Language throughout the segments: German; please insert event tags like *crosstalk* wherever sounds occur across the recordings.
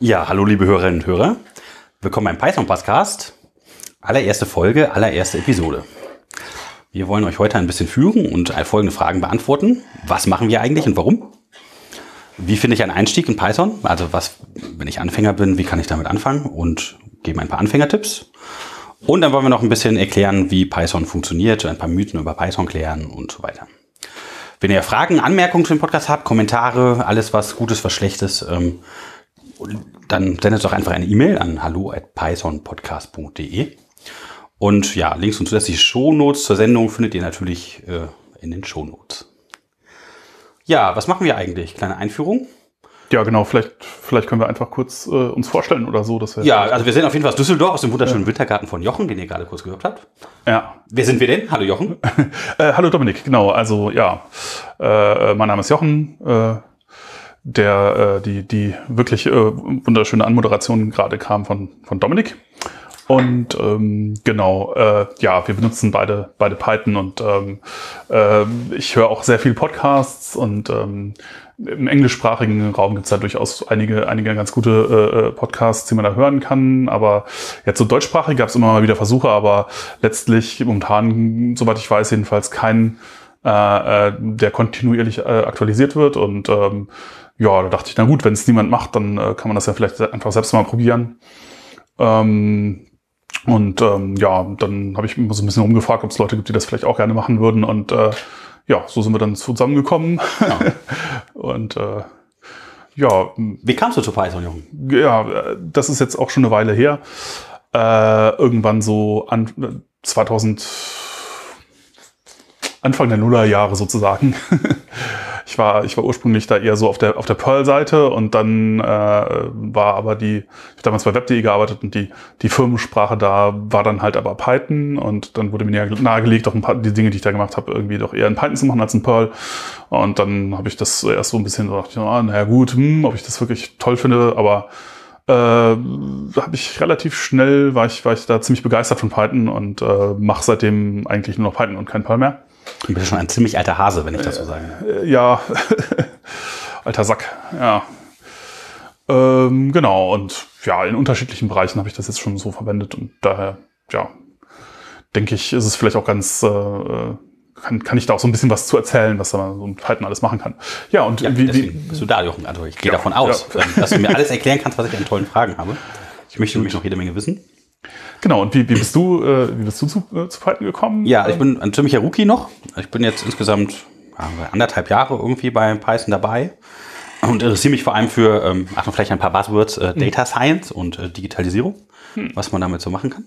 Ja, hallo liebe Hörerinnen und Hörer. Willkommen beim Python Podcast. Allererste Folge, allererste Episode. Wir wollen euch heute ein bisschen führen und folgende Fragen beantworten. Was machen wir eigentlich und warum? Wie finde ich einen Einstieg in Python? Also was, wenn ich Anfänger bin, wie kann ich damit anfangen? Und geben ein paar Anfängertipps. Und dann wollen wir noch ein bisschen erklären, wie Python funktioniert, ein paar Mythen über Python klären und so weiter. Wenn ihr Fragen, Anmerkungen zu dem Podcast habt, Kommentare, alles was Gutes, was Schlechtes, ähm, dann sendet doch einfach eine E-Mail an hallo@pythonpodcast.de. Und ja, Links und zusätzliche Shownotes zur Sendung findet ihr natürlich äh, in den Shownotes. Ja, was machen wir eigentlich? Kleine Einführung. Ja, genau. Vielleicht, vielleicht können wir einfach kurz äh, uns vorstellen oder so. Dass wir ja, also wir sind auf jeden Fall aus Düsseldorf, aus dem wunderschönen ja. Wintergarten von Jochen, den ihr gerade kurz gehört habt. Ja. Wer sind wir denn? Hallo Jochen. *laughs* äh, hallo Dominik, genau. Also ja, äh, mein Name ist Jochen. Der äh, die die wirklich äh, wunderschöne Anmoderation gerade kam von von Dominik. Und ähm, genau, äh, ja, wir benutzen beide beide Python und ähm, äh, ich höre auch sehr viel Podcasts und ähm, im englischsprachigen Raum gibt es da durchaus einige, einige ganz gute äh, äh, Podcasts, die man da hören kann. Aber jetzt so deutschsprachig gab es immer mal wieder Versuche, aber letztlich momentan, soweit ich weiß, jedenfalls kein, äh, äh, der kontinuierlich äh, aktualisiert wird. Und ähm, ja, da dachte ich, na gut, wenn es niemand macht, dann äh, kann man das ja vielleicht einfach selbst mal probieren. Ähm, und ähm, ja, dann habe ich mich so ein bisschen umgefragt, ob es Leute gibt, die das vielleicht auch gerne machen würden. Und äh, ja, so sind wir dann zusammengekommen. Ja. *laughs* und äh, ja. Wie kamst du zu Python, Jungen? Ja, das ist jetzt auch schon eine Weile her. Äh, irgendwann so an 2000 Anfang der Nullerjahre sozusagen. *laughs* Ich war, ich war ursprünglich da eher so auf der, auf der Perl-Seite und dann äh, war aber die, ich habe damals bei Web.de gearbeitet und die, die Firmensprache da war dann halt aber Python und dann wurde mir nahegelegt, auch ein paar die Dinge, die ich da gemacht habe, irgendwie doch eher in Python zu machen als in Perl. Und dann habe ich das erst so ein bisschen gedacht, ja, naja gut, hm, ob ich das wirklich toll finde, aber äh, habe ich relativ schnell, war ich, war ich da ziemlich begeistert von Python und äh, mache seitdem eigentlich nur noch Python und kein Perl mehr. Du bist schon ein ziemlich alter Hase, wenn ich das so sage. Äh, ja, *laughs* alter Sack, ja. Ähm, genau, und ja, in unterschiedlichen Bereichen habe ich das jetzt schon so verwendet und daher, ja, denke ich, ist es vielleicht auch ganz, äh, kann, kann ich da auch so ein bisschen was zu erzählen, was da so ein Python alles machen kann. Ja, und ja, wie, wie bist du da, Jochen? Also ich gehe ja, davon aus, ja. Ähm, dass du mir *laughs* alles erklären kannst, was ich an tollen Fragen habe. Ich möchte nämlich noch jede Menge wissen. Genau, und wie, wie bist du, äh, wie bist du zu, äh, zu Python gekommen? Ja, ich bin ein ziemlicher Rookie noch. Ich bin jetzt insgesamt ja, anderthalb Jahre irgendwie bei Python dabei und interessiere mich vor allem für, ähm, Achtung, vielleicht ein paar Buzzwords, äh, hm. Data Science und äh, Digitalisierung, hm. was man damit so machen kann.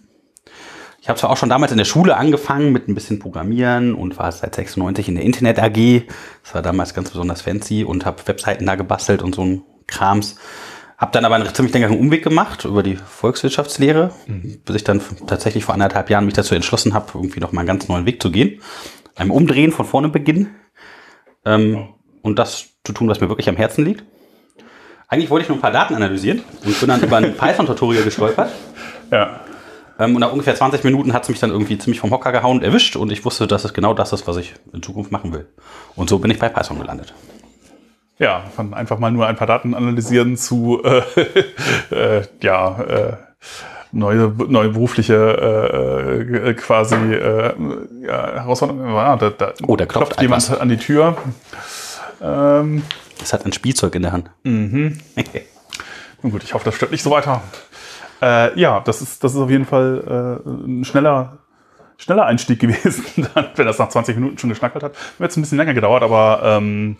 Ich habe zwar auch schon damals in der Schule angefangen mit ein bisschen Programmieren und war seit 96 in der Internet AG. Das war damals ganz besonders fancy und habe Webseiten da gebastelt und so ein Krams. Hab dann aber einen ziemlich längeren Umweg gemacht über die Volkswirtschaftslehre, mhm. bis ich dann tatsächlich vor anderthalb Jahren mich dazu entschlossen habe, irgendwie noch mal einen ganz neuen Weg zu gehen. Einem Umdrehen von vorne beginnen. Ähm, Und das zu tun, was mir wirklich am Herzen liegt. Eigentlich wollte ich nur ein paar Daten analysieren und bin dann über ein *laughs* Python-Tutorial gestolpert. Ja. Ähm, und nach ungefähr 20 Minuten hat es mich dann irgendwie ziemlich vom Hocker gehauen und erwischt und ich wusste, dass es genau das ist, was ich in Zukunft machen will. Und so bin ich bei Python gelandet ja, von einfach mal nur ein paar Daten analysieren zu äh, *laughs* äh, ja, äh, neue, neue berufliche äh, äh quasi äh, ja, Herausforderungen. Ja, da, da oh, da klopft, klopft jemand an die Tür. Ähm, es hat ein Spielzeug in der Hand. Mhm. *laughs* Nun gut, ich hoffe, das stört nicht so weiter. Äh, ja, das ist, das ist auf jeden Fall äh, ein schneller, schneller Einstieg gewesen, *laughs* wenn das nach 20 Minuten schon geschnackelt hat. Mir jetzt ein bisschen länger gedauert, aber ähm,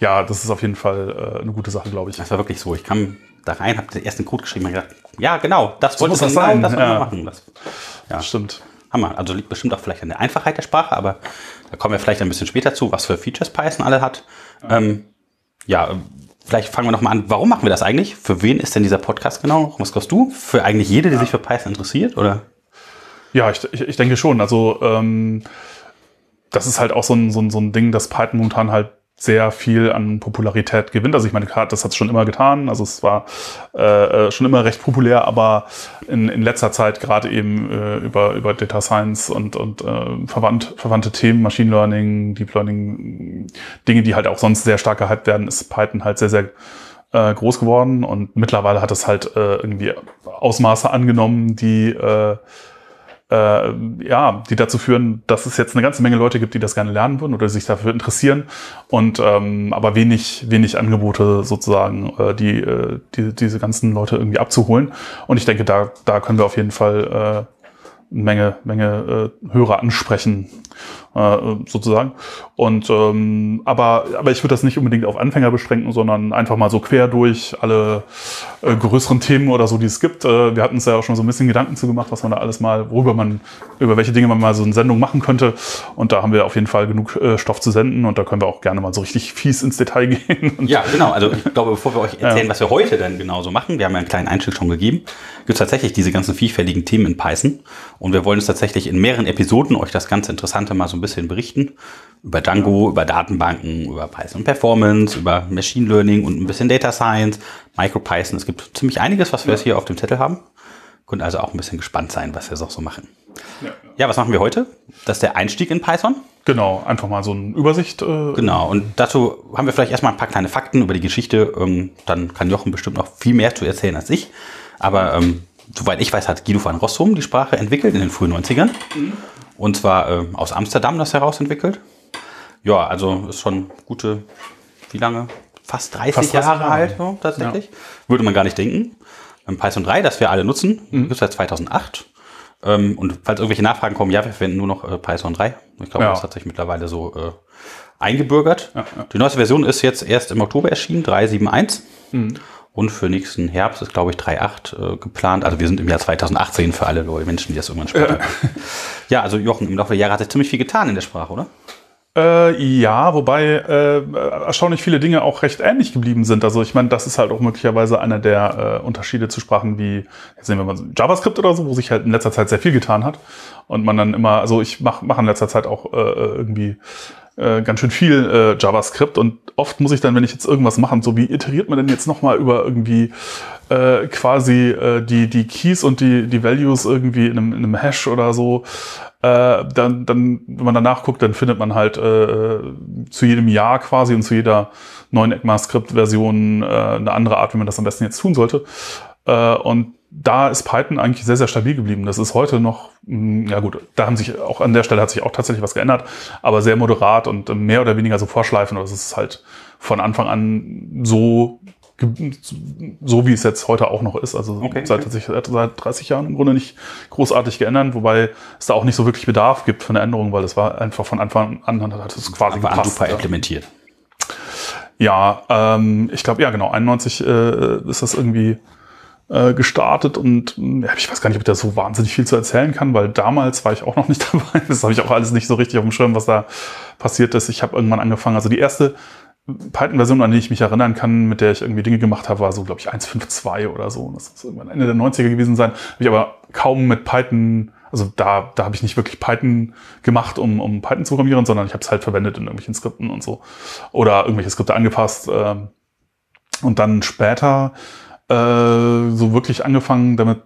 ja, das ist auf jeden Fall äh, eine gute Sache, glaube ich. Das war wirklich so. Ich kam da rein, habe den ersten Code geschrieben und gedacht, ja, genau, das so wollte ich genau, sein. das ja. machen. Das, ja. Stimmt. Hammer. Also liegt bestimmt auch vielleicht an der Einfachheit der Sprache, aber da kommen wir vielleicht ein bisschen später zu, was für Features Python alle hat. Ja, ähm, ja vielleicht fangen wir nochmal an. Warum machen wir das eigentlich? Für wen ist denn dieser Podcast genau? Was glaubst du? Für eigentlich jede, die sich für Python interessiert, oder? Ja, ich, ich, ich denke schon. Also ähm, das ist halt auch so ein, so, ein, so ein Ding, dass Python momentan halt sehr viel an Popularität gewinnt. Also ich meine, das hat es schon immer getan. Also es war äh, äh, schon immer recht populär, aber in, in letzter Zeit gerade eben äh, über, über Data Science und, und äh, verwandt, verwandte Themen, Machine Learning, Deep Learning, Dinge, die halt auch sonst sehr stark gehypt werden, ist Python halt sehr, sehr äh, groß geworden und mittlerweile hat es halt äh, irgendwie Ausmaße angenommen, die äh, äh, ja, die dazu führen, dass es jetzt eine ganze Menge Leute gibt, die das gerne lernen würden oder sich dafür interessieren und ähm, aber wenig, wenig Angebote sozusagen, äh, die, äh, die, diese ganzen Leute irgendwie abzuholen. Und ich denke, da, da können wir auf jeden Fall äh, Menge, Menge äh, Hörer ansprechen, äh, sozusagen. Und ähm, aber, aber ich würde das nicht unbedingt auf Anfänger beschränken, sondern einfach mal so quer durch alle äh, größeren Themen oder so, die es gibt. Äh, wir hatten uns ja auch schon so ein bisschen Gedanken zu gemacht, was man da alles mal, worüber man, über welche Dinge man mal so eine Sendung machen könnte. Und da haben wir auf jeden Fall genug äh, Stoff zu senden und da können wir auch gerne mal so richtig fies ins Detail *laughs* gehen. Ja, genau. Also ich glaube, bevor wir euch *laughs* erzählen, was wir heute denn genauso machen, wir haben ja einen kleinen Einstieg schon gegeben, gibt es tatsächlich diese ganzen vielfältigen Themen in Python. Und wir wollen es tatsächlich in mehreren Episoden euch das ganz Interessante mal so ein bisschen berichten. Über Django, über Datenbanken, über Python Performance, über Machine Learning und ein bisschen Data Science, MicroPython. Es gibt ziemlich einiges, was wir jetzt hier auf dem Zettel haben. Könnt also auch ein bisschen gespannt sein, was wir so so machen. Ja. Ja, was machen wir heute? Das ist der Einstieg in Python. Genau, einfach mal so eine Übersicht. Äh, Genau, und dazu haben wir vielleicht erstmal ein paar kleine Fakten über die Geschichte. Ähm, dann kann Jochen bestimmt noch viel mehr zu erzählen als ich. Aber ähm, soweit ich weiß, hat Guido van Rossum die Sprache entwickelt in den frühen 90ern. Und zwar ähm, aus Amsterdam das heraus entwickelt. Ja, also ist schon gute, wie lange? Fast 30, Fast 30 Jahre Jahre. alt, so, tatsächlich. Würde man gar nicht denken. Ähm, Python 3, das wir alle nutzen, Mhm. gibt es seit 2008. Ähm, und falls irgendwelche Nachfragen kommen, ja, wir verwenden nur noch äh, Python 3. Ich glaube, Ja. das hat sich mittlerweile so äh, eingebürgert. Ja, ja. Die neueste Version ist jetzt erst im Oktober erschienen, 3.7.1. Mhm. Und für nächsten Herbst ist, glaube ich, 3.8 äh, geplant. Also wir sind im Jahr 2018 für alle Leute, Menschen, die das irgendwann später. Ja. also Jochen, im Laufe der Jahre hat sich ziemlich viel getan in der Sprache, oder? Äh, ja, wobei äh, erstaunlich viele Dinge auch recht ähnlich geblieben sind. Also ich meine, das ist halt auch möglicherweise einer der äh, Unterschiede zu Sprachen wie, jetzt nehmen wir mal so JavaScript oder so, wo sich halt in letzter Zeit sehr viel getan hat. Und man dann immer, also ich mache mach in letzter Zeit auch äh, irgendwie äh, ganz schön viel äh, JavaScript und oft muss ich dann, wenn ich jetzt irgendwas mache, so wie iteriert man denn jetzt nochmal über irgendwie äh, quasi äh, die, die Keys und die, die Values irgendwie in einem, in einem Hash oder so, äh, dann, dann, wenn man danach guckt, dann findet man halt äh, zu jedem Jahr quasi und zu jeder neuen ECMAScript-Version äh, eine andere Art, wie man das am besten jetzt tun sollte. Äh, und da ist Python eigentlich sehr, sehr stabil geblieben. Das ist heute noch, mh, ja gut, da haben sich auch an der Stelle hat sich auch tatsächlich was geändert, aber sehr moderat und äh, mehr oder weniger so vorschleifen. Das ist halt von Anfang an so, so wie es jetzt heute auch noch ist. Also Okay, seit, okay. sich seit 30 Jahren im Grunde nicht großartig geändert, wobei es da auch nicht so wirklich Bedarf gibt für eine Änderung, weil es war einfach von Anfang an hat es quasi Aber gepasst. super ja. implementiert. Ja, ähm, ich glaube, ja, genau. 91 äh, ist das irgendwie äh, gestartet und mh, ja, ich weiß gar nicht, ob ich da so wahnsinnig viel zu erzählen kann, weil damals war ich auch noch nicht *laughs* dabei. Das habe ich auch alles nicht so richtig auf dem Schirm, was da passiert ist. Ich habe irgendwann angefangen, also die erste Python-Version, an die ich mich erinnern kann, mit der ich irgendwie Dinge gemacht habe, war so, glaube ich, 1.5.2 oder so. Das ist irgendwann Ende der 90er gewesen sein. Habe ich aber kaum mit Python, also da, da habe ich nicht wirklich Python gemacht, um, um Python zu programmieren, sondern ich habe es halt verwendet in irgendwelchen Skripten und so. Oder irgendwelche Skripte angepasst. Ähm, und dann später so wirklich angefangen, damit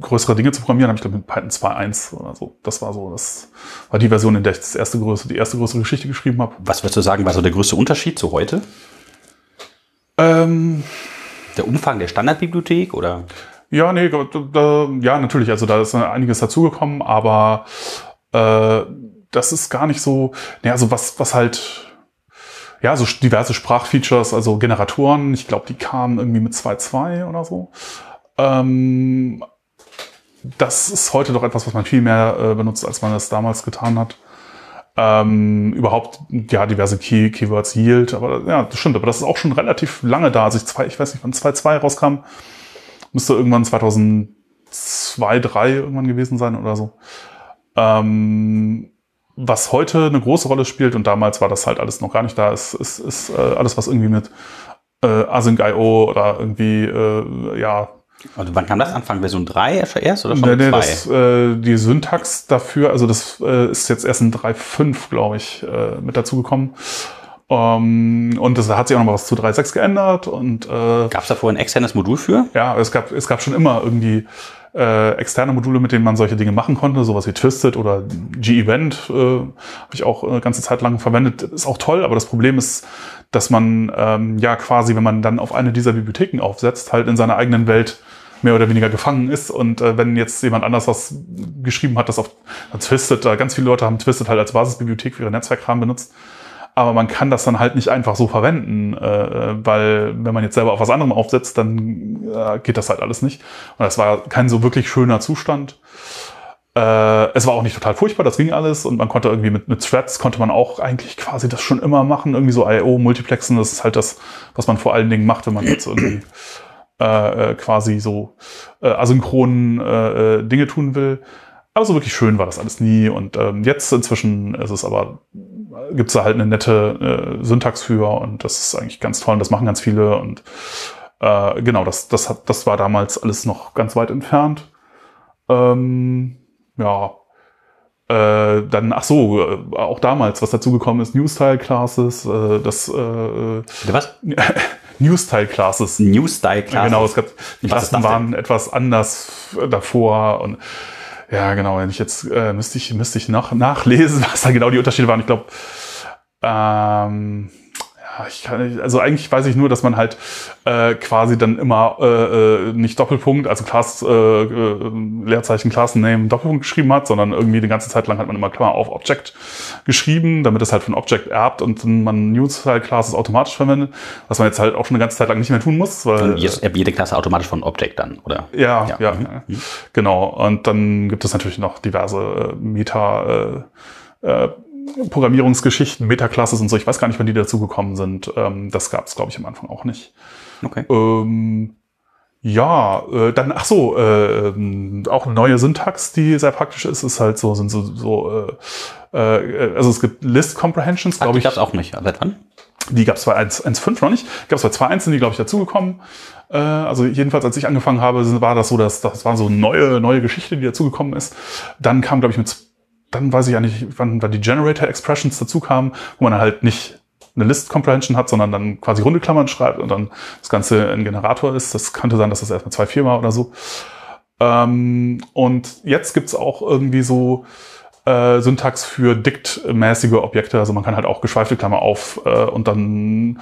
größere Dinge zu programmieren, habe ich glaube mit Python 2.1 oder so. Das war so, das war die Version, in der ich das erste größere, die erste größere Geschichte geschrieben habe. Was würdest du sagen, war so der größte Unterschied zu heute? Ähm, Der Umfang der Standardbibliothek oder? ja, nee, da, ja, natürlich. Also da ist einiges dazugekommen, aber äh, das ist gar nicht so. Nee, also was, was halt. Ja, so diverse Sprachfeatures, also Generatoren, ich glaube, die kamen irgendwie mit 2.2 oder so. Ähm, das ist heute doch etwas, was man viel mehr äh, benutzt, als man das damals getan hat. Ähm, überhaupt, ja, diverse Key Keywords Yield, aber ja, das stimmt, aber das ist auch schon relativ lange da. Also ich, zwei, ich weiß nicht, wann 2.2 rauskam, müsste irgendwann 2002, 2003 irgendwann gewesen sein oder so. Ähm, was heute eine große Rolle spielt und damals war das halt alles noch gar nicht da, ist, ist, ist äh, alles, was irgendwie mit äh, Async.io oder irgendwie, äh, ja, Also wann kam das? Anfang Version 3 erst oder schon Nee, nee, 2? das, äh, die Syntax dafür, also das äh, ist jetzt erst in 3.5, glaube ich, äh, mit dazugekommen. Ähm, und das hat sich auch noch mal was zu 3.6 geändert und äh, Gab es da vorher ein externes Modul für? ja, es gab, es gab schon immer irgendwie äh, externe Module, mit denen man solche Dinge machen konnte, sowas wie Twisted oder G-Event äh, habe ich auch eine ganze Zeit lang verwendet. Ist auch toll, aber das Problem ist, dass man ähm, ja quasi, wenn man dann auf eine dieser Bibliotheken aufsetzt, halt in seiner eigenen Welt mehr oder weniger gefangen ist. Und äh, wenn jetzt jemand anders was geschrieben hat, das auf Twisted, da ganz viele Leute haben Twisted halt als Basisbibliothek für ihre Netzwerkkram benutzt. Aber man kann das dann halt nicht einfach so verwenden, äh, weil wenn man jetzt selber auf was anderem aufsetzt, dann äh, geht das halt alles nicht. Und das war kein so wirklich schöner Zustand. Äh, es war auch nicht total furchtbar, das ging alles und man konnte irgendwie mit, mit Threads konnte man auch eigentlich quasi das schon immer machen, irgendwie so I.O. Multiplexen, das ist halt das, was man vor allen Dingen macht, wenn man jetzt irgendwie äh, äh, quasi so äh, asynchronen äh, äh, Dinge tun will. Aber so wirklich schön war das alles nie. Und ähm, jetzt inzwischen ist es aber, gibt es da halt eine nette äh, Syntax für und das ist eigentlich ganz toll und das machen ganz viele. Und äh, genau, das, das, hat, das war damals alles noch ganz weit entfernt. Ähm, ja, äh, dann, ach so, äh, auch damals, was dazugekommen ist, New-Style-Classes, äh, das äh, Was? *laughs* New-Style-Classes. New-Style-Classes. Ja, genau, es gab, die Klassen waren etwas anders davor und ja, genau, wenn ich jetzt äh, müsste ich müsste ich nach, nachlesen, *laughs* was da genau die Unterschiede waren. Ich glaube, ähm, ich kann, also eigentlich weiß ich nur, dass man halt äh, quasi dann immer äh, äh, nicht Doppelpunkt, also Class, äh, äh, Leerzeichen, Classname, Doppelpunkt geschrieben hat, sondern irgendwie die ganze Zeit lang hat man immer Klammer auf Object geschrieben, damit es halt von Object erbt und man New-Style-Classes automatisch verwendet, was man jetzt halt auch schon eine ganze Zeit lang nicht mehr tun muss. Weil, jetzt erbt jede Klasse automatisch von Object dann, oder? Ja, ja, ja, mhm. ja. genau. Und dann gibt es natürlich noch diverse äh, Meta- äh, äh, Programmierungsgeschichten, Metaclasses und so. Ich weiß gar nicht, wann die dazugekommen sind. Ähm, das gab es, glaube ich, am Anfang auch nicht. Okay. Ähm, ja, äh, dann, ach so, äh, auch eine neue Syntax, die sehr praktisch ist, ist halt so, sind so, so äh, äh, also es gibt List Comprehensions, glaube ich. Die gab es auch nicht. Seit wann? Die gab es bei 1.5 noch nicht. Gab es bei 2.1, die, glaube ich, dazugekommen. Äh, also jedenfalls, als ich angefangen habe, war das so, dass das war so eine neue, neue Geschichte, die dazugekommen ist. Dann kam, glaube ich, mit dann weiß ich ja nicht, wann, wann die Generator Expressions dazu kamen, wo man halt nicht eine List Comprehension hat, sondern dann quasi runde Klammern schreibt und dann das Ganze ein Generator ist. Das könnte sein, dass das erstmal zwei, vier war oder so. Ähm, und jetzt gibt's auch irgendwie so äh, Syntax für diktmäßige Objekte. Also man kann halt auch geschweifte Klammer auf äh, und dann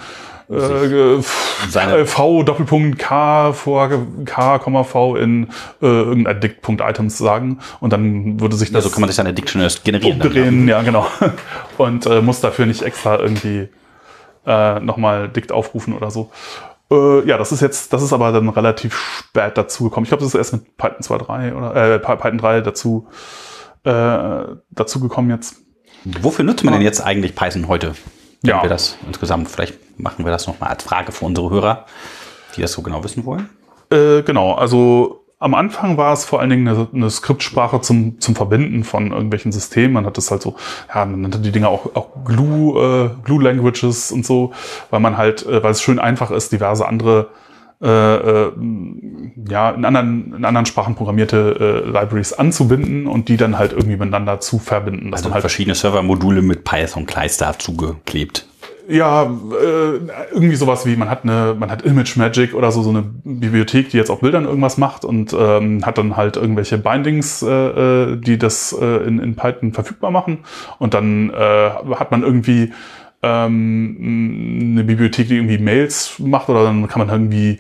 äh, äh V Doppelpunkt K vor K, V in äh, irgendein Dict.items Items sagen und dann würde sich das. Also kann man sich seine Diction erst generieren. Umdrehen, ja, genau. *laughs* Und äh, muss dafür nicht extra irgendwie äh, nochmal Dict aufrufen oder so. Äh, ja, das ist jetzt, das ist aber dann relativ spät dazu gekommen. Ich glaube, das ist erst mit Python 2.3 oder äh, Python 3 dazu, äh, dazu gekommen jetzt. Wofür nutzt man denn jetzt eigentlich Python heute? Ja. wir das insgesamt, vielleicht machen wir das nochmal als Frage für unsere Hörer, die das so genau wissen wollen. Äh, genau, also am Anfang war es vor allen Dingen eine, eine Skriptsprache zum, zum Verbinden von irgendwelchen Systemen. Man hat das halt so, ja, man nannte die Dinge auch, auch Glue, äh, Glue Languages und so, weil man halt, äh, weil es schön einfach ist, diverse andere ja, in anderen, in anderen Sprachen programmierte äh, Libraries anzubinden und die dann halt irgendwie miteinander zu verbinden. Also halt verschiedene Servermodule mit Python Clystar zugeklebt. Ja, äh, irgendwie sowas wie, man hat eine, man hat Image Magic oder so, so eine Bibliothek, die jetzt auf Bildern irgendwas macht und ähm, hat dann halt irgendwelche Bindings, äh, äh die das äh, in, in Python verfügbar machen. Und dann äh, hat man irgendwie ähm, eine Bibliothek, die irgendwie Mails macht oder dann kann man irgendwie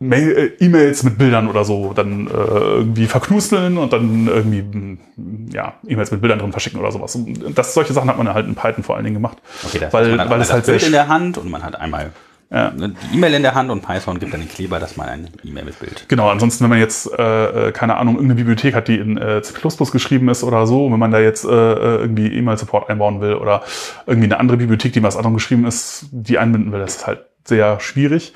äh, E-Mails mit Bildern oder so dann äh, irgendwie verknusteln und dann irgendwie mm, ja, E-Mails mit Bildern drin verschicken oder sowas. Und das, solche Sachen hat man halt in Python vor allen Dingen gemacht. Okay, das weil, weil es halt Bild in der Hand und man hat einmal ja. die E-Mail in der Hand und Python gibt dann den Kleber, dass man eine E-Mail mit Bild. Genau, ansonsten, wenn man jetzt, äh, äh keine Ahnung, irgendeine Bibliothek hat, die in äh, C geschrieben ist oder so, wenn man da jetzt äh, äh, irgendwie E-Mail-Support einbauen will oder irgendwie eine andere Bibliothek, die was anderem geschrieben ist, die einbinden will, das ist halt sehr schwierig.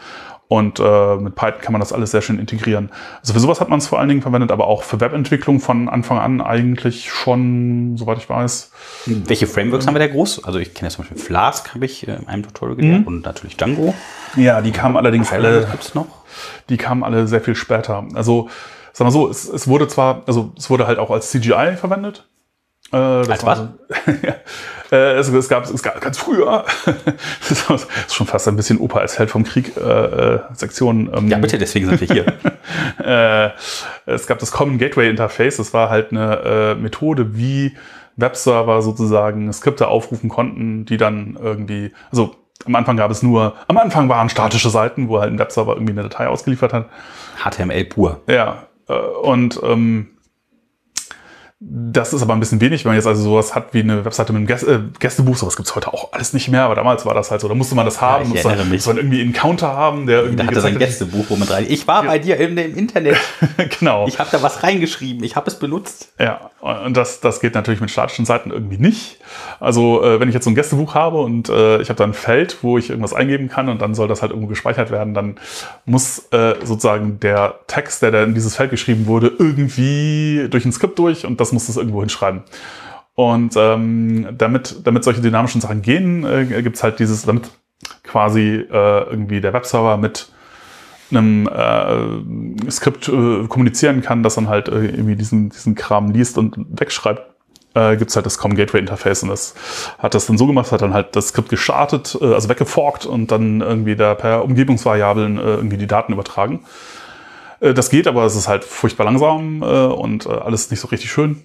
Und äh, mit Python kann man das alles sehr schön integrieren. Also für sowas hat man es vor allen Dingen verwendet, aber auch für Webentwicklung von Anfang an eigentlich schon, soweit ich weiß. Welche Frameworks haben wir da groß? Also ich kenne zum Beispiel Flask, habe ich äh, in einem Tutorial gelernt mhm. und natürlich Django. Ja, die kamen allerdings alle. Gibt's noch? Die kamen alle sehr viel später. Also, sag mal so, es, es wurde zwar, also es wurde halt auch als CGI verwendet. Äh, Als was? *laughs* äh, es, es, gab, es gab ganz früher, *laughs* das ist schon fast ein bisschen Opa als Held vom Krieg, äh, äh, Sektion. Ähm, Ja, bitte, deswegen sind wir hier. *laughs* äh, es gab das Common Gateway Interface. Das war halt eine äh, Methode, wie Webserver sozusagen Skripte aufrufen konnten, die dann irgendwie, also am Anfang gab es nur, am Anfang waren statische Seiten, wo halt ein Webserver irgendwie eine Datei ausgeliefert hat. HTML pur. Ja, äh, und ähm, das ist aber ein bisschen wenig, wenn man jetzt also sowas hat wie eine Webseite mit einem Gäste, äh, Gästebuch, sowas gibt's heute auch alles nicht mehr, aber damals war das halt so, da musste man das haben, ich musste, man irgendwie einen Counter haben, der irgendwie Da hatte sein Gästebuch, wo man rein. Ich war bei dir im, im Internet. *laughs* genau. Ich habe da was reingeschrieben. Ich habe es benutzt. Ja, und das, das geht natürlich mit statischen Seiten irgendwie nicht. Also äh, wenn ich jetzt so ein Gästebuch habe und äh, ich habe da ein Feld, wo ich irgendwas eingeben kann und dann soll das halt irgendwo gespeichert werden, dann muss äh, sozusagen der Text, der da in dieses Feld geschrieben wurde, irgendwie durch ein Skript durch und das muss das irgendwo hinschreiben. Und ähm, damit, damit solche dynamischen Sachen gehen, äh, gibt's halt dieses, damit quasi äh, irgendwie der Webserver mit einem äh, Skript äh, kommunizieren kann, das dann halt äh, irgendwie diesen, diesen Kram liest und wegschreibt, äh, gibt's halt das Com Gateway Interface und das hat das dann so gemacht, hat dann halt das Skript gestartet, äh, also weggeforkt und dann irgendwie da per Umgebungsvariablen äh, irgendwie die Daten übertragen. Äh, das geht, aber es ist halt furchtbar langsam äh, und äh, alles nicht so richtig schön.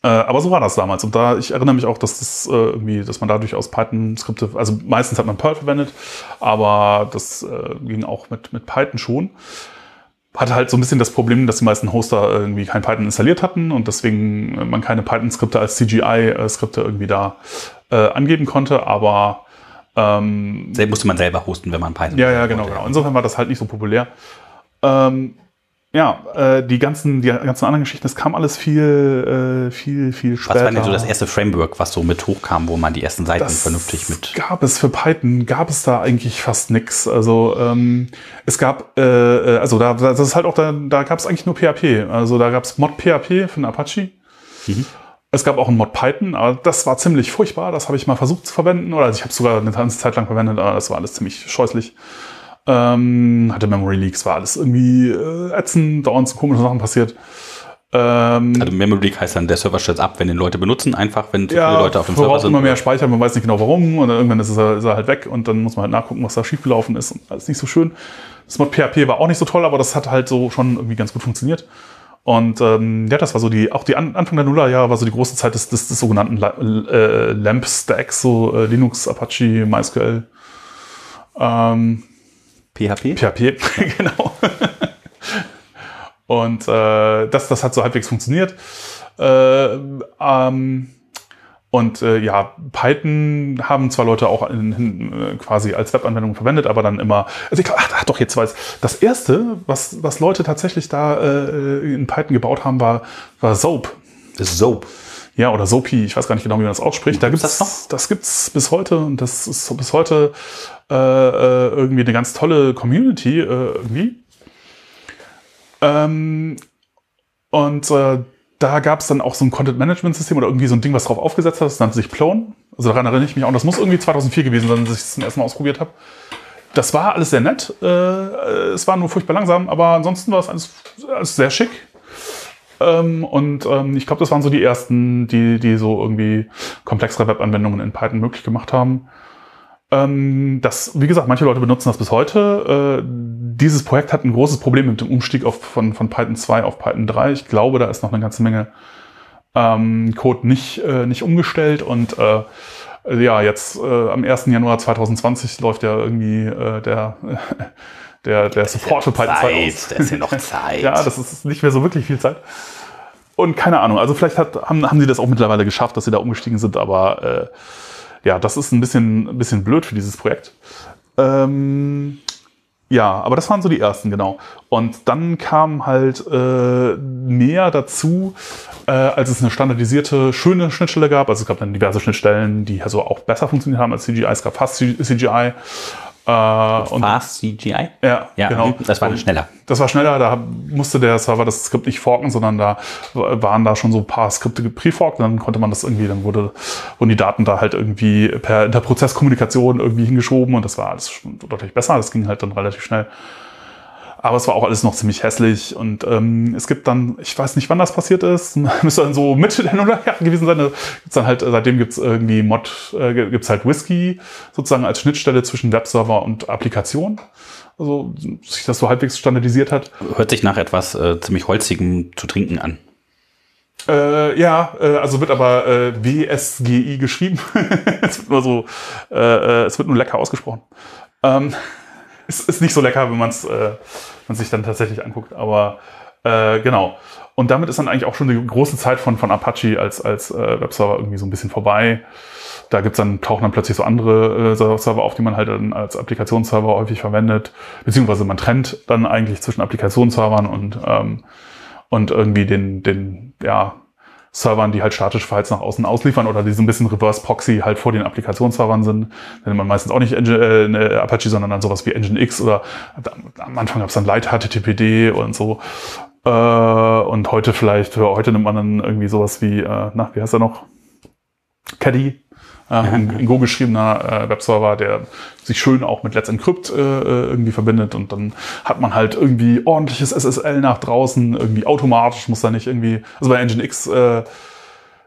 Aber so war das damals. Und da, ich erinnere mich auch, dass das irgendwie, dass man da durchaus Python-Skripte, also meistens hat man Perl verwendet, aber das ging auch mit, mit Python schon. Hatte halt so ein bisschen das Problem, dass die meisten Hoster irgendwie kein Python installiert hatten und deswegen man keine Python-Skripte als CGI-Skripte irgendwie da äh, angeben konnte, aber ähm, Selbst musste man selber hosten, wenn man Python ja, ja, genau, genau. Insofern war das halt nicht so populär. Ähm, ja, äh, die ganzen, die ganzen anderen Geschichten, das kam alles viel, äh, viel, viel Was später. war denn so das erste Framework, was so mit hochkam, wo man die ersten Seiten Das vernünftig mit. Gab es für Python, gab es da eigentlich fast nix. Also ähm, es gab, äh, äh, also da, das ist halt auch, da, da gab es eigentlich nur PHP. Also da gab es Mod PHP für den Apache. Es gab auch ein Mod Python, aber das war ziemlich furchtbar. Das habe ich mal versucht zu verwenden. Oder also ich habe es sogar eine ganze Zeit lang verwendet, aber das war alles ziemlich scheußlich. Ähm, hatte Memory Leaks, war alles irgendwie äh, ätzend, dauernd so komische Sachen passiert. Ähm, Also Memory Leak heißt dann, der Server stürzt ab, wenn den Leute benutzen, einfach, wenn zu ja, viele Leute auf dem Server sind. immer mehr Speicher, man weiß nicht genau warum und dann irgendwann ist er, ist er halt weg und dann muss man halt nachgucken, was da schiefgelaufen ist und alles nicht so schön. Das Mod PHP war auch nicht so toll, aber das hat halt so schon irgendwie ganz gut funktioniert. Und ähm, ja, das war so die, auch die An Anfang der Nullerjahre war so die große Zeit des, des, des sogenannten La äh, LAMP Stacks, so äh, Linux, Apache, MySQL, ähm, PHP? PHP, *laughs* genau. Und äh, das, das hat so halbwegs funktioniert. Äh, ähm, und äh, ja, Python haben zwar Leute auch in, in, äh, quasi als Webanwendung verwendet, aber dann immer. Also ich glaube, ach, ach doch, jetzt weiß. Das erste, was, was Leute tatsächlich da äh, in Python gebaut haben, war, war Soap. Soap. Ja, oder Soapy, ich weiß gar nicht genau, wie man das ausspricht. Da Gibt's das noch? das gibt's bis heute und das ist bis heute äh, äh, irgendwie eine ganz tolle Community äh, irgendwie. Ähm, und äh, da gab's dann auch so ein Content-Management-System oder irgendwie so ein Ding, was drauf aufgesetzt hat. Das nannte sich Plone. Also daran erinnere ich mich auch. Und das muss irgendwie 2004 gewesen sein, als ich es zum ersten Mal ausprobiert habe. Das war alles sehr nett. Äh, es war nur furchtbar langsam, aber ansonsten war es alles, alles sehr schick. Ähm, und ähm, ich glaube, das waren so die ersten, die, die so irgendwie komplexere Webanwendungen in Python möglich gemacht haben. Ähm, das, wie gesagt, manche Leute benutzen das bis heute. Äh, dieses Projekt hat ein großes Problem mit dem Umstieg auf, von, von Python 2 auf Python 3. Ich glaube, da ist noch eine ganze Menge ähm, Code nicht, äh, nicht umgestellt und äh, ja, jetzt äh, am 1. Januar 2020 läuft ja irgendwie äh, der, der, der Support für Python 2 aus. Zeit, da ist ja noch *laughs* Zeit. Ja, das ist nicht mehr so wirklich viel Zeit. Und keine Ahnung, also vielleicht hat, haben, haben sie das auch mittlerweile geschafft, dass sie da umgestiegen sind, aber äh, ja, das ist ein bisschen, ein bisschen blöd für dieses Projekt. Ähm, ja, aber das waren so die ersten, genau. Und dann kam halt äh, mehr dazu, äh, als es eine standardisierte, schöne Schnittstelle gab. Also es gab dann diverse Schnittstellen, die also auch besser funktioniert haben als CGI. Es gab fast CGI. Äh, und Fast CGI? ja, Ja, genau. das war schneller. Das war schneller, da musste der Server das Skript nicht forken, sondern da waren da schon so ein paar Skripte gepreforkt, dann konnte man das irgendwie, dann wurde, wurden die Daten da halt irgendwie per Interprozesskommunikation irgendwie hingeschoben und das war alles deutlich besser, das ging halt dann relativ schnell. Aber es war auch alles noch ziemlich hässlich. Und ähm, es gibt dann, ich weiß nicht, wann das passiert ist, *laughs* müsste dann so Mitte der Nullerjahre *laughs* gewesen sein. Gibt's dann halt, seitdem gibt's irgendwie Mod, äh, gibt's halt Whisky sozusagen als Schnittstelle zwischen Webserver und Applikation. Also sich das so halbwegs standardisiert hat. Hört sich nach etwas äh, ziemlich holzigem zu trinken an. Äh, ja, äh, also wird aber äh, WSGI geschrieben. *laughs* es wird nur so, äh, äh, es wird nur lecker ausgesprochen. Ähm, es ist nicht so lecker, wenn man es äh, man sich dann tatsächlich anguckt, aber äh, genau. Und damit ist dann eigentlich auch schon die große Zeit von, von Apache als, als äh, Webserver irgendwie so ein bisschen vorbei. Da gibt's dann, tauchen dann plötzlich so andere äh, Server auf, die man halt dann als Applikationsserver häufig verwendet. Beziehungsweise man trennt dann eigentlich zwischen Applikationsservern und, ähm, und irgendwie den, den, ja, Servern, die halt statische Files nach außen ausliefern oder die so ein bisschen Reverse Proxy halt vor den Applikationsservern sind. Dann man meistens auch nicht Engine, äh, Apache, sondern dann sowas wie Nginx oder am Anfang gab es dann Light HTTPD und so. Äh, und heute vielleicht, heute nimmt man dann irgendwie sowas wie, äh, na, wie heißt er noch? Caddy ein in Go geschriebener äh, Webserver, der sich schön auch mit Let's Encrypt äh, irgendwie verbindet und dann hat man halt irgendwie ordentliches SSL nach draußen, irgendwie automatisch, muss da nicht irgendwie, also bei Nginx, äh,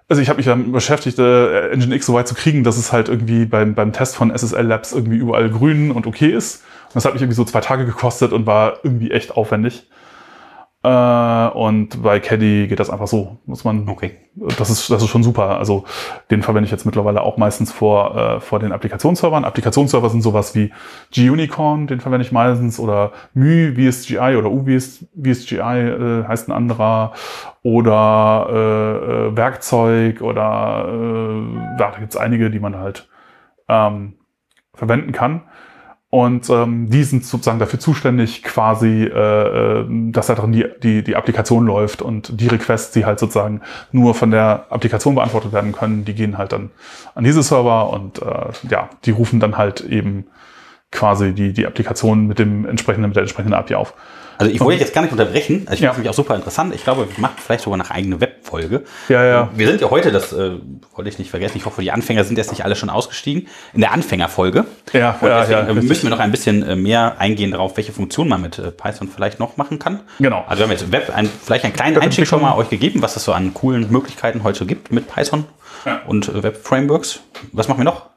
also ich habe mich damit beschäftigt, äh, Nginx so weit zu kriegen, dass es halt irgendwie beim, beim Test von SSL Labs irgendwie überall grün und okay ist. Und das hat mich irgendwie so zwei Tage gekostet und war irgendwie echt aufwendig. Äh, und bei Caddy geht das einfach so. Muss man. Okay. Das ist, das ist schon super. Also den verwende ich jetzt mittlerweile auch meistens vor, äh, vor den Applikationsservern. Applikationsserver sind sowas wie G-Unicorn, den verwende ich meistens, oder Mu VSGI oder UVSGI äh, heißt ein anderer, oder äh, äh, Werkzeug oder äh, da gibt's einige, die man halt ähm, verwenden kann. Und ähm, die sind sozusagen dafür zuständig, quasi, äh, äh, dass da drin die, die, die Applikation läuft und die Requests, die halt sozusagen nur von der Applikation beantwortet werden können, die gehen halt dann an diese Server und äh, ja, die rufen dann halt eben quasi die, die Applikation mit dem entsprechenden, mit der entsprechenden API auf. Also ich wollte jetzt gar nicht unterbrechen. Also ich ja. finde mich auch super interessant. Ich glaube, wir machen vielleicht sogar eine eigene Webfolge. Ja, ja. Wir sind ja heute, das äh, wollte ich nicht vergessen, ich hoffe, die Anfänger sind jetzt nicht alle schon ausgestiegen, in der Anfängerfolge. Ja, Und ja, deswegen ja, äh, müssen wir noch ein bisschen äh, mehr eingehen darauf, welche Funktionen man mit äh, Python vielleicht noch machen kann. Genau. Also wir haben jetzt Web, ein, vielleicht einen kleinen Einstieg schon mal euch gegeben, was es so an coolen Möglichkeiten heute gibt mit Python ja. und Web-Frameworks. Was machen wir noch?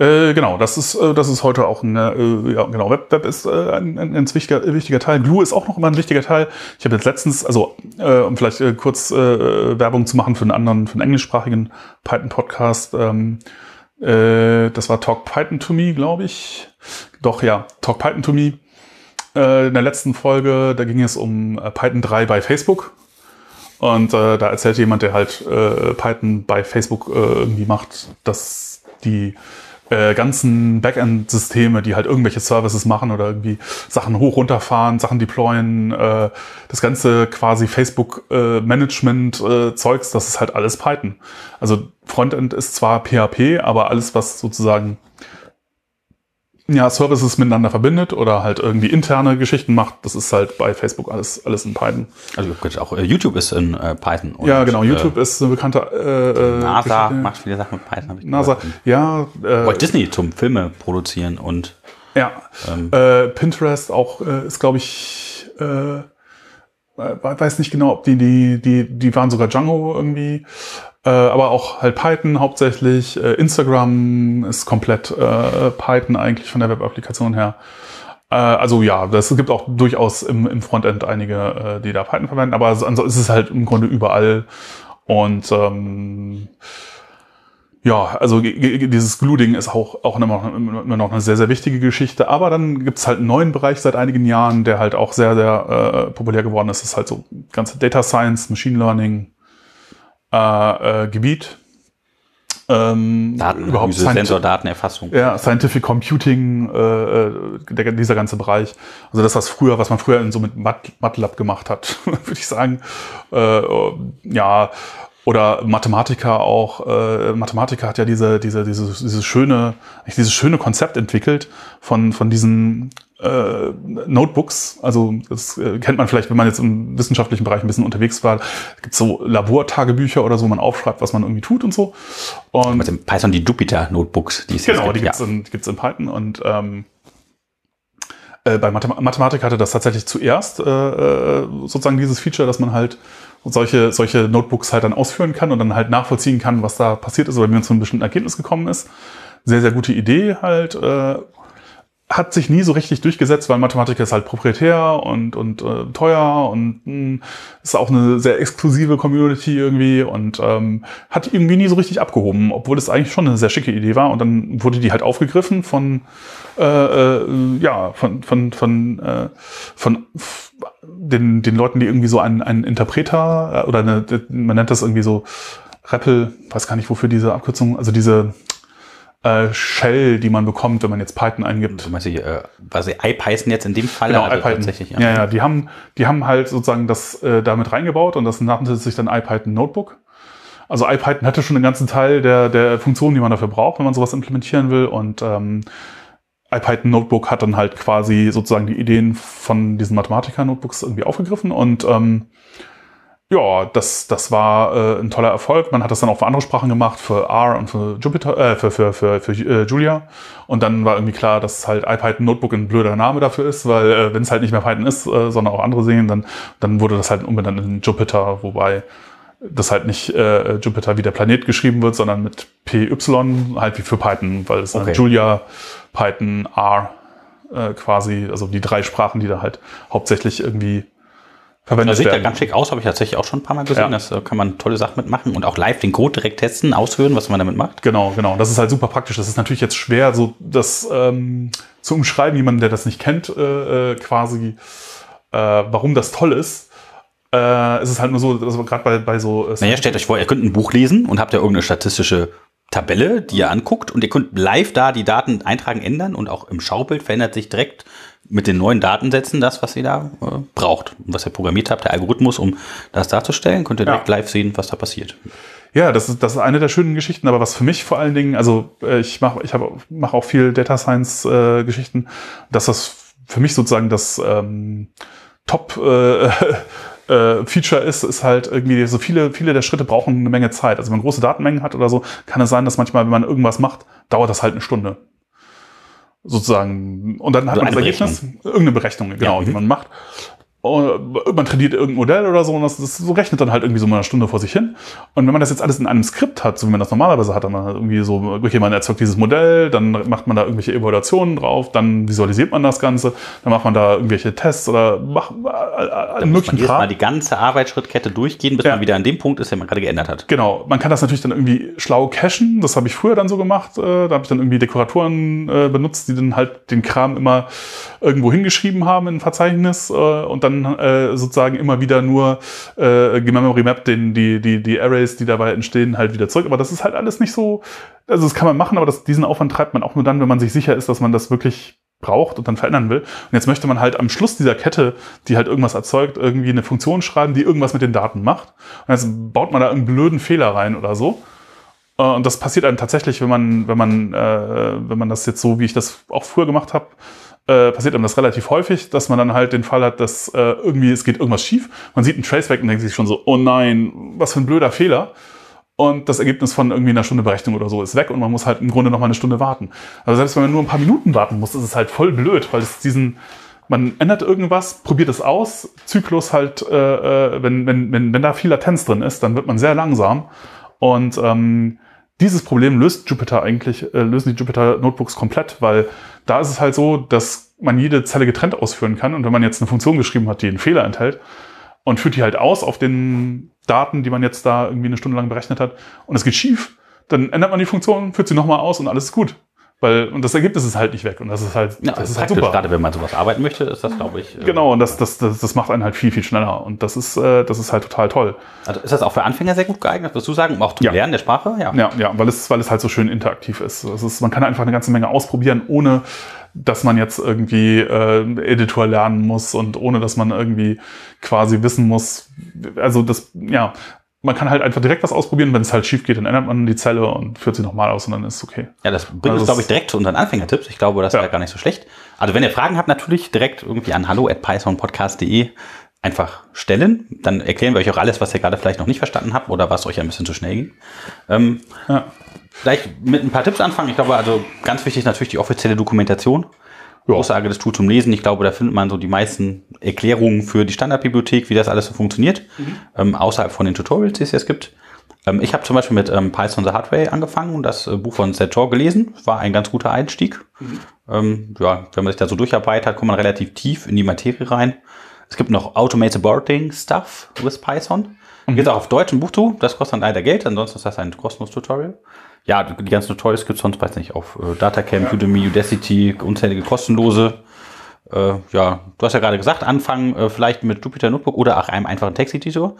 Äh, genau, das ist, äh, das ist heute auch ein, äh, ja, genau, Web, Web ist äh, ein, ein, ein wichtiger, wichtiger Teil. Glue ist auch noch immer ein wichtiger Teil. Ich habe jetzt letztens, also um vielleicht kurz Werbung zu machen für einen anderen, für einen englischsprachigen Python-Podcast. Ähm, äh, das war Talk Python to Me, glaube ich. Doch, ja, Talk Python to Me. In der letzten Folge, da ging es um Python 3 bei Facebook. Und da erzählt jemand, der halt Python bei Facebook irgendwie macht, dass die äh, ganzen Backend-Systeme, die halt irgendwelche Services machen oder irgendwie Sachen hoch runterfahren, Sachen deployen, äh, das ganze quasi Facebook-Management-Zeugs, äh, das ist halt alles Python. Also Frontend ist zwar PHP, aber alles, was sozusagen ja, Services miteinander verbindet oder halt irgendwie interne Geschichten macht, das ist halt bei Facebook alles, alles in Python. Also auch äh, YouTube ist in äh, Python. Und, ja, genau. YouTube äh, ist eine bekannte. Äh, äh NASA Geschichte. macht viele Sachen mit Python. Ich NASA, gehört. ja. Äh, Walt Disney zum Filme produzieren und. Ja. Ähm, äh, Pinterest auch äh, ist, glaube ich, äh, weiß nicht genau, ob die, die, die, die waren sogar Django irgendwie. Äh, aber auch halt Python hauptsächlich. Äh, Instagram ist komplett äh, Python eigentlich von der Web-Applikation her. Äh, also ja, das gibt auch durchaus im, im Frontend einige, äh, die da Python verwenden, aber ansonsten ist es halt im Grunde überall. Und ähm, ja, also dieses Glue-Ding ist auch, auch immer, immer noch eine sehr, sehr wichtige Geschichte. Aber dann gibt's halt einen neuen Bereich seit einigen Jahren, der halt auch sehr, sehr äh, populär geworden ist. Das ist halt so ganze Data Science, Machine Learning, äh, äh, Gebiet. Ähm, überhaupt Sensor, Datenerfassung. Ja, Scientific Computing, äh, äh, der, dieser ganze Bereich. Also das, was früher, was man früher in so mit MATLAB gemacht hat, *laughs* würde ich sagen. Äh, ja, oder Mathematiker auch. Äh, Mathematiker hat ja diese, diese, diese, diese schöne, dieses schöne Konzept entwickelt von, von diesen äh, Notebooks, also das äh, kennt man vielleicht, wenn man jetzt im wissenschaftlichen Bereich ein bisschen unterwegs war, gibt so Labortagebücher oder so, wo man aufschreibt, was man irgendwie tut und so. Und in Python die Jupyter Notebooks, die es Genau, gibt, die gibt's, ja. in, gibt's in Python und ähm, Äh, bei Mathem Mathematik hatte das tatsächlich zuerst äh, äh, sozusagen dieses Feature, dass man halt solche, solche Notebooks halt dann ausführen kann und dann halt nachvollziehen kann, was da passiert ist oder wie man zu einem bestimmten Ergebnis gekommen ist. Sehr, sehr gute Idee halt. Äh, hat sich nie so richtig durchgesetzt, weil Mathematik ist halt proprietär und, und äh, teuer und mh, hm, ist auch eine sehr exklusive Community irgendwie und ähm, hat irgendwie nie so richtig abgehoben, obwohl es eigentlich schon eine sehr schicke Idee war. Und dann wurde die halt aufgegriffen von äh, äh, ja von von von äh, von den den Leuten, die irgendwie so einen einen Interpreter äh, oder eine, man nennt das irgendwie so REPL, weiß gar nicht wofür diese Abkürzung, also diese äh, Shell, die man bekommt, wenn man jetzt Python eingibt. Du meinst die, äh, was IPython jetzt in dem Fall? Genau, also IPython. Tatsächlich, ja. ja, ja, die haben, die haben halt sozusagen das äh, damit reingebaut und das nannte sich dann IPython Notebook. Also IPython hatte schon einen ganzen Teil der, der Funktionen, die man dafür braucht, wenn man sowas implementieren will und ähm, IPython Notebook hat dann halt quasi sozusagen die Ideen von diesen Mathematiker-Notebooks irgendwie aufgegriffen und ähm, ja, das, das war äh, ein toller Erfolg. Man hat das dann auch für andere Sprachen gemacht, für R und für Jupyter, äh, für, für, für, für äh, Julia. Und dann war irgendwie klar, dass halt IPython Notebook ein blöder Name dafür ist, weil äh, wenn es halt nicht mehr Python ist, äh, sondern auch andere sehen, dann, dann wurde das halt umbenannt in Jupyter, wobei das halt nicht äh, Jupyter wie der Planet geschrieben wird, sondern mit PY, halt wie für Python, weil es okay. dann Julia, Python, R äh, quasi, also die drei Sprachen, die da halt hauptsächlich irgendwie verwendet das sieht werden. ja ganz schick aus, habe ich tatsächlich auch schon ein paar Mal gesehen. Ja. Das äh, kann man tolle Sachen mitmachen und auch live den Code direkt testen, ausführen, was man damit macht. Genau, genau. Das ist halt super praktisch. Das ist natürlich jetzt schwer, so das ähm, zu umschreiben, jemand, der das nicht kennt, äh, äh, quasi, äh, warum das toll ist. Äh, es ist halt nur so, also gerade bei, bei so. Äh, naja, stellt euch vor, ihr könnt ein Buch lesen und habt ja irgendeine statistische Tabelle, die ihr anguckt und ihr könnt live da die Daten eintragen, ändern und auch im Schaubild verändert sich direkt mit den neuen Datensätzen das, was ihr da äh, braucht und was ihr programmiert habt, der Algorithmus, um das darzustellen, könnt ihr direkt ja. live sehen, was da passiert. Ja, das ist, das ist eine der schönen Geschichten, aber was für mich vor allen Dingen, also äh, ich mache ich mach auch viel Data Science äh, Geschichten, dass das für mich sozusagen das ähm, Top äh, *laughs* äh, Feature ist, ist halt irgendwie so viele, viele der Schritte brauchen eine Menge Zeit. Also wenn man große Datenmengen hat oder so, kann es sein, dass manchmal, wenn man irgendwas macht, dauert das halt eine Stunde sozusagen. Und dann hat also man das Ergebnis, irgendeine Berechnung, genau, ja. die man macht. Und man trainiert irgendein Modell oder so und das, das so rechnet dann halt irgendwie so mal eine Stunde vor sich hin. Und wenn man das jetzt alles in einem Skript hat, so wie man das normalerweise hat, dann man irgendwie so, okay, man erzeugt dieses Modell, dann macht man da irgendwelche Evaluationen drauf, dann visualisiert man das Ganze, dann macht man da irgendwelche Tests oder macht alle möglichen Kram. mal die ganze Arbeitsschrittkette durchgehen, bis ja. man wieder an dem Punkt ist, der man gerade geändert hat. Genau. Man kann das natürlich dann irgendwie schlau cachen. Das habe ich früher dann so gemacht. Äh, da habe ich dann irgendwie Dekoratoren äh, benutzt, die dann halt den Kram immer irgendwo hingeschrieben haben in ein Verzeichnis äh, und dann äh, sozusagen immer wieder nur äh, Memory Map den, die, die, die Arrays, die dabei entstehen, halt wieder zurück. Aber das ist halt alles nicht so, also das kann man machen, aber das, diesen Aufwand treibt man auch nur dann, wenn man sich sicher ist, dass man das wirklich braucht und dann verändern will. Und jetzt möchte man halt am Schluss dieser Kette, die halt irgendwas erzeugt, irgendwie eine Funktion schreiben, die irgendwas mit den Daten macht. Und jetzt baut man da einen blöden Fehler rein oder so. Äh, und das passiert einem tatsächlich, wenn man, wenn man, äh, wenn man das jetzt so, wie ich das auch früher gemacht habe, äh, passiert einem das relativ häufig, dass man dann halt den Fall hat, dass äh, irgendwie es geht irgendwas schief. Man sieht einen Trace weg und denkt sich schon so, oh nein, was für ein blöder Fehler. Und das Ergebnis von irgendwie einer Stunde Berechnung oder so ist weg und man muss halt im Grunde noch mal eine Stunde warten. Also selbst wenn man nur ein paar Minuten warten muss, ist es halt voll blöd, weil es diesen, man ändert irgendwas, probiert es aus, Zyklus halt, äh, äh wenn, wenn, wenn, wenn da viel Latenz drin ist, dann wird man sehr langsam. Und ähm, dieses Problem löst Jupyter eigentlich, äh, lösen die Jupyter Notebooks komplett, weil da ist es halt so, dass man jede Zelle getrennt ausführen kann. Und wenn man jetzt eine Funktion geschrieben hat, die einen Fehler enthält und führt die halt aus auf den Daten, die man jetzt da irgendwie eine Stunde lang berechnet hat und es geht schief, dann ändert man die Funktion, führt sie nochmal aus und alles ist gut. Weil, und das Ergebnis ist halt nicht weg. Und das ist halt, ja, das ist halt super. Gerade wenn man sowas arbeiten möchte, ist das, glaube ich. Äh, genau, und das, das, das, das macht einen halt viel, viel schneller. Und das ist, äh, das ist halt total toll. Also ist das auch für Anfänger sehr gut geeignet, würdest du sagen, um auch zu ja. lernen der Sprache? Ja, ja, ja weil, es, weil es halt so schön interaktiv ist. Es ist. Man kann einfach eine ganze Menge ausprobieren, ohne dass man jetzt irgendwie äh, Editor lernen muss und ohne dass man irgendwie quasi wissen muss. Also das, ja, man kann halt einfach direkt was ausprobieren. Wenn es halt schief geht, dann ändert man die Zelle und führt sie nochmal aus und dann ist es okay. Ja, das bringt also uns, glaube ich, direkt zu unseren Anfängertipps. Ich glaube, das ja. wäre gar nicht so schlecht. Also wenn ihr Fragen habt, natürlich direkt irgendwie an hallo at pythonpodcast.de einfach stellen. Dann erklären wir euch auch alles, was ihr gerade vielleicht noch nicht verstanden habt oder was euch ein bisschen zu schnell ging. Ähm, ja. Vielleicht mit ein paar Tipps anfangen. Ich glaube, also ganz wichtig natürlich die offizielle Dokumentation. Großartiges Tool zum Lesen. Ich glaube, da findet man so die meisten Erklärungen für die Standardbibliothek, wie das alles so funktioniert, ähm, außerhalb von den Tutorials, die es jetzt gibt. Ähm, ich habe zum Beispiel mit ähm, Python the Hard Way angefangen und das äh, Buch von Seth Shaw gelesen. War ein ganz guter Einstieg. Ähm, ja, wenn man sich da so durcharbeitet, kommt man relativ tief in die Materie rein. Es gibt noch Automated Boarding Stuff with Python. Geht auch auf Deutsch ein Buch zu. Das kostet dann leider Geld, ansonsten ist das ein kostenloses Tutorial. Ja, die ganzen Tutorials gibt es sonst, weiß nicht, auf äh, Datacamp, Udemy, Udacity, unzählige kostenlose. Äh, ja, du hast ja gerade gesagt, anfangen äh, vielleicht mit Jupyter Notebook oder auch einem einfachen Texteditor.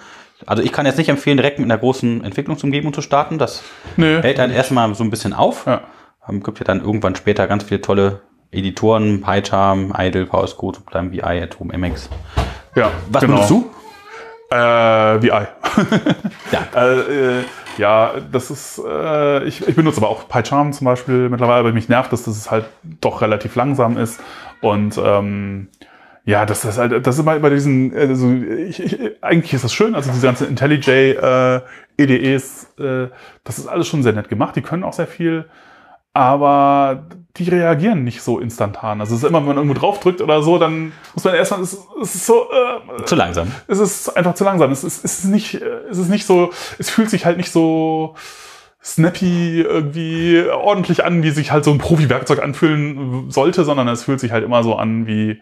Also ich kann jetzt nicht empfehlen, direkt mit einer großen Entwicklungsumgebung zu starten. Das Nö. hält dann erstmal so ein bisschen auf. Ja. Ähm, gibt ja dann irgendwann später ganz viele tolle Editoren, PyCharm, Idle, VS Code, Sublime VI, Atom, MX. Ja, Was genau. benutzt du? Äh, VI. *laughs* Ja. äh, äh, ja, das ist, äh, ich, ich benutze aber auch PyCharm zum Beispiel mittlerweile, aber mich nervt dass es halt doch relativ langsam ist. Und ähm, ja, das ist halt, das ist immer bei diesen, also ich, ich, eigentlich ist das schön, also diese ganzen IntelliJ äh, EDEs, äh, das ist alles schon sehr nett gemacht, die können auch sehr viel, aber die reagieren nicht so instantan. Also es ist immer, wenn man irgendwo draufdrückt oder so, dann muss man erstmal, es, es ist so, äh, Zu langsam. es ist einfach zu langsam. Es ist, es ist nicht, äh, es ist nicht so, es fühlt sich halt nicht so snappy irgendwie ordentlich an, wie sich halt so ein Profi-Werkzeug anfühlen sollte, sondern es fühlt sich halt immer so an wie,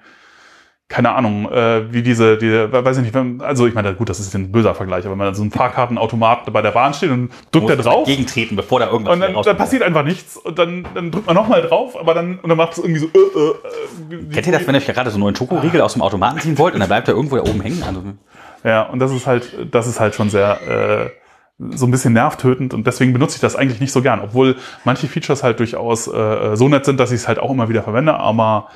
keine Ahnung, äh, wie diese, die, weiß ich nicht, wenn, also ich meine, gut, das ist ein böser Vergleich, aber wenn man so ein Fahrkartenautomat bei der Bahn steht und drückt er drauf Gegentreten, bevor da irgendwas und dann, dann passiert einfach nichts und dann, dann drückt man nochmal drauf, aber dann, und dann macht es irgendwie so, äh, äh, äh, Kennt ihr das, wenn ihr euch gerade so einen neuen Schokoriegel aus dem Automaten ziehen wollt und dann bleibt er irgendwo da oben hängen? Also, Ja, und das ist halt, das ist halt schon sehr äh, so ein bisschen nervtötend und deswegen benutze ich das eigentlich nicht so gern, obwohl manche Features halt durchaus äh, so nett sind, dass ich es halt auch immer wieder verwende, aber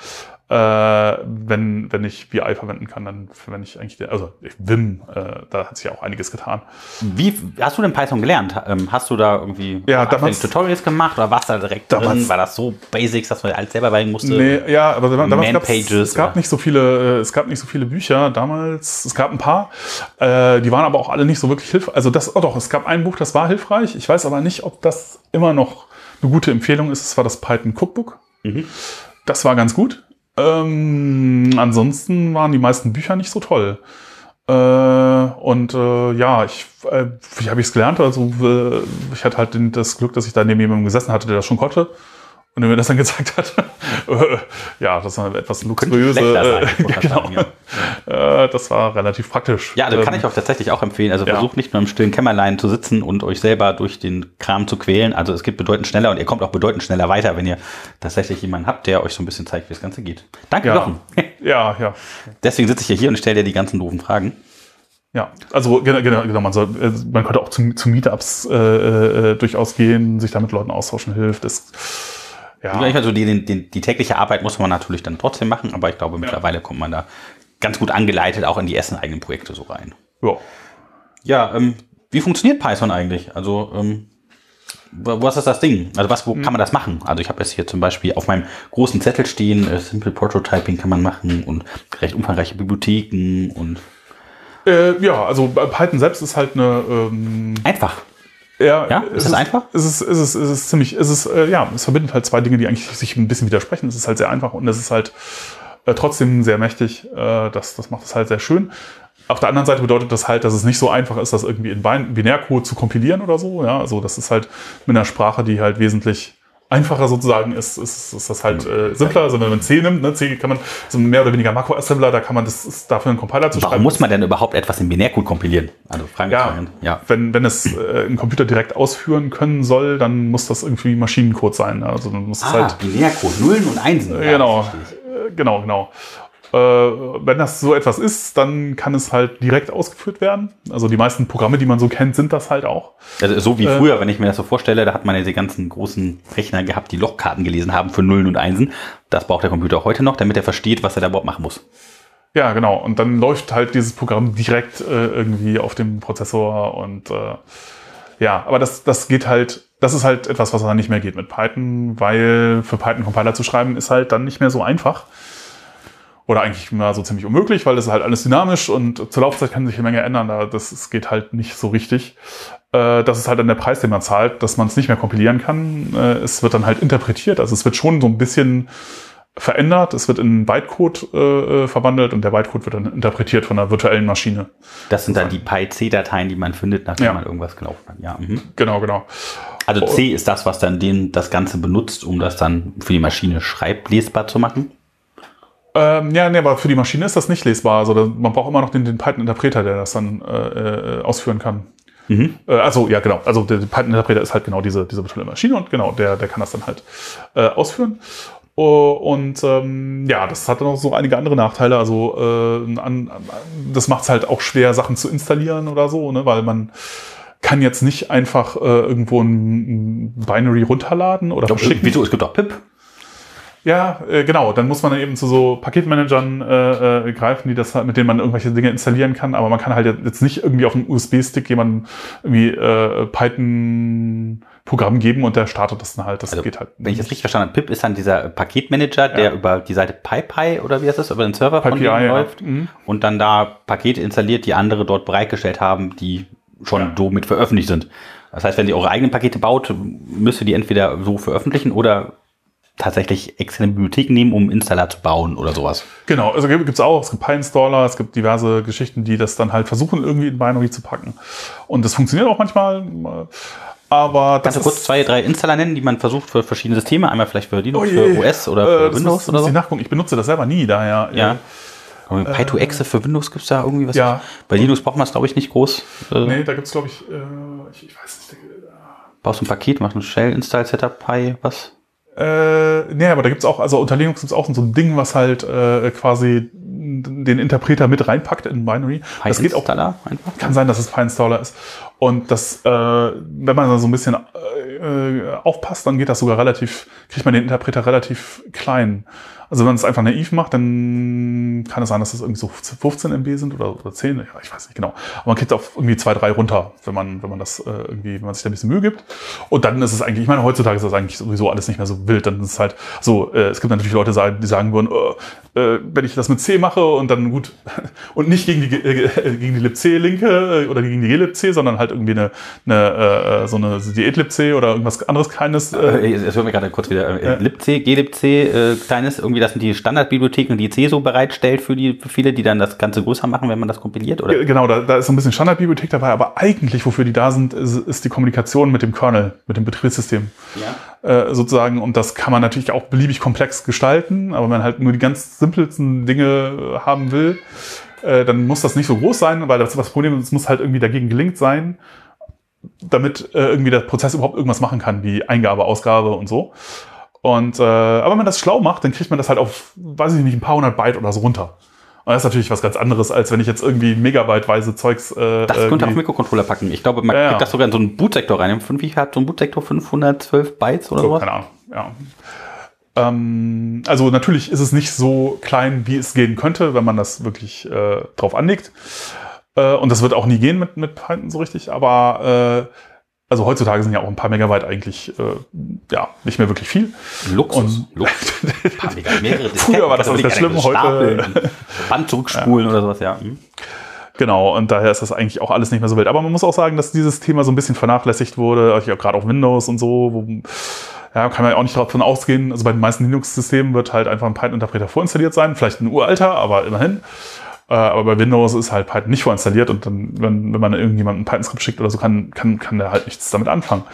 äh, wenn, wenn ich VI verwenden kann, dann verwende ich eigentlich, den, also Vim, äh, da hat sich ja auch einiges getan. wie hast du denn Python gelernt? Ähm, hast du da irgendwie Ja, damals- Tutorials gemacht oder warst du da direkt drin? Damals- War das so Basics, dass man alles selber beibringen musste? Nee, ja, aber damals Man-Pages, es gab nicht so viele, äh, es gab nicht so viele Bücher damals. Es gab ein paar, äh, die waren aber auch alle nicht so wirklich hilfreich. Also das, oh doch, es gab ein Buch, das war hilfreich. Ich weiß aber nicht, ob das immer noch eine gute Empfehlung ist. Es war das Python Cookbook. Mhm. Das war ganz gut. Ähm, ansonsten waren die meisten Bücher nicht so toll. Äh, und äh, ja, ich, äh, wie habe ich es gelernt? Also äh, ich hatte halt das Glück, dass ich da neben jemandem gesessen hatte, der das schon konnte. Und der mir das dann gezeigt hat. *laughs* Ja, das war etwas luxuriöse. Äh, ja, genau. Äh, das war relativ praktisch. Ja, das kann Ähm, ich auch tatsächlich auch empfehlen. Also ja. versucht nicht nur im stillen Kämmerlein zu sitzen und euch selber durch den Kram zu quälen. Also es geht bedeutend schneller und ihr kommt auch bedeutend schneller weiter, wenn ihr tatsächlich jemanden habt, der euch so ein bisschen zeigt, wie das Ganze geht. Danke, Ja. Jochen. *laughs* Ja, ja. Deswegen sitze ich ja hier und stelle dir die ganzen doofen Fragen. Ja, also genau, genau, genau man, soll, äh, man könnte auch zu, zu Meetups äh, äh, durchaus gehen, sich da mit Leuten austauschen hilft. Das, ja, Also die, die, die, die tägliche Arbeit muss man natürlich dann trotzdem machen, aber ich glaube, mittlerweile kommt man da ganz gut angeleitet auch in die ersten eigenen Projekte so rein. ja. Ja, ähm, wie funktioniert Python eigentlich? Also, ähm, wa- was ist das Ding? Also, was, wo kann man das machen? Also, ich habe jetzt hier zum Beispiel auf meinem großen Zettel stehen, äh, Simple Prototyping kann man machen und recht umfangreiche Bibliotheken und Äh, ja, also Python selbst ist halt eine ähm, einfach. Ja, Ja? Ist es das einfach? Es ist, es ist, es ist ziemlich, es ist, äh, ja, es verbindet halt zwei Dinge, die eigentlich sich ein bisschen widersprechen. Es ist halt sehr einfach und es ist halt äh, trotzdem sehr mächtig. Äh, das, das macht es halt sehr schön. Auf der anderen Seite bedeutet das halt, dass es nicht so einfach ist, das irgendwie in Bin- Binärcode zu kompilieren oder so. Ja, also das ist halt mit einer Sprache, die halt wesentlich einfacher sozusagen ist, ist, ist das halt äh, simpler. Also wenn man C nimmt, ne, C kann man so mehr oder weniger Makroassembler, da kann man das ist dafür einen Compiler zu Warum schreiben. muss man denn überhaupt etwas in Binärcode kompilieren? Also, Fragen Ja, ja. Wenn, wenn es äh, ein Computer direkt ausführen können soll, dann muss das irgendwie Maschinencode sein. Also dann muss es Ah, halt. Binärcode, Nullen und Einsen. Genau, äh, genau, genau. Äh, wenn das so etwas ist, dann kann es halt direkt ausgeführt werden. Also die meisten Programme, die man so kennt, sind das halt auch. Also so wie Äh, früher, wenn ich mir das so vorstelle, da hat man ja die ganzen großen Rechner gehabt, die Lochkarten gelesen haben für Nullen und Einsen. Das braucht der Computer heute noch, damit er versteht, was er da überhaupt machen muss. Ja, genau. Und dann läuft halt dieses Programm direkt äh, irgendwie auf dem Prozessor und äh, ja, aber das, das geht halt, das ist halt etwas, was dann nicht mehr geht mit Python, weil für Python Compiler zu schreiben ist halt dann nicht mehr so einfach. Oder eigentlich mal so ziemlich unmöglich, weil das ist halt alles dynamisch und zur Laufzeit kann sich eine Menge ändern. Da Das es geht halt nicht so richtig. Äh, Das ist halt dann der Preis, den man zahlt, dass man es nicht mehr kompilieren kann. Äh, Es wird dann halt interpretiert. Also es wird schon so ein bisschen verändert, es wird in Bytecode äh, verwandelt und der Bytecode wird dann interpretiert von einer virtuellen Maschine. Das sind dann die PyC-Dateien, die man findet, nachdem Ja. man irgendwas gelaufen hat. Ja, mhm. Genau, genau. Also C ist das, was dann den, das Ganze benutzt, um das dann für die Maschine schreiblesbar zu machen. Ähm, ja, nee, aber für die Maschine ist das nicht lesbar. Also man braucht immer noch den, den Python-Interpreter, der das dann äh, äh, ausführen kann. Mhm. Äh, also ja, genau. Also der Python-Interpreter ist halt genau diese, diese virtuelle Maschine und genau, der, der kann das dann halt äh, ausführen. Oh, Und ähm, ja, das hat dann noch so einige andere Nachteile. Also äh, an, das macht es halt auch schwer, Sachen zu installieren oder so, ne? weil man kann jetzt nicht einfach äh, irgendwo ein, Binary runterladen oder verschicken. Wieso? Es gibt auch PIP. Ja, äh, genau. Dann muss man dann eben zu so Paketmanagern äh, äh, greifen, die das halt, mit denen man irgendwelche Dinge installieren kann. Aber man kann halt jetzt nicht irgendwie auf einen USB-Stick jemandem irgendwie äh, Python-Programm geben und der startet das dann halt. Das Also, geht halt. Wenn ich das richtig verstanden habe, PIP ist dann dieser Paketmanager, der Ja. über die Seite PyPy oder wie heißt das, über den Server von PyPI, denen ja. läuft Mhm. und dann da Pakete installiert, die andere dort bereitgestellt haben, die schon Ja. so mit veröffentlicht sind. Das heißt, wenn ihr eure eigenen Pakete baut, müsst ihr die entweder so veröffentlichen oder tatsächlich externe Bibliotheken nehmen, um Installer zu bauen oder sowas. Genau, also gibt es auch, es gibt Pi-Installer, es gibt diverse Geschichten, die das dann halt versuchen, irgendwie in Binary zu packen. Und das funktioniert auch manchmal, äh, aber das Kannst du kurz zwei, drei Installer nennen, die man versucht für verschiedene Systeme? Einmal vielleicht für Linux, Oh für OS oder Äh, für das Windows muss- oder so? ich nachgucken. Ich benutze das selber nie, daher. Ja. äh, Aber Py2exe für Windows gibt es da irgendwie was? Ja. Bei Linux braucht man es, glaube ich, nicht groß. Äh, Nee, da gibt es, glaube ich, äh, ich, ich weiß nicht. Baust ein Paket, machst ein Shell, Install, Setup, Py, was? Äh, nee, aber da gibt's auch, also unter Linux gibt's auch so ein Ding, was halt äh, quasi den Interpreter mit reinpackt in Binary. Das geht auch, einfach? kann sein, dass es Pi-Installer ist. Und das, äh, wenn man da so ein bisschen äh, aufpasst, dann geht das sogar relativ, kriegt man den Interpreter relativ klein. Also wenn man es einfach naiv macht, dann kann es sein, dass es irgendwie so 15 MB sind oder, oder 10, ja, ich weiß nicht genau. Aber man kriegt auf irgendwie zwei, drei runter, wenn man, wenn man das äh, irgendwie, wenn man sich da ein bisschen Mühe gibt. Und dann ist es eigentlich, ich meine, heutzutage ist das eigentlich sowieso alles nicht mehr so wild. Dann ist es halt so, äh, es gibt natürlich Leute, die sagen würden, äh, äh, wenn ich das mit C mache und dann gut, *laughs* und nicht gegen die, äh, gegen die libc-Linke äh, oder gegen die glibc, sondern halt irgendwie eine, eine äh, so eine Diät-libc oder irgendwas anderes kleines. Äh, Äh, Es wird mir gerade kurz wieder äh, libc, glibc, äh, kleines, irgendwie das sind die Standardbibliotheken, die C so bereitstellt für die für viele, die dann das Ganze größer machen, wenn man das kompiliert, oder? Ge- Genau, da, da ist so ein bisschen Standardbibliothek dabei, aber eigentlich, wofür die da sind, ist, ist die Kommunikation mit dem Kernel, mit dem Betriebssystem Ja. äh, sozusagen. Und das kann man natürlich auch beliebig komplex gestalten, aber wenn man halt nur die ganz simpelsten Dinge äh, haben will, äh, dann muss das nicht so groß sein, weil das, das Problem ist, es muss halt irgendwie dagegen gelingt sein, damit äh, irgendwie der Prozess überhaupt irgendwas machen kann, wie Eingabe, Ausgabe und so. Und äh, aber wenn man das schlau macht, dann kriegt man das halt auf, weiß ich nicht, ein paar hundert Byte oder so runter. Und das ist natürlich was ganz anderes, als wenn ich jetzt irgendwie megabyteweise Zeugs. Äh, Das könnte auf Mikrocontroller packen. Ich glaube, man Ja, kriegt das sogar in so einen Bootsektor rein. Wie hat so ein Bootsektor? 512 Bytes oder So, sowas? keine Ahnung, ja. Ähm, also natürlich ist es nicht so klein, wie es gehen könnte, wenn man das wirklich äh, drauf anlegt. Äh, und das wird auch nie gehen mit, mit Python so richtig, aber äh, also heutzutage sind ja auch ein paar Megabyte eigentlich äh, ja nicht mehr wirklich viel. Luxus. Und- Luxus. *laughs* Paar Mega, mehrere Früher war das alles ganz schlimm, heute- Band zurückspulen oder sowas, ja. Hm. Genau, und daher ist das eigentlich auch alles nicht mehr so wild. Aber man muss auch sagen, dass dieses Thema so ein bisschen vernachlässigt wurde, also gerade auf Windows und so, wo, ja, kann man ja auch nicht davon ausgehen. Also bei den meisten Linux-Systemen wird halt einfach ein Python-Interpreter vorinstalliert sein, vielleicht ein uralter, aber immerhin. Äh, aber bei Windows ist halt Python nicht vorinstalliert und dann, wenn, wenn man irgendjemanden ein Python-Skript schickt oder so, kann, kann, kann der halt nichts damit anfangen.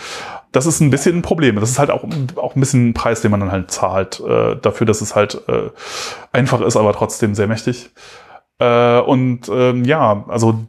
Das ist ein bisschen ein Problem. Das ist halt auch, auch ein bisschen ein Preis, den man dann halt zahlt, äh, dafür, dass es halt äh, einfach ist, aber trotzdem sehr mächtig. Äh, und ähm, ja, also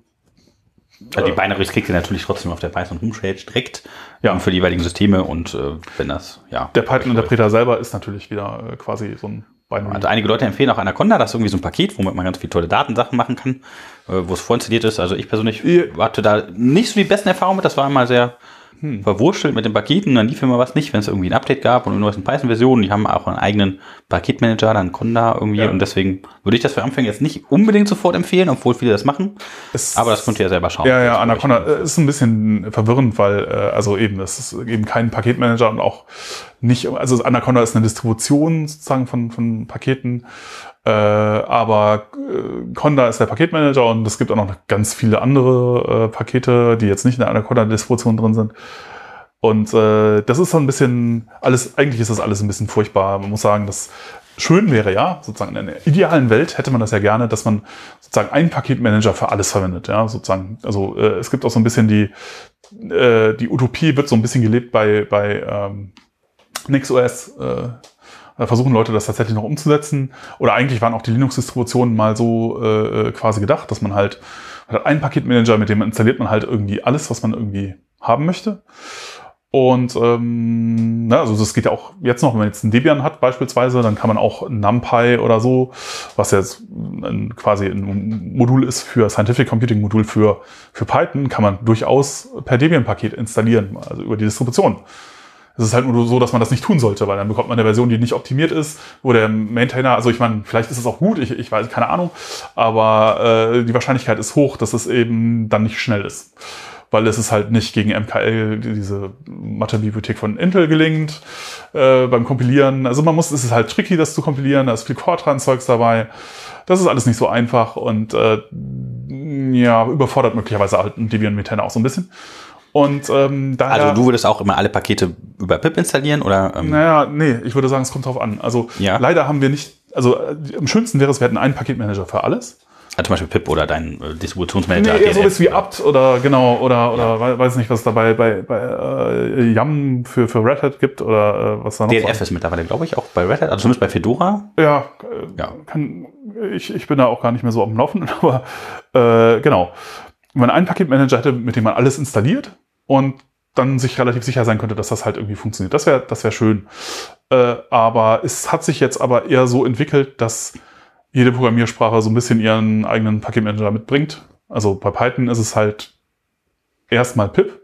Also die Binaries kriegt ihr natürlich trotzdem auf der Python Homepage direkt Ja. ähm, für die jeweiligen Systeme und äh, wenn das, ja. der Python-Interpreter selber ist natürlich wieder äh, quasi so ein. Also einige Leute empfehlen auch Anaconda, das ist irgendwie so ein Paket, womit man ganz viele tolle Datensachen machen kann, äh, wo es vorinstalliert ist. Also ich persönlich hatte da nicht so die besten Erfahrungen mit, das war immer sehr Hm. verwurschtelt mit den Paketen, dann lief immer was nicht, wenn es irgendwie ein Update gab und irgendwas in Python-Versionen. Die haben auch einen eigenen Paketmanager, dann Conda irgendwie Ja. und deswegen würde ich das für Anfänger jetzt nicht unbedingt sofort empfehlen, obwohl viele das machen. Es- Aber das könnt ihr ja selber schauen. Ja, ja, Anaconda äh, ist ein bisschen verwirrend, weil, äh, also eben, es ist eben kein Paketmanager und auch nicht, also Anaconda ist eine Distribution sozusagen von, von Paketen, äh, aber äh, Conda ist der Paketmanager und es gibt auch noch ganz viele andere äh, Pakete, die jetzt nicht in der Anaconda-Distribution drin sind. Und äh, das ist so ein bisschen alles, eigentlich ist das alles ein bisschen furchtbar. Man muss sagen, dass schön wäre ja, sozusagen in einer idealen Welt hätte man das ja gerne, dass man sozusagen einen Paketmanager für alles verwendet. Ja, sozusagen. Also äh, es gibt auch so ein bisschen die, äh, die Utopie wird so ein bisschen gelebt bei, bei ähm, NixOS. Äh, versuchen Leute das tatsächlich noch umzusetzen. Oder eigentlich waren auch die Linux-Distributionen mal so äh, quasi gedacht, dass man halt, man hat einen Paketmanager, mit dem installiert man halt irgendwie alles, was man irgendwie haben möchte. Und ähm, na, also das geht ja auch jetzt noch, wenn man jetzt einen Debian hat beispielsweise, dann kann man auch NumPy oder so, was jetzt ein, quasi ein Modul ist für Scientific Computing Modul für, für Python, kann man durchaus per Debian-Paket installieren, also über die Distribution. Es ist halt nur so, dass man das nicht tun sollte, weil dann bekommt man eine Version, die nicht optimiert ist, wo der Maintainer, also ich meine, vielleicht ist es auch gut, ich, ich weiß, keine Ahnung, aber äh, die Wahrscheinlichkeit ist hoch, dass es eben dann nicht schnell ist weil es ist halt nicht gegen MKL, diese Mathe-Bibliothek von Intel gelingt äh, beim Kompilieren. Also man muss, es ist halt tricky, das zu kompilieren, da ist viel Fortran-Zeugs dabei. Das ist alles nicht so einfach und äh, ja, überfordert möglicherweise halt ein Debian Maintainer auch so ein bisschen. Und ähm, daher, Also du würdest auch immer alle Pakete über pip installieren oder? Ähm? Naja, nee, ich würde sagen, es kommt drauf an. Also Ja. leider haben wir nicht, also äh, am schönsten wäre es, wir hätten einen Paketmanager für alles. Ja, zum Beispiel pip oder dein äh, Distributionsmanager. Nee, eher so DNF. ist wie apt oder genau, oder, oder wei- weiß nicht, was es dabei bei, bei äh, Yum für, für Red Hat gibt oder äh, was da noch DNF ist mittlerweile, glaube ich, auch bei Red Hat, also zumindest bei Fedora. Ja, Ja. Kann, ich, ich bin da auch gar nicht mehr so am Laufenden, *laughs* aber äh, genau. Wenn man einen Paketmanager hätte, mit dem man alles installiert und dann sich relativ sicher sein könnte, dass das halt irgendwie funktioniert. Das wäre das wär schön. Äh, aber es hat sich jetzt aber eher so entwickelt, dass jede Programmiersprache so ein bisschen ihren eigenen Paketmanager mitbringt. Also bei Python ist es halt erstmal pip.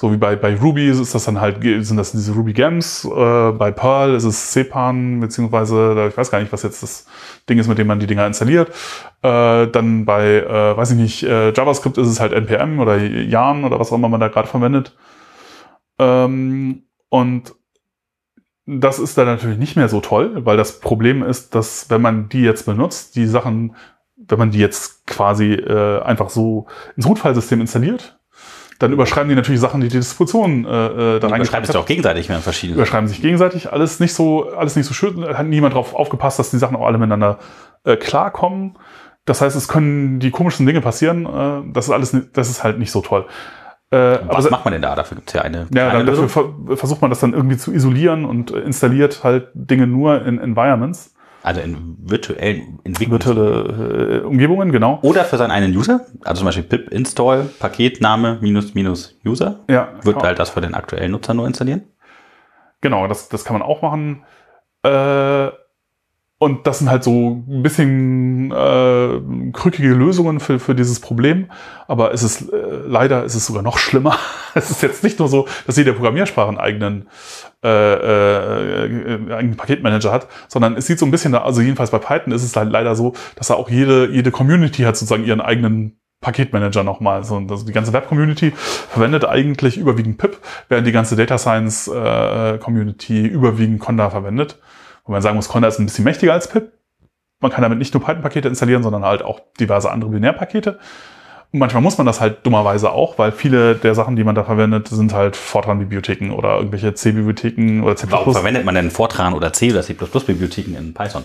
So wie bei, bei Ruby ist das dann halt, sind das diese Ruby Gems, äh, bei Perl ist es CPAN, beziehungsweise, ich weiß gar nicht, was jetzt das Ding ist, mit dem man die Dinger installiert. Äh, dann bei, äh, weiß ich nicht, äh, JavaScript ist es halt NPM oder Yarn oder was auch immer man da gerade verwendet. Ähm, und das ist dann natürlich nicht mehr so toll, weil das Problem ist, dass wenn man die jetzt benutzt, die Sachen, wenn man die jetzt quasi äh, einfach so ins Root-File-System installiert, dann überschreiben die natürlich Sachen, die die Distribution äh, äh, da Die überschreiben es doch auch gegenseitig mehr verschiedene. überschreiben sich gegenseitig. Alles nicht so, alles nicht so schön. Hat niemand drauf aufgepasst, dass die Sachen auch alle miteinander äh, klarkommen. Das heißt, es können die komischsten Dinge passieren. Äh, das ist alles, das ist halt nicht so toll. Äh, Was aber- macht man denn da? Dafür gibt es ja eine ja, dann, dafür ver versucht man das dann irgendwie zu isolieren und äh, installiert halt Dinge nur in Environments, Also in virtuellen Entwicklungen. virtuelle äh, Umgebungen, genau. Oder für seinen einen User, also zum Beispiel pip install Paketname minus minus User, Ja, wird kann- halt das für den aktuellen Nutzer nur installieren. Genau, das, das kann man auch machen. Äh, und das sind halt so ein bisschen äh, krückige Lösungen für, für dieses Problem. Aber es ist äh, leider ist es sogar noch schlimmer. *laughs* es ist jetzt nicht nur so, dass jede Programmiersprache einen eigenen, äh, äh, äh, eigenen Paketmanager hat, sondern es sieht so ein bisschen, also jedenfalls bei Python ist es halt leider so, dass da auch jede, jede Community hat sozusagen ihren eigenen Paketmanager nochmal. So, also die ganze Web-Community verwendet eigentlich überwiegend pip, während die ganze Data Science-Community überwiegend Conda verwendet. Wo man sagen muss, Conda ist ein bisschen mächtiger als pip. Man kann damit nicht nur Python-Pakete installieren, sondern halt auch diverse andere Binärpakete. Und manchmal muss man das halt dummerweise auch, weil viele der Sachen, die man da verwendet, sind halt Fortran-Bibliotheken oder irgendwelche C-Bibliotheken oder C++. Warum verwendet man denn Fortran oder C oder C Bibliotheken in Python?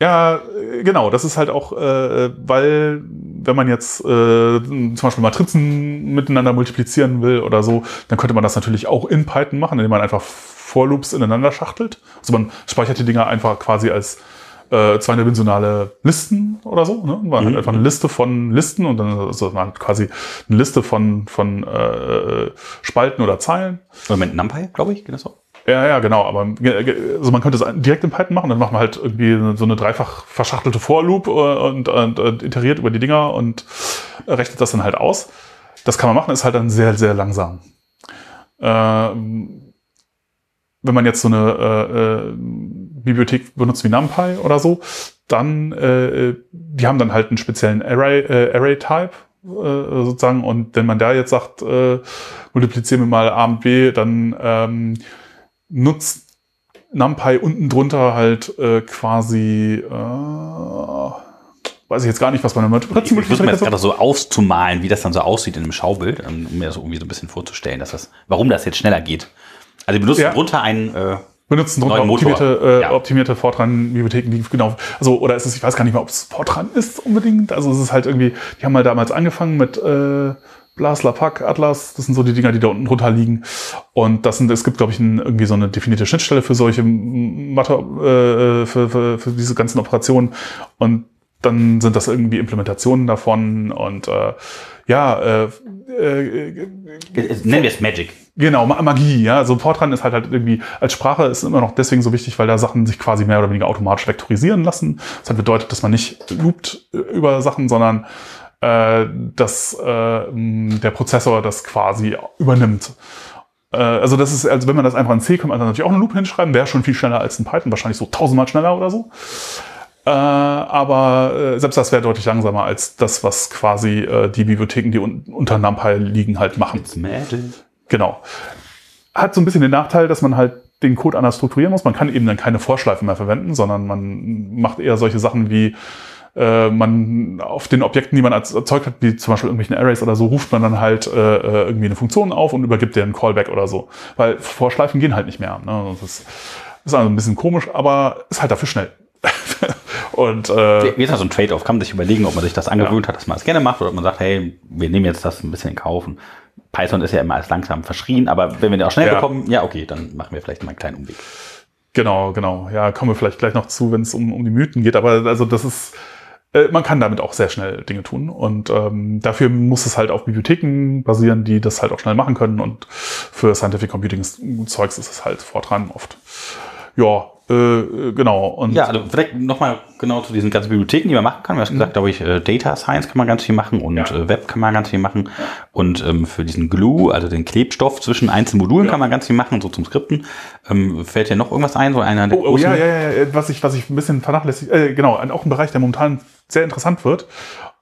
Ja, genau. Das ist halt auch, äh, weil wenn man jetzt äh, zum Beispiel Matrizen miteinander multiplizieren will oder so, dann könnte man das natürlich auch in Python machen, indem man einfach For-Loops ineinander schachtelt. Also man speichert die Dinger einfach quasi als äh, zweidimensionale Listen oder so. Ne? Man Mhm. hat einfach eine Liste von Listen und dann also man hat quasi eine Liste von, von äh, Spalten oder Zeilen. Oder mit NumPy, glaube ich, geht das so? Ja, ja, genau. Aber also man könnte es direkt in Python machen. Dann macht man halt irgendwie so eine dreifach verschachtelte For-Loop äh, und, und, und iteriert über die Dinger und rechnet das dann halt aus. Das kann man machen, ist halt dann sehr, sehr langsam. Ähm, wenn man jetzt so eine äh, äh, Bibliothek benutzt wie NumPy oder so, dann äh, die haben dann halt einen speziellen Array, äh, Array-Type äh, sozusagen. Und wenn man da jetzt sagt, äh, multiplizieren wir mal A und B, dann ähm, nutzt NumPy unten drunter halt äh, quasi, äh, weiß ich jetzt gar nicht, was man damit Ich versuche mir jetzt gerade so auszumalen, wie das dann so aussieht in einem Schaubild, ähm, um mir das irgendwie so ein bisschen vorzustellen, dass das, warum das jetzt schneller geht. Also die benutzen Ja. drunter einen, äh, benutzen drunter optimierte, äh, Ja. optimierte Fortran-Bibliotheken, die genau, also oder ist es, ich weiß gar nicht mehr, ob es Fortran ist unbedingt. Also es ist halt irgendwie, die haben mal damals angefangen mit äh, Blas, Lapack, Atlas, das sind so die Dinger, die da unten drunter liegen. Und das sind, es gibt, glaube ich, ein, irgendwie so eine definierte Schnittstelle für solche Mathe, äh, für, für, für diese ganzen Operationen. Und dann sind das irgendwie Implementationen davon und äh, ja, äh, äh, Nennen wir es Magic. Genau, Ma- Magie, ja. Also Fortran ist halt halt irgendwie, als Sprache ist immer noch deswegen so wichtig, weil da Sachen sich quasi mehr oder weniger automatisch vektorisieren lassen. Das hat bedeutet, dass man nicht loopt äh, über Sachen, sondern äh, dass äh, der Prozessor das quasi übernimmt. Äh, also das ist, also wenn man das einfach in C, kann man dann natürlich auch eine Loop hinschreiben, wäre schon viel schneller als in Python, wahrscheinlich so tausendmal schneller oder so. Äh, aber äh, selbst das wäre deutlich langsamer als das, was quasi äh, die Bibliotheken, die un unter NumPy liegen, halt machen. It's Magic. Genau. Hat so ein bisschen den Nachteil, dass man halt den Code anders strukturieren muss. Man kann eben dann keine Vorschleifen mehr verwenden, sondern man macht eher solche Sachen wie äh, man auf den Objekten, die man als- erzeugt hat, wie zum Beispiel irgendwelchen Arrays oder so, ruft man dann halt äh, äh, irgendwie eine Funktion auf und übergibt der einen Callback oder so. Weil Vorschleifen gehen halt nicht mehr. Ne? Das ist, ist also ein bisschen komisch, aber ist halt dafür schnell. Und äh, Wie ist das so ein Trade-off? Kann man sich überlegen, ob man sich das angewöhnt hat, dass man es gerne macht oder ob man sagt, hey, wir nehmen jetzt das ein bisschen in Kauf. Und Python ist ja immer als langsam verschrien, aber wenn wir den auch schnell Ja. bekommen, ja, okay, dann machen wir vielleicht mal einen kleinen Umweg. Genau, genau. Ja, kommen wir vielleicht gleich noch zu, wenn es um, um die Mythen geht. Aber also das ist, äh, man kann damit auch sehr schnell Dinge tun. Und ähm, dafür muss es halt auf Bibliotheken basieren, die das halt auch schnell machen können. Und für Scientific Computing Zeugs ist es halt Fortran oft. Ja, äh, genau. Und Ja, also vielleicht nochmal genau zu diesen ganzen Bibliotheken, die man machen kann. Du hast gesagt, glaube ich, äh, Data Science kann man ganz viel machen und Ja. äh, Web kann man ganz viel machen. Und ähm, für diesen Glue, also den Klebstoff zwischen einzelnen Modulen, Ja. kann man ganz viel machen, so zum Skripten. Ähm, fällt dir noch irgendwas ein? So einer der Oh, oh ja, ja, ja, ja, was ich, was ich ein bisschen vernachlässigt, äh, genau, auch ein Bereich, der momentan sehr interessant wird,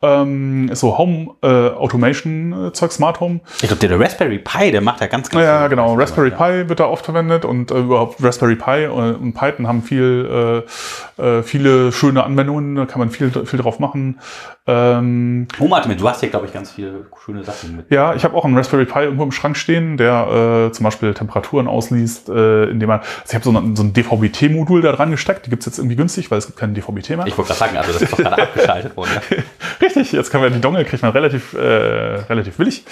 ähm, so Home äh, Automation äh, Zeug, Smart Home. Ich glaube, der, der Raspberry Pi, der macht ja ganz, ganz Ja, genau. Raspberry. Pi wird da oft verwendet und äh, überhaupt Raspberry Pi und, und Python haben viel, äh, viele schöne Anwendungen, da kann man viel, viel drauf machen. Ähm, Home Automation, du hast hier, glaube ich, ganz viele schöne Sachen mit. ja, ich habe auch einen Raspberry Pi irgendwo im Schrank stehen, der äh, zum Beispiel Temperaturen ausliest, äh, indem man, also ich habe so, ein- so ein DVB-T-Modul da dran gesteckt, die gibt's jetzt irgendwie günstig, weil es gibt keinen DVB-T mehr. Ich wollte gerade sagen, also das ist doch gerade *laughs* abgeschaltet worden. Ja. Richtig, jetzt kann man die Dongle kriegt man relativ, äh, relativ billig.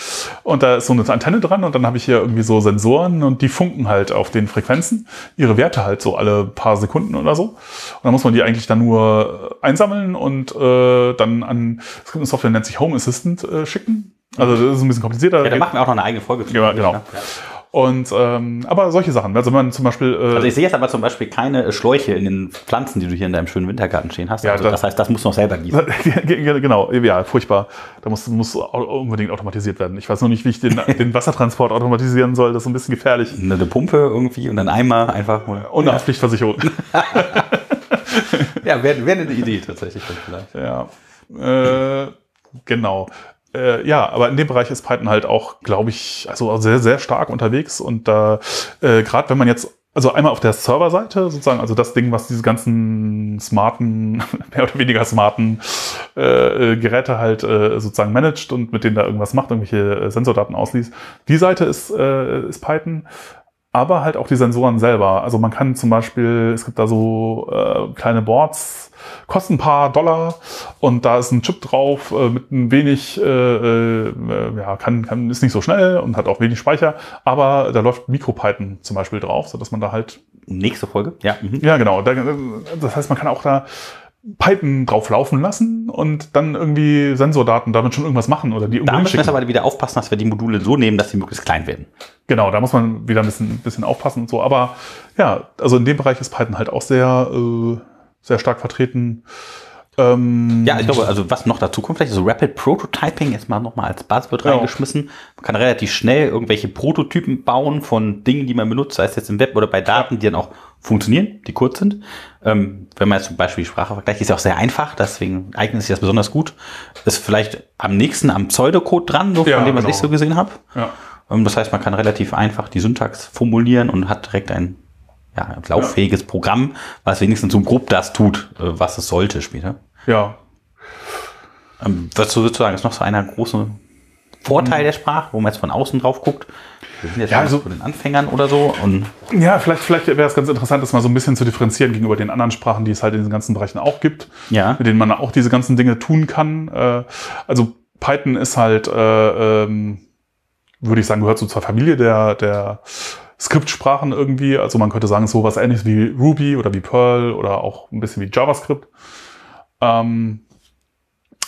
Und da ist so eine Antenne dran und dann habe ich hier irgendwie so Sensoren und die funken halt auf den Frequenzen ihre Werte halt so alle paar Sekunden oder so. Und dann muss man die eigentlich dann nur äh, einsammeln und äh, dann an, es gibt eine Software, die nennt sich Home Assistant äh, schicken. Also das ist ein bisschen komplizierter. Ja, da machen wir auch noch eine eigene Folge zu. Ja, genau. Ja. und ähm, aber solche Sachen. Also wenn man zum Beispiel äh, Also ich sehe jetzt aber zum Beispiel keine äh, Schläuche in den Pflanzen, die du hier in deinem schönen Wintergarten stehen hast. Ja, also das- das heißt, das musst du noch selber gießen. *laughs* genau, ja, furchtbar. Da muss, muss unbedingt automatisiert werden. Ich weiß noch nicht, wie ich den, *laughs* den Wassertransport automatisieren soll. Das ist ein bisschen gefährlich. Eine, Pumpe irgendwie und dann Eimer einfach. Und eine Haftpflichtversicherung. *laughs* *laughs* Ja, wäre wär eine Idee tatsächlich vielleicht. ja. Äh, genau. Äh, ja, aber in dem Bereich ist Python halt auch, glaube ich, also sehr, sehr stark unterwegs. Und da, äh, gerade wenn man jetzt, also einmal auf der Serverseite sozusagen, also das Ding, was diese ganzen smarten, *laughs* mehr oder weniger smarten äh, äh, Geräte halt äh, sozusagen managt und mit denen da irgendwas macht, irgendwelche äh, Sensordaten ausliest. Die Seite ist, äh, ist Python. Aber halt auch die Sensoren selber. Also man kann zum Beispiel, es gibt da so äh, kleine Boards, kosten ein paar Dollar und da ist ein Chip drauf äh, mit ein wenig, äh, äh, ja, kann, kann, ist nicht so schnell und hat auch wenig Speicher, aber da läuft MicroPython zum Beispiel drauf, sodass man da halt, Nächste Folge? Ja. Mhm. ja genau, da, das heißt, man kann auch da Python drauf laufen lassen und dann irgendwie Sensordaten damit schon irgendwas machen oder die irgendwo Da müssen wir jetzt aber wieder aufpassen, dass wir die Module so nehmen, dass sie möglichst klein werden. Genau, da muss man wieder ein bisschen, bisschen aufpassen und so. Aber ja, also in dem Bereich ist Python halt auch sehr, äh, sehr stark vertreten. Ähm, Ja, ich glaube, also was noch dazu kommt, vielleicht so Rapid Prototyping ist mal nochmal als Buzzword Ja. reingeschmissen. Man kann relativ schnell irgendwelche Prototypen bauen von Dingen, die man benutzt, sei es jetzt im Web oder bei Daten, die dann auch funktionieren, die kurz sind. Ähm, wenn man jetzt zum Beispiel Sprache vergleicht, ist ja auch sehr einfach, deswegen eignet sich das besonders gut. Ist vielleicht am nächsten am Pseudocode dran, so Ja, von dem, was genau. ich so gesehen habe. ja. Ähm, das heißt, man kann relativ einfach die Syntax formulieren und hat direkt ein ja, lauffähiges Programm, was wenigstens so grob das tut, äh, was es sollte später. ja, Ähm, was würdest du sagen, ist noch so einer große Vorteil der Sprache, wo man jetzt von außen drauf guckt? Wir sind jetzt Ja, also- von den Anfängern oder so. Und Ja, vielleicht, vielleicht wäre es ganz interessant, das mal so ein bisschen zu differenzieren gegenüber den anderen Sprachen, die es halt in diesen ganzen Bereichen auch gibt, ja, mit denen man auch diese ganzen Dinge tun kann. Äh, also Python ist halt, äh, ähm, würde ich sagen, gehört so zur Familie der, der Skriptsprachen irgendwie. Also man könnte sagen, so was ähnliches wie Ruby oder wie Perl oder auch ein bisschen wie JavaScript. Ähm,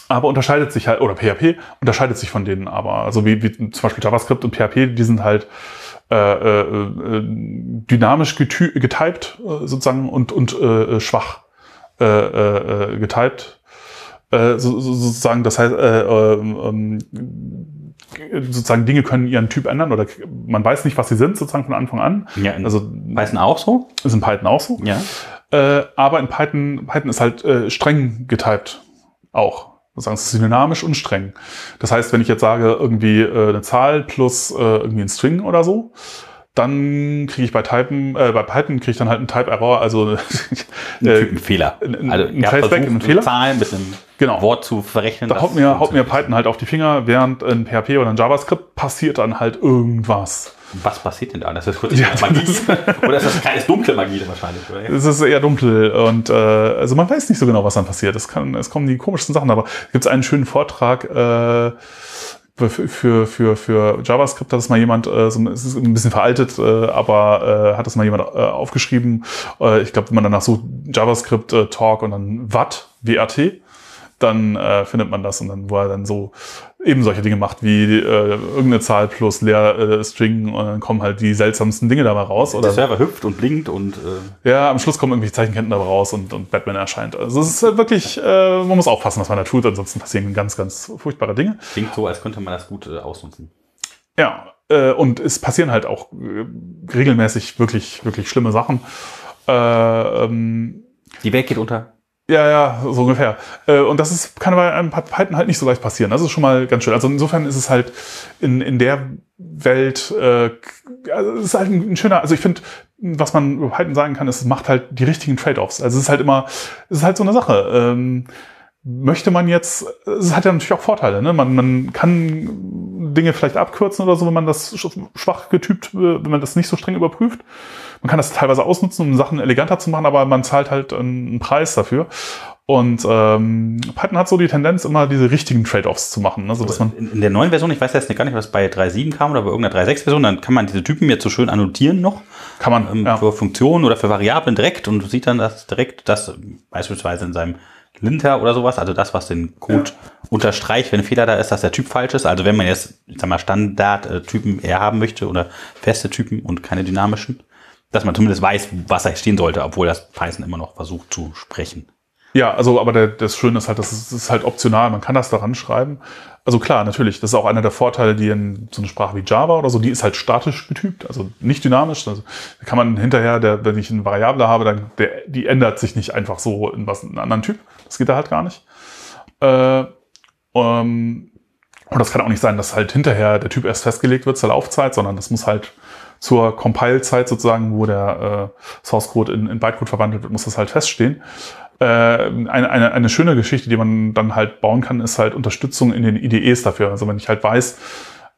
aber unterscheidet sich halt, oder PHP unterscheidet sich von denen aber. Also wie, wie zum Beispiel JavaScript und PHP, die sind halt äh, äh, äh, dynamisch getypt äh, sozusagen und, und äh, schwach äh, äh, äh, getypt. Äh, so, so, sozusagen, das heißt, äh, ähm, ähm, sozusagen Dinge können ihren Typ ändern oder man weiß nicht, was sie sind, sozusagen von Anfang an. ja Also Python auch so? ist in Python auch so. Ja. Äh, aber in Python, Python ist halt äh, streng getypt auch. Sozusagen, es ist dynamisch und streng. Das heißt, wenn ich jetzt sage, irgendwie äh, eine Zahl plus äh, irgendwie ein String oder so, dann kriege ich bei Typen, äh, bei Python kriege ich dann halt einen Type-Error, also *laughs* Ein äh, Typenfehler. ein- Also ein Traceback, versucht, ein Fehler? eine Zahl mit einem Genau. Wort zu verrechnen. da haut mir, haut mir. Python halt auf die Finger, während in PHP oder in JavaScript passiert dann halt irgendwas. Was passiert denn da? Das ist kurz Ja, Magie? das- Oder ist das kleines dunkle Magie wahrscheinlich? Oder? Es ist eher dunkel und äh, also man weiß nicht so genau, was dann passiert. Es, kann, es kommen die komischsten Sachen, aber gibt es einen schönen Vortrag äh, für, für, für, JavaScript, hat es mal jemand, äh, so, es ist ein bisschen veraltet, äh, aber äh, hat es mal jemand äh, aufgeschrieben. Äh, ich glaube, wenn man danach sucht, JavaScript äh, Talk und dann Watt, WRT, dann äh, findet man das und dann, wo er dann so eben solche Dinge macht, wie äh, irgendeine Zahl plus leer äh, String und dann kommen halt die seltsamsten Dinge dabei raus. Oder Der Server hüpft und blinkt und äh, ja, am Schluss kommen irgendwie Zeichenketten dabei raus und, und Batman erscheint. Also es ist äh, wirklich, äh, man muss aufpassen, was man da tut, ansonsten passieren ganz, ganz furchtbare Dinge. klingt so, als könnte man das gut äh, ausnutzen. Ja, äh, und es passieren halt auch äh, regelmäßig wirklich, wirklich schlimme Sachen. Äh, ähm, Die Welt geht unter. Ja, ja, so ungefähr. Äh, und das ist, kann bei einem Python halt nicht so leicht passieren. Das ist schon mal ganz schön. Also insofern ist es halt in, in der Welt, äh, also es ist halt ein, schöner, also ich finde, was man über Python sagen kann, ist, es macht halt die richtigen Trade-offs. Also es ist halt immer, es ist halt so eine Sache. Ähm, möchte man jetzt, es hat ja natürlich auch Vorteile, ne? Man, man kann Dinge vielleicht abkürzen oder so, wenn man das sch- schwach getypt, äh, wenn man das nicht so streng überprüft. Man kann das teilweise ausnutzen, um Sachen eleganter zu machen, aber man zahlt halt einen Preis dafür. Und ähm, Python hat so die Tendenz, immer diese richtigen Trade-offs zu machen. Also, dass man, in, der neuen Version, ich weiß jetzt gar nicht, was bei 3.7 kam oder bei irgendeiner 3.6-Version, dann kann man diese Typen jetzt so schön annotieren noch kann man, ähm, ja. für Funktionen oder für Variablen direkt und du siehst dann das direkt, das beispielsweise in seinem Linter oder sowas, also das, was den Code unterstreicht, wenn ein Fehler da ist, dass der Typ falsch ist. Also wenn man jetzt, ich sag mal, Standard-Typen eher haben möchte oder feste Typen und keine dynamischen, dass man zumindest weiß, was da stehen sollte, obwohl das Python immer noch versucht zu sprechen. Ja, also, aber der, das Schöne ist halt, das ist, das ist halt optional. Man kann das daran schreiben. Also klar, natürlich, das ist auch einer der Vorteile, die in so eine Sprache wie Java oder so, die ist halt statisch getypt, also nicht dynamisch. Also da kann man hinterher, der, wenn ich eine Variable habe, dann der, die ändert sich nicht einfach so in was in einen anderen Typ. Das geht da halt gar nicht. Äh, ähm, und das kann auch nicht sein, dass halt hinterher der Typ erst festgelegt wird zur Laufzeit, sondern das muss halt zur Compile-Zeit sozusagen, wo der äh, Source Code in, in Bytecode verwandelt wird, muss das halt feststehen. Äh, eine, eine, eine schöne Geschichte, die man dann halt bauen kann, ist halt Unterstützung in den IDEs dafür. Also wenn ich halt weiß,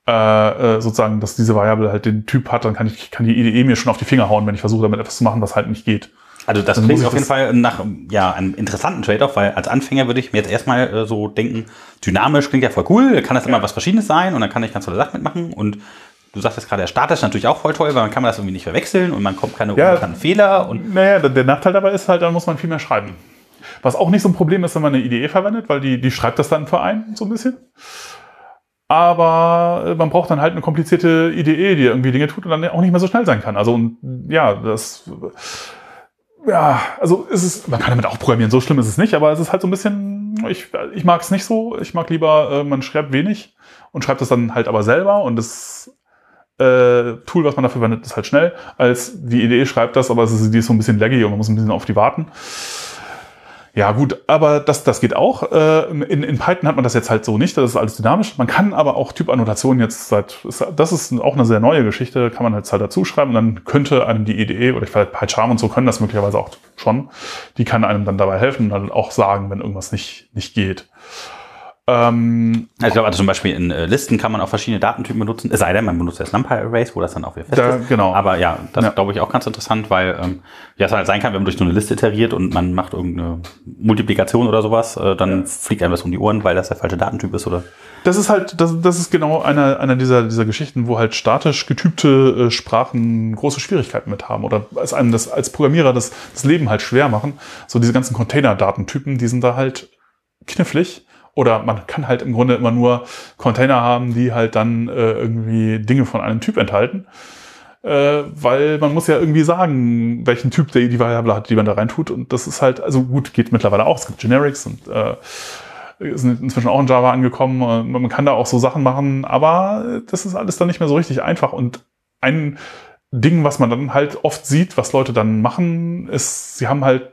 äh, äh, sozusagen, dass diese Variable halt den Typ hat, dann kann ich kann die IDE mir schon auf die Finger hauen, wenn ich versuche, damit etwas zu machen, was halt nicht geht. Also das Dann klingt ich auf jeden Fall nach ja, einem interessanten Trade-off, weil als Anfänger würde ich mir jetzt erstmal äh, so denken, dynamisch klingt ja voll cool, kann das immer was Verschiedenes sein und dann kann ich ganz tolle Sachen mitmachen und du sagst jetzt gerade, der Start ist natürlich auch voll toll, weil man kann man das irgendwie nicht verwechseln und man kommt keine Ja. unbekannten Fehler und Naja, der, Nachteil dabei ist halt, dann muss man viel mehr schreiben. Was auch nicht so ein Problem ist, wenn man eine IDE verwendet, weil die, die schreibt das dann für einen so ein bisschen. Aber äh, man braucht dann halt eine komplizierte IDE, die irgendwie Dinge tut und dann auch nicht mehr so schnell sein kann. Also und, ja, das ja, also ist es, man kann damit auch programmieren, so schlimm ist es nicht, aber es ist halt so ein bisschen, ich, ich mag es nicht so. Ich mag lieber, äh, man schreibt wenig und schreibt es dann halt aber selber und das äh, Tool, was man dafür verwendet, ist halt schnell, als die Idee schreibt das, aber die ist so ein bisschen laggy und man muss ein bisschen auf die warten. Ja, gut, aber das, das geht auch. Äh, In, in Python hat man das jetzt halt so nicht, das ist alles dynamisch. Man kann aber auch Typannotationen jetzt seit, das ist auch eine sehr neue Geschichte, kann man jetzt halt dazu schreiben und dann könnte einem die IDE oder ich weiß, PyCharm und so können das möglicherweise auch schon. Die kann einem dann dabei helfen und dann auch sagen, wenn irgendwas nicht, nicht geht. Ähm, Also ich glaube, also zum Beispiel in äh, Listen kann man auch verschiedene Datentypen benutzen, es sei denn, man benutzt das NumPy-Arrays, wo das dann auch wieder fest Da- ist. genau. Aber ja, das Ja. glaube ich auch ganz interessant, weil ähm, ja, es halt sein kann, wenn man durch so eine Liste iteriert und man macht irgendeine Multiplikation oder sowas, äh, dann fliegt einem das um die Ohren, weil das der falsche Datentyp ist oder Das ist halt, das, das ist genau einer, einer dieser, dieser Geschichten, wo halt statisch getypte äh, Sprachen große Schwierigkeiten mit haben oder es einem das als Programmierer das, das Leben halt schwer machen. So diese ganzen Container-Datentypen, die sind da halt knifflig. Oder man kann halt im Grunde immer nur Container haben, die halt dann äh, irgendwie Dinge von einem Typ enthalten. Äh, weil man muss ja irgendwie sagen, welchen Typ der die Variable hat, die man da reintut. Und das ist halt, also gut, geht mittlerweile auch. Es gibt Generics und äh, sind inzwischen auch in Java angekommen. Man kann da auch so Sachen machen, aber das ist alles dann nicht mehr so richtig einfach. Und ein Ding, was man dann halt oft sieht, was Leute dann machen, ist, sie haben halt,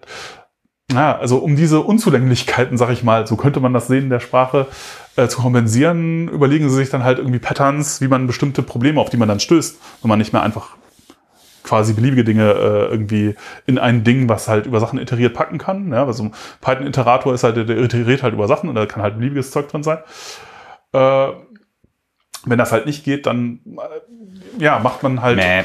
na, also um diese Unzulänglichkeiten, sag ich mal, so könnte man das sehen, der Sprache äh, zu kompensieren, überlegen sie sich dann halt irgendwie Patterns, wie man bestimmte Probleme, auf die man dann stößt, wenn man nicht mehr einfach quasi beliebige Dinge äh, irgendwie in ein Ding, was halt über Sachen iteriert packen kann. Ja, also ein Python-Iterator ist halt, der iteriert halt über Sachen und da kann halt beliebiges Zeug drin sein. Äh, wenn das halt nicht geht, dann äh, ja, macht man halt Mäh.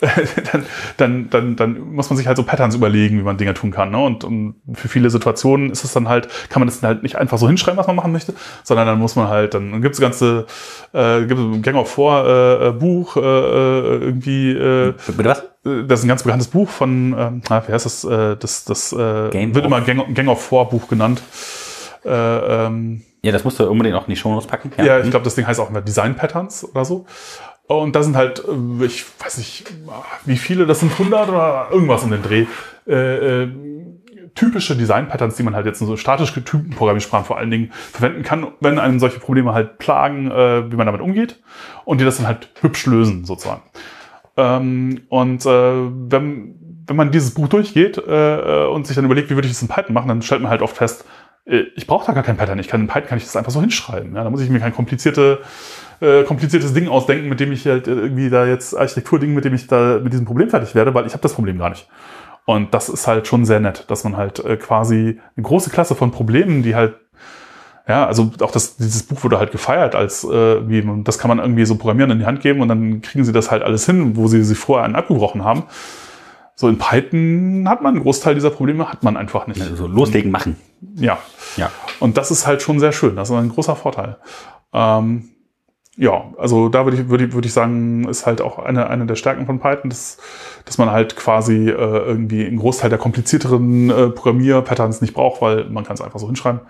*laughs* dann, dann, dann, dann muss man sich halt so Patterns überlegen, wie man Dinge tun kann. Ne? Und, und für viele Situationen ist es dann halt, kann man das halt nicht einfach so hinschreiben, was man machen möchte, sondern dann muss man halt, dann gibt es ganze, äh, gibt ein Gang of Four äh, äh, Buch, äh, äh, irgendwie, äh, Bitte was? äh, das ist ein ganz bekanntes Buch von, ähm, na, wie heißt das, äh, das, das äh, Game wird of- immer Gang, Gang of Four Buch genannt. Äh, ähm, Ja, das musst du unbedingt auch in die Shownotes packen. ja, ich glaube, das Ding heißt auch immer Design Patterns oder so. Und da sind halt, äh, ich weiß nicht, wie viele, das sind 100 oder irgendwas um den Dreh, äh, äh, typische Design Patterns, die man halt jetzt in so statisch getypten Programmiersprachen vor allen Dingen verwenden kann, wenn einem solche Probleme halt plagen, äh, wie man damit umgeht und die das dann halt hübsch lösen sozusagen. Ähm, und äh, wenn, wenn man dieses Buch durchgeht äh, äh, und sich dann überlegt, wie würde ich das in Python machen, dann stellt man halt oft fest, äh, ich brauche da gar kein Pattern. Ich kann in Python kann ich das einfach so hinschreiben. Ja? Da muss ich mir kein komplizierte, äh, kompliziertes Ding ausdenken, mit dem ich halt irgendwie da jetzt Architekturding, mit dem ich da mit diesem Problem fertig werde, weil ich habe das Problem gar nicht. Und das ist halt schon sehr nett, dass man halt äh, quasi eine große Klasse von Problemen, die halt ja, also auch das, dieses Buch wurde halt gefeiert als, äh, wie, man- das kann man irgendwie so programmieren in die Hand geben und dann kriegen sie das halt alles hin, wo sie sich vorher einen abgebrochen haben. So in Python hat man einen Großteil dieser Probleme, hat man einfach nicht. Also loslegen, machen. Ja. Ja. Und das ist halt schon sehr schön. Das ist ein großer Vorteil. Ähm, ja, also da würde ich, würde ich, würde ich sagen, ist halt auch eine, eine der Stärken von Python, dass, dass man halt quasi äh, irgendwie einen Großteil der komplizierteren äh, Programmierpatterns nicht braucht, weil man kann es einfach so hinschreiben.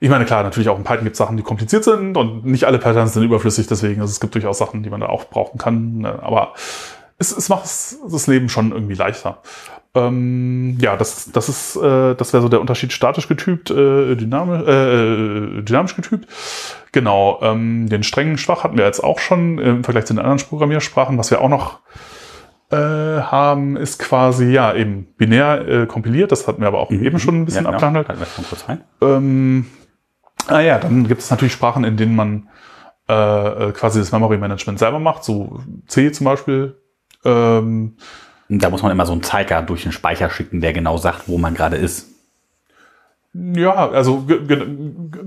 Ich meine, klar, natürlich auch in Python gibt es Sachen, die kompliziert sind und nicht alle Patterns sind überflüssig, deswegen, also es gibt durchaus Sachen, die man da auch brauchen kann, ne, aber es, es macht das Leben schon irgendwie leichter. Ähm, ja, das, das ist, äh, das wäre so der Unterschied statisch getypt, äh, dynamisch, äh, dynamisch getypt. Genau, ähm, den strengen Schwach hatten wir jetzt auch schon im Vergleich zu den anderen Programmiersprachen. Was wir auch noch äh, haben, ist quasi, ja, eben binär äh, kompiliert. Das hatten wir aber auch eben schon ein bisschen ja, genau. abgehandelt. Mal kurz rein. Ähm, ah ja, dann gibt es natürlich Sprachen, in denen man äh, äh, quasi das Memory Management selber macht, so C zum Beispiel. Ähm, Da muss man immer so einen Zeiger durch den Speicher schicken, der genau sagt, wo man gerade ist. ja, also ge- ge-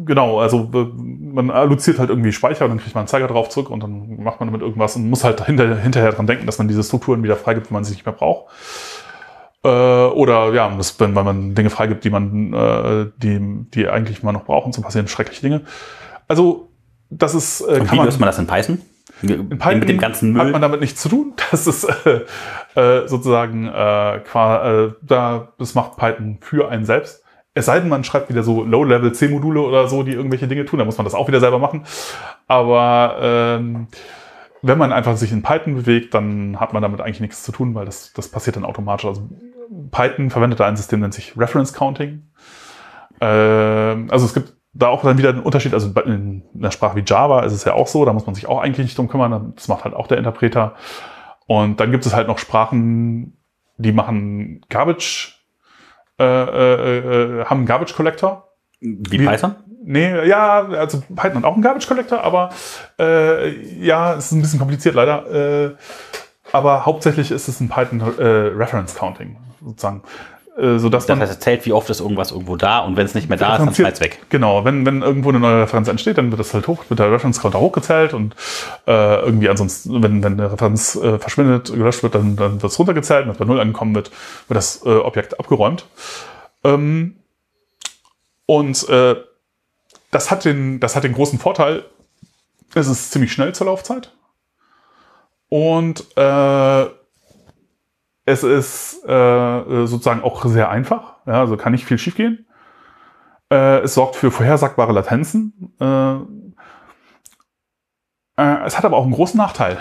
genau, also äh, man alloziert halt irgendwie Speicher und dann kriegt man einen Zeiger drauf zurück und dann macht man damit irgendwas und muss halt hinter, hinterher dran denken, dass man diese Strukturen wieder freigibt, wenn man sie nicht mehr braucht. Äh, oder ja, das, wenn, wenn man Dinge freigibt, die man, äh, die, die eigentlich mal noch brauchen, so passieren schreckliche Dinge. Also das ist, äh, Und kann wie man, löst man das in Python? In Python mit dem ganzen hat Müll. man damit nichts zu tun. *laughs* Das ist äh, äh, sozusagen äh, qua, äh, da das macht Python für einen selbst. Es sei denn, man schreibt wieder so Low-Level C-Module oder so, die irgendwelche Dinge tun, dann muss man das auch wieder selber machen. Aber ähm, wenn man einfach sich in Python bewegt, dann hat man damit eigentlich nichts zu tun, weil das, das passiert dann automatisch. Also Python verwendet da ein System, nennt sich Reference Counting. Ähm, also es gibt da auch dann wieder einen Unterschied. Also in einer Sprache wie Java ist es ja auch so, da muss man sich auch eigentlich nicht drum kümmern. Das macht halt auch der Interpreter. Und dann gibt es halt noch Sprachen, die machen Garbage, äh, äh, äh, haben einen Garbage Collector. Wie Wie- Python? Nee, ja, also Python hat auch einen Garbage Collector, aber äh, ja, es ist ein bisschen kompliziert leider. Äh, aber hauptsächlich ist es ein Python äh, Reference Counting sozusagen. Äh, sodass Das man heißt, es zählt, wie oft ist irgendwas irgendwo da und wenn es nicht mehr da ist, dann fällt es weg. Genau, wenn, wenn irgendwo eine neue Referenz entsteht, dann wird das halt hoch, wird der Reference Counter hochgezählt und äh, irgendwie ansonsten, wenn, wenn eine Referenz äh, verschwindet, gelöscht wird, dann, dann wird es runtergezählt, wenn es bei Null angekommen wird, wird das äh, Objekt abgeräumt. Ähm, und äh, das, hat den, das hat den großen Vorteil, es ist ziemlich schnell zur Laufzeit. Und äh, es ist äh, sozusagen auch sehr einfach, ja, also kann nicht viel schiefgehen. Äh, es sorgt für vorhersagbare Latenzen. Äh, äh, es hat aber auch einen großen Nachteil.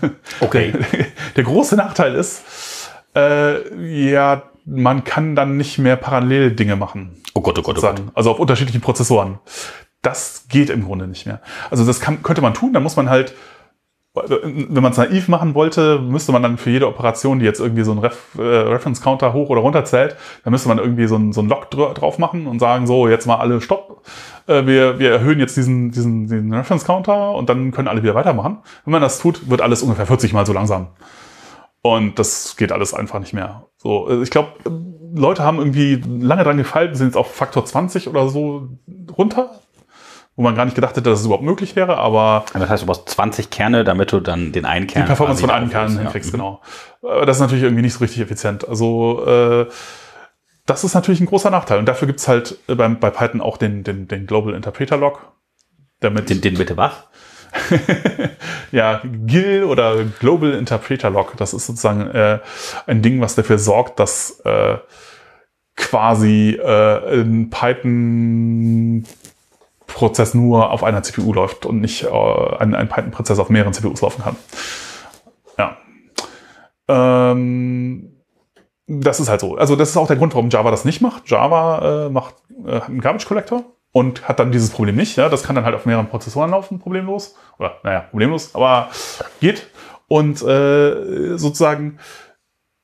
*laughs* Okay. *laughs* Der große Nachteil ist, äh, ja, man kann dann nicht mehr parallel Dinge machen Oh Gott, oh Gott, oh Gott. sozusagen. Also auf unterschiedlichen Prozessoren. Das geht im Grunde nicht mehr. Also das kann, könnte man tun, da muss man halt, wenn man es naiv machen wollte, müsste man dann für jede Operation, die jetzt irgendwie so einen Ref, äh, Reference Counter hoch oder runter zählt, dann müsste man irgendwie so einen, so einen Lock dr drauf machen und sagen, so, jetzt mal alle Stopp. Äh, wir, wir erhöhen jetzt diesen, diesen, diesen Reference Counter und dann können alle wieder weitermachen. Wenn man das tut, wird alles ungefähr 40 mal so langsam. Und das geht alles einfach nicht mehr. So, äh, ich glaube, Leute haben irgendwie lange dran gefeilt, sind jetzt auf Faktor 20 oder so runter, wo man gar nicht gedacht hätte, dass es überhaupt möglich wäre, aber Das heißt, du brauchst 20 Kerne, damit du dann den einen Kern. die Performance von einem Kern ja. hinkriegst, genau. Aber das ist natürlich irgendwie nicht so richtig effizient. Also äh, das ist natürlich ein großer Nachteil. Und dafür gibt's halt äh, beim, bei Python auch den, den, den Global Interpreter Log. Damit Den, den bitte was? *laughs* ja, GIL oder Global Interpreter Log, das ist sozusagen äh, ein Ding, was dafür sorgt, dass äh, quasi äh, ein Python-Prozess nur auf einer CPU läuft und nicht äh, ein, ein Python-Prozess auf mehreren CPUs laufen kann. Ja. Ähm, das ist halt so. Also das ist auch der Grund, warum Java das nicht macht. Java äh, macht äh, einen Garbage Collector und hat dann dieses Problem nicht. Ja? Das kann dann halt auf mehreren Prozessoren laufen, problemlos. Oder naja, problemlos, aber geht. Und äh, sozusagen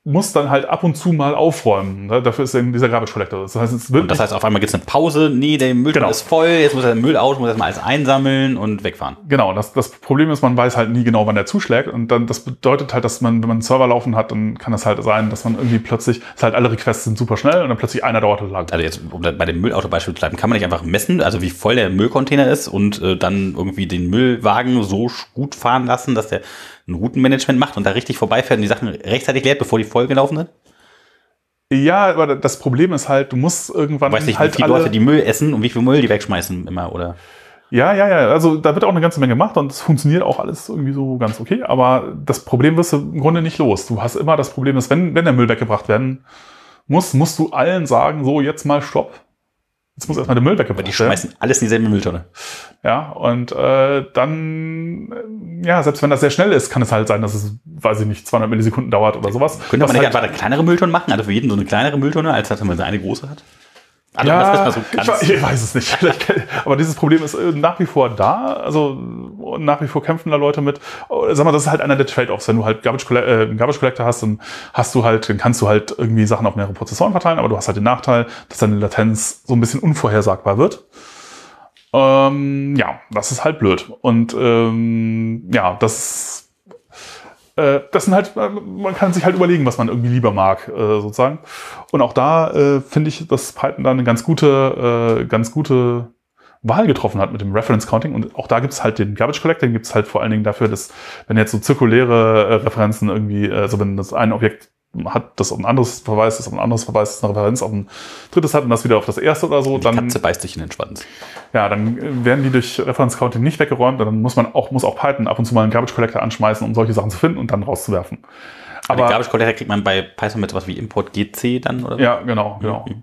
muss dann halt ab und zu mal aufräumen. Ne? Dafür ist eben dieser Garbage Collector. Das heißt, es wird Und das heißt, auf einmal gibt es eine Pause. Nee, der Müll Genau. ist voll. Jetzt muss er den Müll aus, muss erstmal alles einsammeln und wegfahren. Genau, das, das Problem ist, man weiß halt nie genau, wann der zuschlägt. Und dann, das bedeutet halt, dass man, wenn man einen Server laufen hat, dann kann das halt sein, dass man irgendwie plötzlich, ist halt alle Requests sind super schnell und dann plötzlich einer dauert halt lang. Also jetzt, um bei dem Müllauto-Beispiel zu bleiben, kann man nicht einfach messen, also wie voll der Müllcontainer ist und äh, dann irgendwie den Müllwagen so gut fahren lassen, dass der ein Routenmanagement macht und da richtig vorbeifährt und die Sachen rechtzeitig leert, bevor die vollgelaufen sind? Ja, aber das Problem ist halt, du musst irgendwann Weiß nicht, halt wie viele alle, Leute die Müll essen und wie viel Müll die wegschmeißen immer, oder? Ja, ja, ja. Also da wird auch eine ganze Menge gemacht und es funktioniert auch alles irgendwie so ganz okay. Aber das Problem wirst du im Grunde nicht los. Du hast immer das Problem, dass wenn, wenn der Müll weggebracht werden muss, musst du allen sagen, so jetzt mal Stopp. Jetzt muss erstmal der Müll Weil weggebracht die werden. schmeißen alles in dieselbe Mülltonne. Ja, und äh, dann, äh, ja, selbst wenn das sehr schnell ist, kann es halt sein, dass es, weiß ich nicht, 200 Millisekunden dauert oder sowas. Könnte man nicht halt, einfach eine kleinere Mülltonne machen? Also für jeden so eine kleinere Mülltonne, als dass man so eine große hat? Also ja, so ich, ich weiß es nicht. Aber dieses Problem ist äh, nach wie vor da. Also nach wie vor kämpfen da Leute mit. Äh, Sag mal, das ist halt einer der Trade-offs. Wenn du halt Garbage, äh, einen Garbage Collector hast, dann hast du halt, dann kannst du halt irgendwie Sachen auf mehrere Prozessoren verteilen, aber du hast halt den Nachteil, dass deine Latenz so ein bisschen unvorhersagbar wird. Ähm, ja, das ist halt blöd. Und ähm, ja, das das sind halt, äh, man kann sich halt überlegen, was man irgendwie lieber mag, äh, sozusagen. Und auch da äh, finde ich, dass Python da eine ganz gute, äh, ganz gute Wahl getroffen hat mit dem Reference Counting. Und auch da gibt es halt den Garbage Collector, den gibt es halt vor allen Dingen dafür, dass, wenn jetzt so zirkuläre äh, Referenzen irgendwie, äh, also wenn das ein Objekt hat, das auf ein anderes verweist, das auf ein anderes verweist, das eine Referenz auf ein drittes hat und das wieder auf das erste oder so, die dann Katze beißt sich in den Schwanz. ja, dann äh, werden die durch Reference Counting nicht weggeräumt und dann muss man auch, muss auch Python ab und zu mal einen Garbage Collector anschmeißen, um solche Sachen zu finden und dann rauszuwerfen. Aber den Aber, Garbage Collector kriegt man bei Python mit sowas wie Import GC dann, oder? ja, genau, genau. Mhm.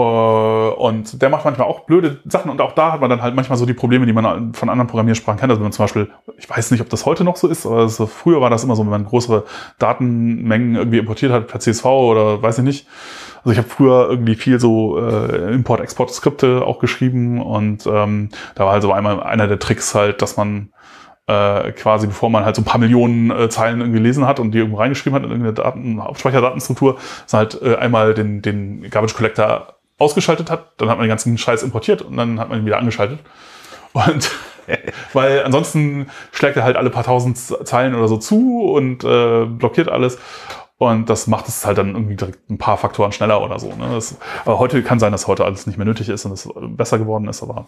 Äh, Und der macht manchmal auch blöde Sachen und auch da hat man dann halt manchmal so die Probleme, die man von anderen Programmiersprachen kennt. Also wenn man zum Beispiel, ich weiß nicht, ob das heute noch so ist, aber so, früher war das immer so, wenn man größere Datenmengen irgendwie importiert hat per CSV oder weiß ich nicht. Also ich habe früher irgendwie viel so äh, Import-Export-Skripte auch geschrieben und ähm, da war halt so einmal einer der Tricks halt, dass man äh, quasi bevor man halt so ein paar Millionen äh, Zeilen irgendwie gelesen hat und die irgendwo reingeschrieben hat in irgendeine Daten, Hauptspeicherdatenstruktur, dass man halt äh, einmal den, den Garbage Collector ausgeschaltet hat, dann hat man den ganzen Scheiß importiert und dann hat man ihn wieder angeschaltet. Und *laughs* weil ansonsten schlägt er halt alle paar tausend Zeilen oder so zu und äh, blockiert alles. Und das macht es halt dann irgendwie direkt ein paar Faktoren schneller oder so. Ne? Das, aber heute kann sein, dass heute alles nicht mehr nötig ist und es besser geworden ist. Aber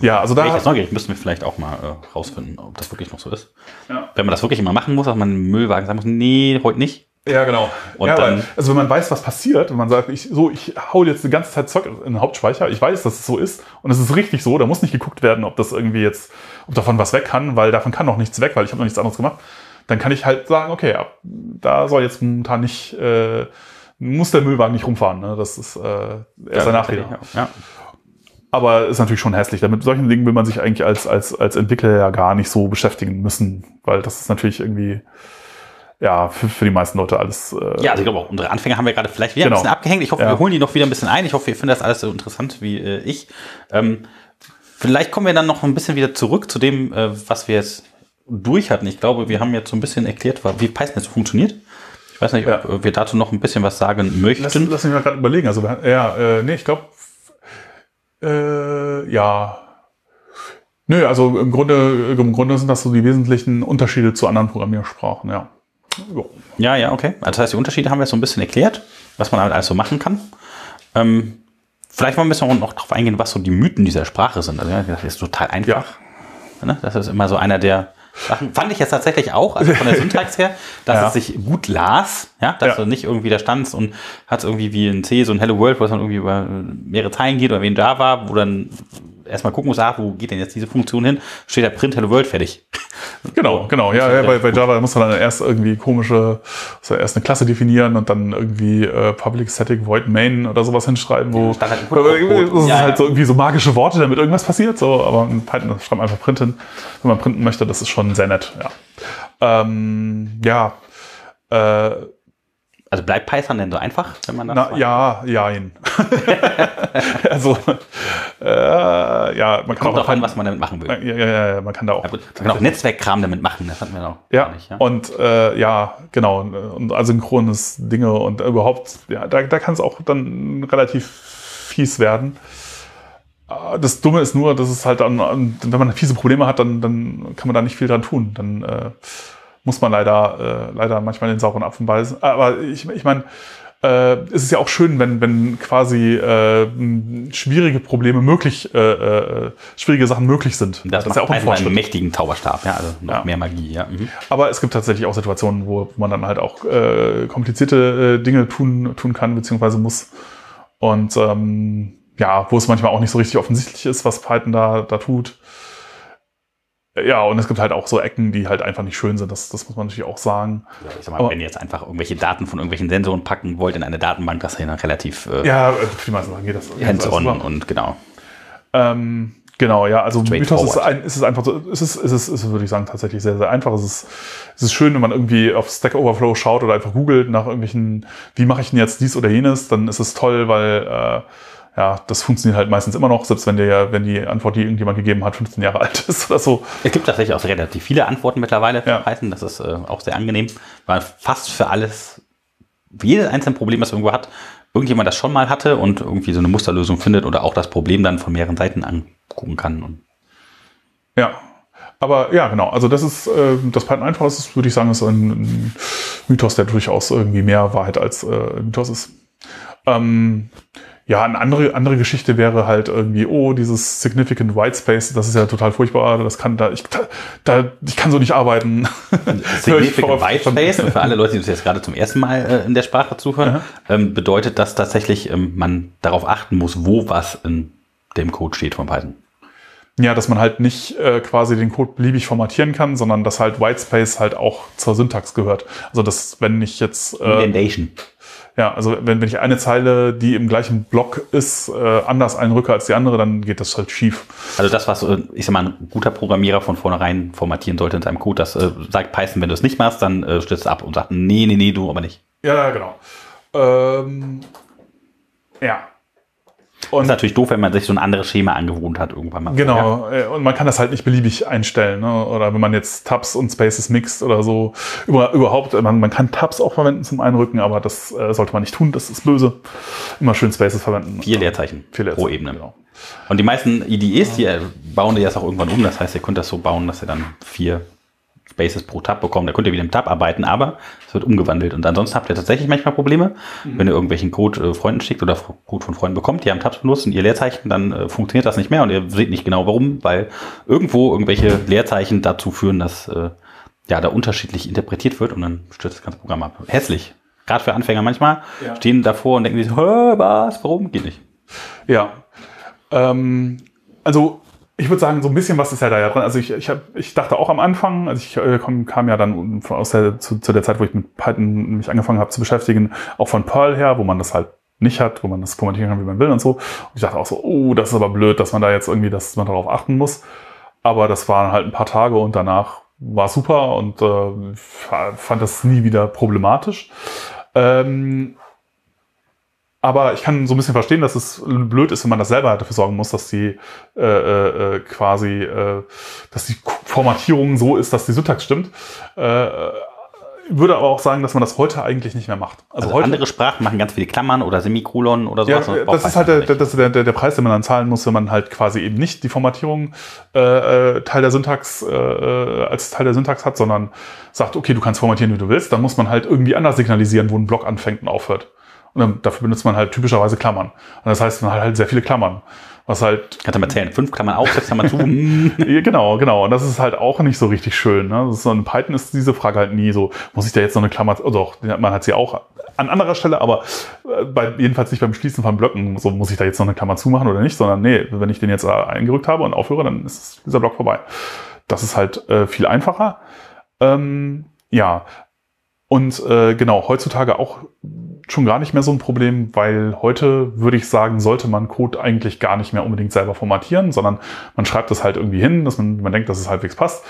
ja, also da. Ich neugierig, müssen wir vielleicht auch mal äh, rausfinden, ob das wirklich noch so ist. Ja. Wenn man das wirklich immer machen muss, dass man einen Müllwagen sagen muss, nee, heute nicht. Ja, genau. Und ja, dann, weil, also wenn man weiß, was passiert, wenn man sagt, ich, so, ich hau jetzt die ganze Zeit Zeug in den Hauptspeicher, ich weiß, dass es so ist und es ist richtig so, da muss nicht geguckt werden, ob das irgendwie jetzt, ob davon was weg kann, weil davon kann noch nichts weg, weil ich habe noch nichts anderes gemacht dann kann ich halt sagen, okay, ja, da soll jetzt momentan nicht, äh, muss der Müllwagen nicht rumfahren. Ne? Das ist äh, erst ein Nachteil. Ja. Aber ist natürlich schon hässlich. Damit solchen Dingen will man sich eigentlich als, als, als Entwickler ja gar nicht so beschäftigen müssen, weil das ist natürlich irgendwie ja, für, für die meisten Leute alles. Äh ja, also ich glaube auch, unsere Anfänger haben wir gerade vielleicht wieder genau. ein bisschen abgehängt. Ich hoffe, ja. wir holen die noch wieder ein bisschen ein. Ich hoffe, ihr findet das alles so interessant wie äh, ich. Ähm, vielleicht kommen wir dann noch ein bisschen wieder zurück zu dem, äh, was wir jetzt durch hatten. Ich glaube, wir haben jetzt so ein bisschen erklärt, wie Python jetzt funktioniert. Ich weiß nicht, ob wir dazu noch ein bisschen was sagen möchten. Lass, lass mich mal gerade überlegen. Also, ja, äh, nee, ich glaube, äh, ja. Nö, also im Grunde, im Grunde sind das so die wesentlichen Unterschiede zu anderen Programmiersprachen, ja. Ja, ja, okay. Also das heißt, die Unterschiede haben wir so ein bisschen erklärt, was man damit alles so machen kann. Ähm, vielleicht mal ein bisschen noch darauf eingehen, was so die Mythen dieser Sprache sind. Also, das ist total einfach. Ja. Ne? Das ist immer so einer der Sachen fand ich jetzt tatsächlich auch, also von der *laughs* Syntax her, dass ja. es sich gut las, ja, dass ja. du nicht irgendwie da standst und hat irgendwie wie in C so ein Hello World, wo es dann irgendwie über mehrere Zeilen geht oder wie in Java, wo dann erstmal gucken muss, ah, wo geht denn jetzt diese Funktion hin? Steht da Print Hello World fertig. *laughs* Genau, genau. Ja, ja bei, bei Java muss man dann erst irgendwie komische, also erst eine Klasse definieren und dann irgendwie äh, Public Static Void Main oder sowas hinschreiben, wo ja, halt das ist ja, halt so irgendwie so magische Worte, damit irgendwas passiert. So, aber in Python schreibt man einfach Print hin, wenn man printen möchte. Das ist schon sehr nett. Ja, ähm, ja äh, also bleibt Python denn so einfach, wenn man das Na, Ja, ja. *laughs* also, äh, ja, man kann Kommt auch an, was man damit machen will. Ja, ja, ja, man kann da auch. Ja, man kann auch Netzwerkkram damit machen, das hatten wir noch ja, nicht. Ja, und äh, ja, genau, und asynchrones Dinge und überhaupt, ja, da, da kann es auch dann relativ fies werden. Äh, das Dumme ist nur, dass es halt dann, wenn man fiese Probleme hat, dann, dann kann man da nicht viel dran tun. Dann äh, muss man leider, äh, leider manchmal den sauren Apfen beißen. Aber ich, ich meine, äh, es ist ja auch schön, wenn, wenn quasi äh, schwierige Probleme möglich, äh, äh, schwierige Sachen möglich sind. Das, das ist ja auch ein Fortschritt. einen mächtigen Zauberstab, ja, also noch ja. mehr Magie, ja. Mhm. Aber es gibt tatsächlich auch Situationen, wo man dann halt auch äh, komplizierte äh, Dinge tun, tun kann, beziehungsweise muss. Und ähm, ja, wo es manchmal auch nicht so richtig offensichtlich ist, was Python da, da tut. Ja, und es gibt halt auch so Ecken, die halt einfach nicht schön sind. Das, das muss man natürlich auch sagen. Ja, ich sag mal, Aber, wenn ihr jetzt einfach irgendwelche Daten von irgendwelchen Sensoren packen wollt in eine Datenbank, das ist ja relativ äh, ja, für die meisten Sachen geht das. Hands-on und genau. Ähm, genau, ja, also Mythos ist, ein, ist es einfach so, ist es, ist es, ist es, würde ich sagen, tatsächlich sehr, sehr einfach. Es ist, es ist schön, wenn man irgendwie auf Stack Overflow schaut oder einfach googelt nach irgendwelchen, wie mache ich denn jetzt dies oder jenes, dann ist es toll, weil äh, ja, das funktioniert halt meistens immer noch, selbst wenn der, wenn die Antwort, die irgendjemand gegeben hat, 15 Jahre *laughs* alt ist oder so. Es gibt tatsächlich auch relativ viele Antworten mittlerweile für ja. Python. Das ist äh, auch sehr angenehm, weil fast für alles, für jedes einzelne Problem, was irgendwo hat, irgendjemand das schon mal hatte und irgendwie so eine Musterlösung findet oder auch das Problem dann von mehreren Seiten angucken kann. ja, aber ja, genau. Also das ist, äh, das Python einfach ist, würde ich sagen, ist ein, ein, Mythos, der durchaus irgendwie mehr Wahrheit als äh, Mythos ist. Ähm, ja, eine andere, andere Geschichte wäre halt irgendwie, oh, dieses Significant White Space, das ist ja total furchtbar, das kann da, ich, da, ich kann so nicht arbeiten. *laughs* Significant White Space, für alle Leute, die uns jetzt gerade zum ersten Mal äh, in der Sprache zuhören, ähm, bedeutet, dass tatsächlich ähm, man darauf achten muss, wo was in dem Code steht von Python. Ja, dass man halt nicht äh, quasi den Code beliebig formatieren kann, sondern dass halt Whitespace halt auch zur Syntax gehört. Also dass wenn ich jetzt äh, Indentation. Ja, also wenn, wenn ich eine Zeile, die im gleichen Block ist, äh, anders einrücke als die andere, dann geht das halt schief. Also das, was ich sag mal, ein guter Programmierer von vornherein formatieren sollte in seinem Code, das äh, sagt Python, wenn du es nicht machst, dann äh, stürzt ab und sagt, nee, nee, nee, du aber nicht. Ja, genau. Ähm, ja, und ist natürlich doof, wenn man sich so ein anderes Schema angewohnt hat irgendwann mal. Genau, ja. Äh, und man kann das halt nicht beliebig einstellen. Ne? Oder wenn man jetzt Tabs und Spaces mixt oder so. Über, überhaupt, man, man kann Tabs auch verwenden zum Einrücken, aber das äh, sollte man nicht tun, das ist böse. Immer schön Spaces verwenden. Vier Leerzeichen, Vier Leerzeichen pro Ebene. Genau. Und die meisten IDEs, die bauen die jetzt auch irgendwann um. Das heißt, ihr könnt das so bauen, dass ihr dann vier Spaces pro Tab bekommen. Da könnt ihr wieder im Tab arbeiten, aber es wird umgewandelt. Und ansonsten habt ihr tatsächlich manchmal Probleme, mhm. wenn ihr irgendwelchen Code äh, Freunden schickt oder Code von Freunden bekommt, die haben Tabs benutzt und ihr Leerzeichen, dann äh, funktioniert das nicht mehr und ihr seht nicht genau warum, weil irgendwo irgendwelche Leerzeichen dazu führen, dass äh, ja da unterschiedlich interpretiert wird und dann stürzt das ganze Programm ab. Hässlich. Gerade für Anfänger manchmal ja. stehen davor und denken sich, was, warum? Geht nicht. Ja. Ähm, also ich würde sagen, so ein bisschen was ist ja da ja dran. Also ich, ich, hab, ich dachte auch am Anfang, also ich äh, kam, kam ja dann aus der, zu, zu der Zeit, wo ich mit Python mich angefangen habe zu beschäftigen, auch von Perl her, wo man das halt nicht hat, wo man das formatieren kann, wie man will und so. Und ich dachte auch so, oh, das ist aber blöd, dass man da jetzt irgendwie, dass man darauf achten muss. Aber das waren halt ein paar Tage und danach war super und äh, fand das nie wieder problematisch. Ähm, aber ich kann so ein bisschen verstehen, dass es blöd ist, wenn man das selber dafür sorgen muss, dass die äh, äh, quasi, äh, dass die Formatierung so ist, dass die Syntax stimmt. Äh, würde aber auch sagen, dass man das heute eigentlich nicht mehr macht. Also, also andere Sprachen machen ganz viele Klammern oder Semikolon oder sowas. Ja, das ist halt der, das ist der, der, der Preis, den man dann zahlen muss, wenn man halt quasi eben nicht die Formatierung äh, äh Teil der Syntax äh, äh, als Teil der Syntax hat, sondern sagt, okay, du kannst formatieren, wie du willst. Dann muss man halt irgendwie anders signalisieren, wo ein Block anfängt und aufhört. Und dafür benutzt man halt typischerweise Klammern. Und das heißt, man hat halt sehr viele Klammern. Was halt. Kannst du mal zählen. Fünf Klammern auf, sechs Klammern zu. *laughs* genau, genau. Und das ist halt auch nicht so richtig schön. Ne? So in Python ist diese Frage halt nie so, muss ich da jetzt noch eine Klammer, oh doch, man hat sie auch an anderer Stelle, aber äh, bei, jedenfalls nicht beim Schließen von Blöcken, so muss ich da jetzt noch eine Klammer zumachen oder nicht, sondern nee, wenn ich den jetzt eingerückt habe und aufhöre, dann ist dieser Block vorbei. Das ist halt äh, viel einfacher. Ähm, ja, und äh, genau, heutzutage auch schon gar nicht mehr so ein Problem, weil heute würde ich sagen, sollte man Code eigentlich gar nicht mehr unbedingt selber formatieren, sondern man schreibt das halt irgendwie hin, dass man, man denkt, dass es halbwegs passt.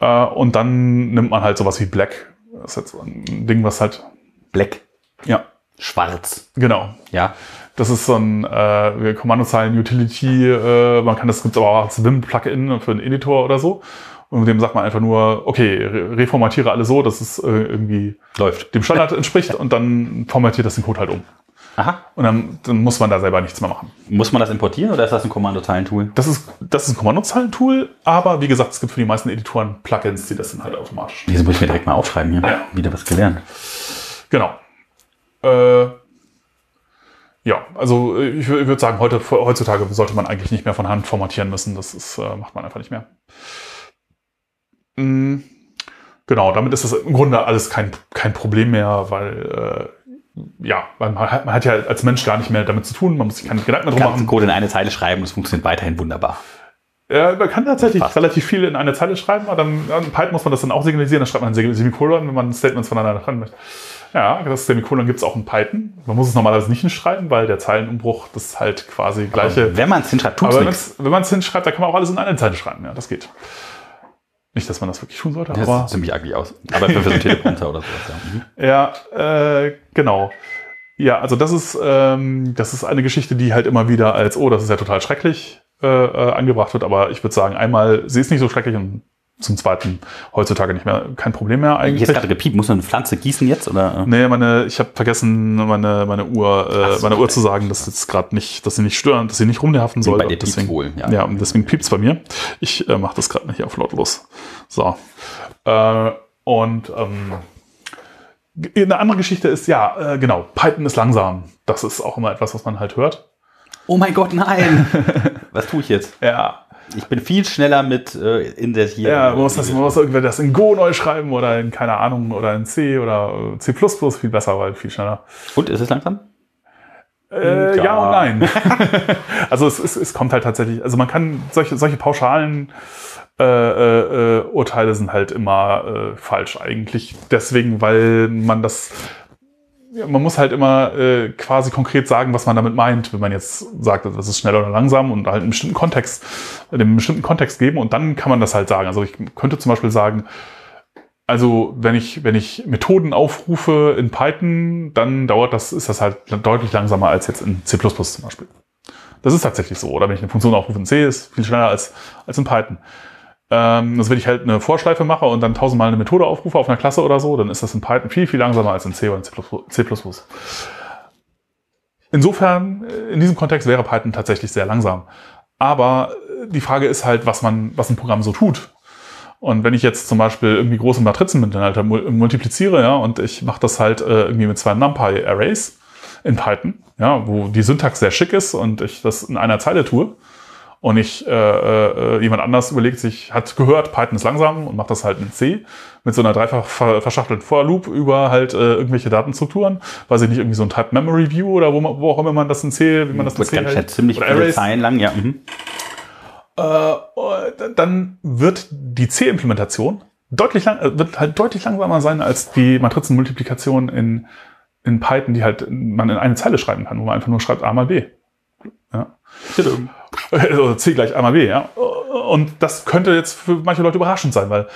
Äh, und dann nimmt man halt sowas wie Black. Das ist jetzt so ein Ding, was halt. Black. Ja. Schwarz. Genau. Ja. Das ist so ein äh, Kommandozeilen-Utility, äh, man kann das gibt aber auch als Vim-Plugin für einen Editor oder so. Und dem sagt man einfach nur, okay, reformatiere alles so, dass es äh, irgendwie läuft, dem Standard entspricht und dann formatiert das den Code halt um. Aha. Und dann, dann, muss man da selber nichts mehr machen. Muss man das importieren oder ist das ein Kommandozeilentool? Das ist, das ist ein Kommandozeilentool, aber wie gesagt, es gibt für die meisten Editoren Plugins, die das dann halt automatisch. Diese muss ich mir direkt mal aufschreiben hier. Ja. Wieder was gelernt. Genau. Äh, ja, also ich, ich würde sagen, heute, heutzutage sollte man eigentlich nicht mehr von Hand formatieren müssen. Das ist, äh, macht man einfach nicht mehr. Mm, genau, damit ist das im Grunde alles kein, kein Problem mehr, weil äh, ja, man hat, man hat, ja als Mensch gar nicht mehr damit zu tun, man muss sich keine Gedanken mehr drum machen. Code in eine Zeile schreiben, das funktioniert weiterhin wunderbar. Ja, man kann tatsächlich relativ viel in eine Zeile schreiben, aber dann in Python muss man das dann auch signalisieren, dann schreibt man ein Semikolon, wenn man Statements voneinander trennen möchte. Ja, das Semikolon gibt es auch in Python. Man muss es normalerweise nicht hinschreiben, weil der Zeilenumbruch das ist halt quasi gleiche. Aber wenn man es hinschreibt, tut es Wenn man es hinschreibt, dann kann man auch alles in eine Zeile schreiben. Ja, das geht. Nicht, dass man das wirklich tun sollte, das aber. sieht ziemlich ugly aus. Aber für, so einen Teleprompter oder sowas, ja. Mhm. *laughs* Ja, äh, genau. Ja, also das ist, ähm, das ist eine Geschichte, die halt immer wieder als, oh, das ist ja total schrecklich äh, äh, angebracht wird. Aber ich würde sagen, einmal, sie ist nicht so schrecklich und zum zweiten heutzutage nicht mehr kein Problem mehr eigentlich. Ist gerade gepiept, muss man eine Pflanze gießen jetzt oder? Nee, meine, ich habe vergessen, meine, meine Uhr, äh, so, meine Uhr zu sagen, dass jetzt gerade nicht, dass sie nicht stören, dass sie nicht rumnerven soll. Bei deswegen, wohl, ja. ja, und deswegen piept's bei mir. Ich äh, mache das gerade nicht auf lautlos. So. Äh, und ähm, eine andere Geschichte ist, ja, äh, genau, Python ist langsam. Das ist auch immer etwas, was man halt hört. Oh mein Gott, nein! *laughs* was tue ich jetzt? Ja, ich bin viel schneller mit äh, in der hier. Ja, man muss, das, man muss irgendwie das in Go neu schreiben oder in, keine Ahnung, oder in C oder C viel besser, weil viel schneller. Und ist es langsam? Äh, ja. ja. und nein. *laughs* also es, es, es kommt halt tatsächlich, also man kann solche, solche pauschalen äh, äh, äh Urteile sind halt immer äh, falsch eigentlich. Deswegen, weil man das man muss halt immer äh, quasi konkret sagen, was man damit meint, wenn man jetzt sagt, das ist schnell oder langsam und halt einen bestimmten Kontext, einen bestimmten Kontext geben und dann kann man das halt sagen. Also ich könnte zum Beispiel sagen, also wenn ich, wenn ich Methoden aufrufe in Python, dann dauert das, ist das halt deutlich langsamer als jetzt in C++ zum Beispiel. Das ist tatsächlich so. Oder wenn ich eine Funktion aufrufe in C, ist viel schneller als, als in Python. Ähm, also wenn ich halt eine Vorschleife mache und dann tausendmal eine Methode aufrufe auf einer Klasse oder so, dann ist das in Python viel, viel langsamer als in C oder in C++. Insofern, äh, in diesem Kontext wäre Python tatsächlich sehr langsam. Aber äh, die Frage ist halt, was man, was ein Programm so tut. Und wenn ich jetzt zum Beispiel irgendwie große Matrizen miteinander multipliziere, ja, und ich mache das halt äh, irgendwie mit zwei NumPy-Arrays in Python, ja, wo die Syntax sehr schick ist und ich das in einer Zeile tue, und ich äh, äh, jemand anders überlegt sich, hat gehört, Python ist langsam und macht das halt in C mit so einer dreifach verschachtelten For Loop über halt äh, irgendwelche Datenstrukturen, weiß ich nicht, irgendwie so ein Type Memory View oder wo, wo auch immer man das in C, wie man das in C hält. Halt ziemlich viele Zeilen lang, ja. Mhm. Äh, dann wird die C-Implementation deutlich lang, äh, wird halt deutlich langsamer sein als die Matrizenmultiplikation in, in Python, die halt man in eine Zeile schreiben kann, wo man einfach nur schreibt A mal B. Also C gleich A mal B, ja. Und das könnte jetzt für manche Leute überraschend sein, weil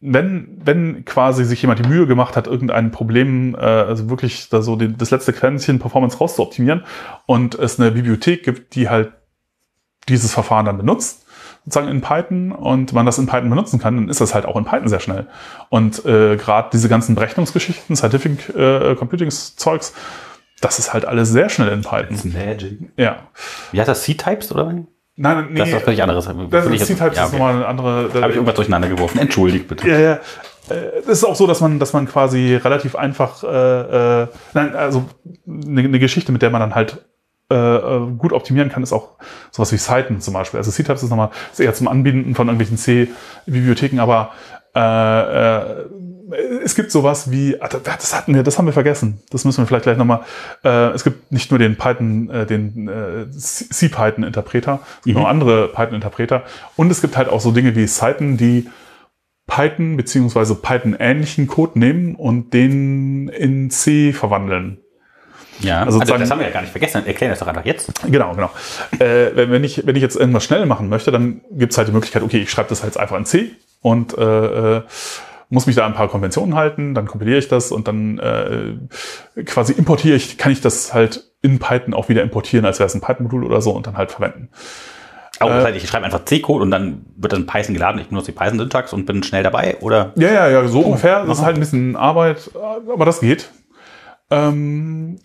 wenn, wenn quasi sich jemand die Mühe gemacht hat, irgendein Problem, äh, also wirklich da so die, das letzte Quäntchen Performance rauszuoptimieren und es eine Bibliothek gibt, die halt dieses Verfahren dann benutzt, sozusagen in Python und man das in Python benutzen kann, dann ist das halt auch in Python sehr schnell. Und äh, gerade diese ganzen Berechnungsgeschichten, Scientific äh, Computing Zeugs, das ist halt alles sehr schnell in Python. Ist Magic. Ja. Wie heißt das? C-Types oder? Nein, nee. Das ist was völlig anderes. Das ist C-Types ja, okay. ist nochmal eine andere. Da habe ich irgendwas durcheinander geworfen. Entschuldigt bitte. Ja, ja. Äh, es ist auch so, dass man, dass man quasi relativ einfach, äh, äh, nein, also eine, eine Geschichte, mit der man dann halt äh, äh gut optimieren kann, ist auch sowas wie Seiten zum Beispiel. Also C-Types ist nochmal ist eher zum Anbinden von irgendwelchen C-Bibliotheken, aber äh, äh, es gibt sowas wie, ah, das hatten wir, das haben wir vergessen. Das müssen wir vielleicht gleich nochmal. Äh, es gibt nicht nur den Python, äh, den äh, C-Python-Interpreter, es gibt mhm. noch andere Python-Interpreter. Und es gibt halt auch so Dinge wie Seiten, die Python beziehungsweise Python-ähnlichen Code nehmen und den in C verwandeln. Ja, also, also das haben wir ja gar nicht vergessen. Erklären das doch einfach jetzt. Genau, genau. Äh, wenn, ich, wenn ich jetzt irgendwas schnell machen möchte, dann gibt es halt die Möglichkeit, okay, ich schreibe das halt einfach in C und äh, muss mich da ein paar Konventionen halten, dann kompiliere ich das und dann äh, quasi importiere ich, kann ich das halt in Python auch wieder importieren, als wäre es ein Python-Modul oder so und dann halt verwenden. Aber das heißt, ich schreibe einfach C-Code und dann wird dann Python geladen, ich benutze die Python-Syntax und bin schnell dabei, oder? Ja, ja, ja, so oh, ungefähr. Das aha. ist halt ein bisschen Arbeit, aber das geht. Ähm,